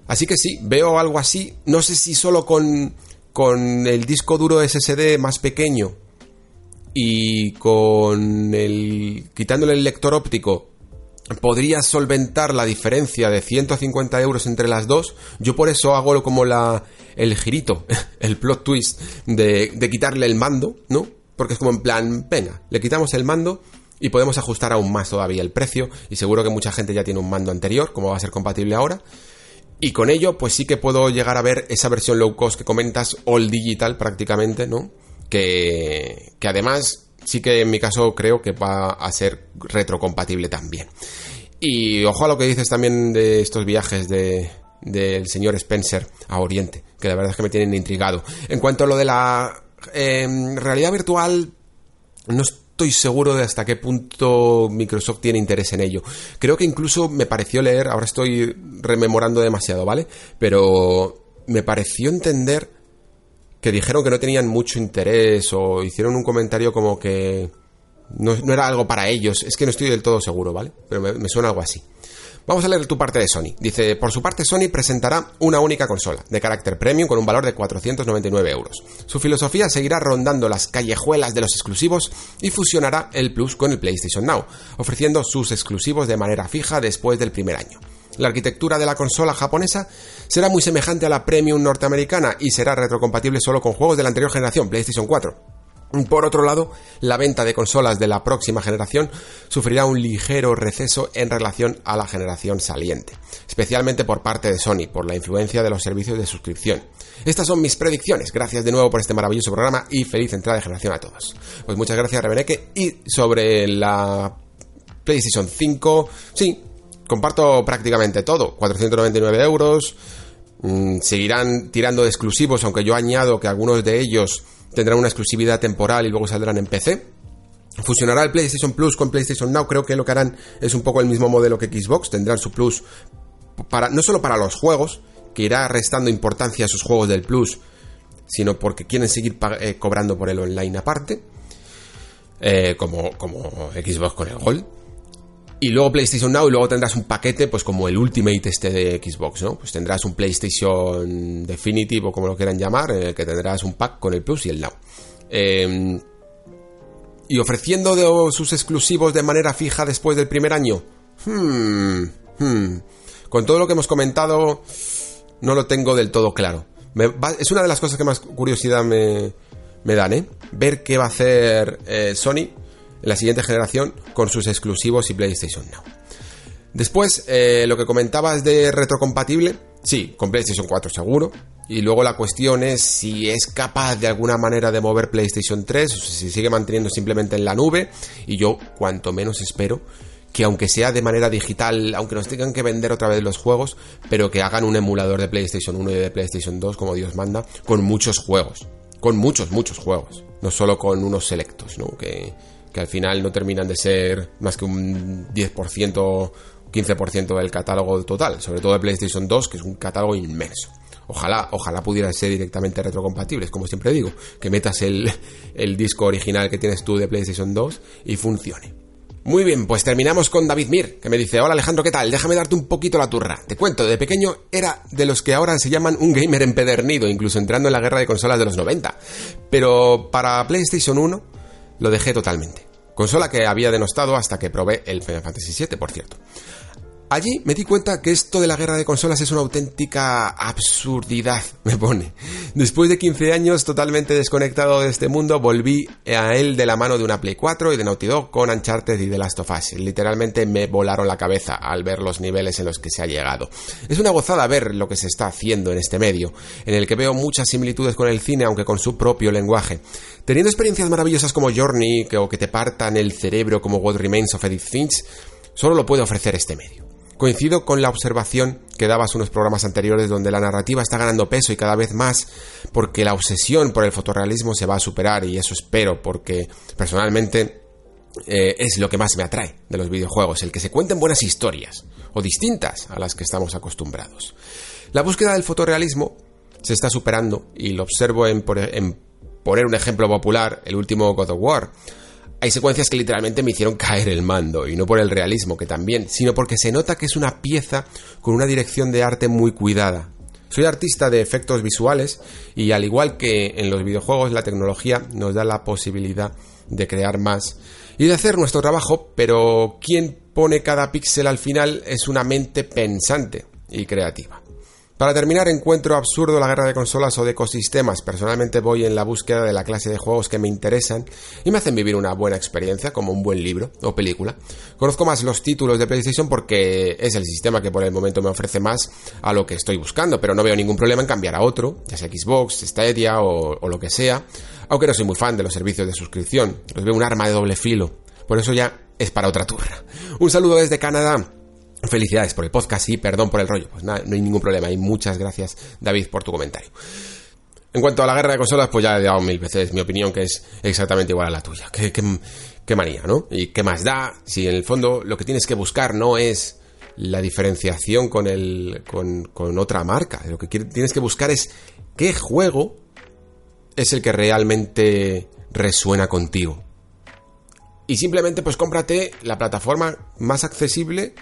Así que sí, veo algo así. No sé si solo con, con el disco duro SSD más pequeño y con el. quitándole el lector óptico. Podría solventar la diferencia de 150 euros entre las dos. Yo por eso hago como la, el girito, el plot twist de, de quitarle el mando, ¿no? Porque es como en plan, venga, le quitamos el mando y podemos ajustar aún más todavía el precio. Y seguro que mucha gente ya tiene un mando anterior, como va a ser compatible ahora. Y con ello, pues sí que puedo llegar a ver esa versión low cost que comentas, all digital prácticamente, ¿no? Que, que además sí que en mi caso creo que va a ser retrocompatible también. Y ojo a lo que dices también de estos viajes de del señor Spencer a Oriente, que la verdad es que me tienen intrigado. En cuanto a lo de la em, realidad virtual, no estoy seguro de hasta qué punto Microsoft tiene interés en ello. Creo que incluso me pareció leer, ahora estoy rememorando demasiado, ¿vale? Pero me pareció entender que dijeron que no tenían mucho interés o hicieron un comentario como que no, era algo para ellos. Es que no estoy del todo seguro, ¿vale? Pero me suena algo así. Vamos a leer tu parte de Sony. Dice, por su parte Sony presentará una única consola, de carácter premium con un valor de 499 euros. Su filosofía seguirá rondando las callejuelas de los exclusivos y fusionará el Plus con el PlayStation Now, ofreciendo sus exclusivos de manera fija después del primer año. La arquitectura de la consola japonesa será muy semejante a la premium norteamericana y será retrocompatible solo con juegos de la anterior generación, PlayStation 4. Por otro lado, la venta de consolas de la próxima generación sufrirá un ligero receso en relación a la generación saliente, especialmente por parte de Sony, por la influencia de los servicios de suscripción. Estas son mis predicciones. Gracias de nuevo por este maravilloso programa y feliz entrada de generación a todos. Pues muchas gracias, Rebeneque. Y sobre la PlayStation 5, sí, comparto prácticamente todo. 499 euros. Mm, seguirán tirando de exclusivos, aunque yo añado que algunos de ellos tendrán una exclusividad temporal y luego saldrán en PC. Fusionará el PlayStation Plus con PlayStation Now. Creo que lo que harán es un poco el mismo modelo que Xbox. Tendrán su Plus para, no solo para los juegos, que irá restando importancia a sus juegos del Plus, sino porque quieren seguir eh, cobrando por el online aparte, eh, como Xbox con el Gold. Y luego PlayStation Now y luego tendrás un paquete, pues como el Ultimate este de Xbox, ¿no? Pues tendrás un PlayStation Definitive o como lo quieran llamar, en el que tendrás un pack con el Plus y el Now. Eh, y ofreciendo de- sus exclusivos de manera fija después del primer año. Hmm, hmm. Con todo lo que hemos comentado, no lo tengo del todo claro. Es una de las cosas que más curiosidad me, me dan, ¿eh? Ver qué va a hacer eh, Sony la siguiente generación con sus exclusivos y PlayStation Now. Después, eh, lo que comentabas de retrocompatible, sí, con PlayStation 4 seguro. Y luego la cuestión es si es capaz de alguna manera de mover PlayStation 3 o si sigue manteniendo simplemente en la nube. Y yo, cuanto menos espero que aunque sea de manera digital, aunque nos tengan que vender otra vez los juegos, pero que hagan un emulador de PlayStation 1 y de PlayStation 2, como Dios manda, con muchos juegos. Con muchos, muchos juegos. No solo con unos selectos, ¿no? Que, que al final no terminan de ser más que un 10%, 15% del catálogo total, sobre todo de PlayStation 2, que es un catálogo inmenso. Ojalá, ojalá pudiera ser directamente retrocompatibles, como siempre digo, que metas el, el disco original que tienes tú de PlayStation 2 y funcione. Muy bien, pues terminamos con David Mir, que me dice, hola Alejandro, ¿qué tal? Déjame darte un poquito la turra. Te cuento, de pequeño era de los que ahora se llaman un gamer empedernido, incluso entrando en la guerra de consolas de los 90. Pero para PlayStation 1 lo dejé totalmente. Consola que había denostado hasta que probé el Final Fantasy VII, por cierto. Allí me di cuenta que esto de la guerra de consolas es una auténtica absurdidad, me pone. Después de 15 años totalmente desconectado de este mundo, volví a él de la mano de una Play 4 y de Naughty Dog con Uncharted y The Last of Us. Literalmente me volaron la cabeza al ver los niveles en los que se ha llegado. Es una gozada ver lo que se está haciendo en este medio, en el que veo muchas similitudes con el cine, aunque con su propio lenguaje. Teniendo experiencias maravillosas como Journey, o que te partan el cerebro como What Remains of Edith Finch, solo lo puede ofrecer este medio. Coincido con la observación que dabas unos programas anteriores donde la narrativa está ganando peso y cada vez más porque la obsesión por el fotorrealismo se va a superar y eso espero porque personalmente eh, es lo que más me atrae de los videojuegos, el que se cuenten buenas historias o distintas a las que estamos acostumbrados. La búsqueda del fotorrealismo se está superando y lo observo en, en poner un ejemplo popular, el último God of War. Hay secuencias que literalmente me hicieron caer el mando, y no por el realismo, que también, sino porque se nota que es una pieza con una dirección de arte muy cuidada. Soy artista de efectos visuales y al igual que en los videojuegos la tecnología nos da la posibilidad de crear más y de hacer nuestro trabajo, pero quien pone cada píxel al final es una mente pensante y creativa. Para terminar, encuentro absurdo la guerra de consolas o de ecosistemas. Personalmente voy en la búsqueda de la clase de juegos que me interesan y me hacen vivir una buena experiencia, como un buen libro o película. Conozco más los títulos de PlayStation porque es el sistema que por el momento me ofrece más a lo que estoy buscando, pero no veo ningún problema en cambiar a otro, ya sea Xbox, Stadia o, o lo que sea, aunque no soy muy fan de los servicios de suscripción. Los veo un arma de doble filo. Por eso ya es para otra turra. Un saludo desde Canadá. Felicidades por el podcast y perdón por el rollo. Pues nada, no hay ningún problema. Y muchas gracias, David, por tu comentario. En cuanto a la guerra de consolas, pues ya he dado mil veces mi opinión, que es exactamente igual a la tuya. Qué, qué, manía, ¿no? Y qué más da si en el fondo lo que tienes que buscar no es la diferenciación con, el, con, con otra marca. Lo que tienes que buscar es qué juego es el que realmente resuena contigo. Y simplemente pues cómprate la plataforma más accesible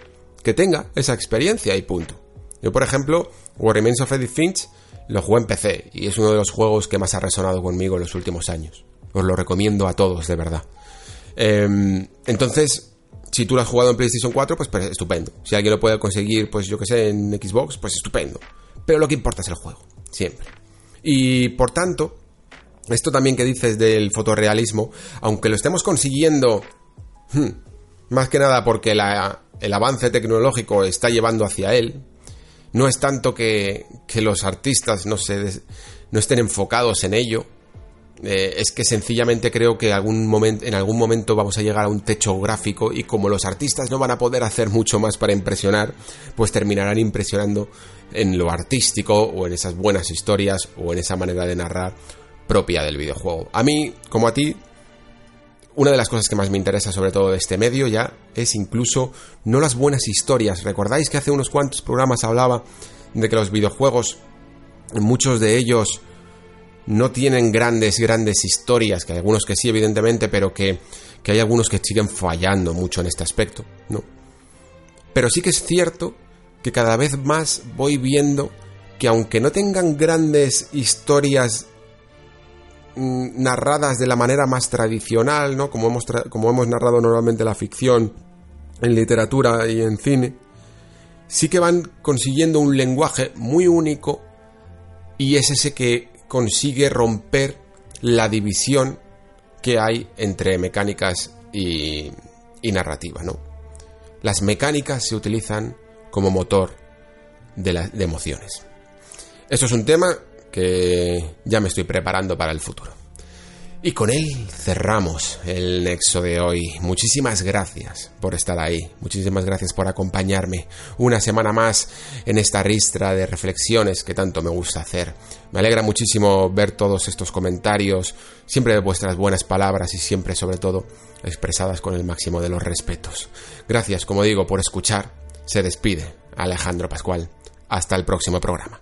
que tenga esa experiencia y punto. Yo, por ejemplo, What Remains of Edith Finch lo jugué en PC y es uno de los juegos que más ha resonado conmigo en los últimos años. Os lo recomiendo a todos, de verdad. Em, entonces, si tú lo has jugado en PlayStation 4, pues, pues, estupendo. Si alguien lo puede conseguir, pues yo que sé, en Xbox, pues estupendo. Pero lo que importa es el juego, siempre. Y por tanto, esto también que dices del fotorrealismo, aunque lo estemos consiguiendo, hmm, más que nada porque la- el avance tecnológico está llevando hacia él, no es tanto que, que los artistas no, se no estén enfocados en ello, eh, es que sencillamente creo que algún en algún momento vamos a llegar a un techo gráfico y como los artistas no van a poder hacer mucho más para impresionar, pues terminarán impresionando en lo artístico o en esas buenas historias o en esa manera de narrar propia del videojuego. A mí, como a ti, una de las cosas que más me interesa sobre todo de este medio ya es incluso no las buenas historias. ¿Recordáis que hace unos cuantos programas hablaba de que los videojuegos, muchos de ellos no tienen grandes, grandes historias, que hay algunos que sí, evidentemente, pero que, que hay algunos que siguen fallando mucho en este aspecto, ¿no? Pero sí que es cierto que cada vez más voy viendo que aunque no tengan grandes historias narradas de la manera más tradicional, ¿no? Como hemos, como hemos narrado normalmente la ficción en literatura y en cine, sí que van consiguiendo un lenguaje muy único y es ese que consigue romper la división que hay entre mecánicas y, y narrativa, ¿no? Las mecánicas se utilizan como motor de, la- de emociones. Esto es un tema que ya me estoy preparando para el futuro. Y con él cerramos el nexo de hoy. Muchísimas gracias por estar ahí. Muchísimas gracias por acompañarme una semana más en esta ristra de reflexiones que tanto me gusta hacer. Me alegra muchísimo ver todos estos comentarios, siempre vuestras buenas palabras y siempre sobre todo expresadas con el máximo de los respetos. Gracias, como digo, por escuchar. Se despide Alejandro Pascual. Hasta el próximo programa.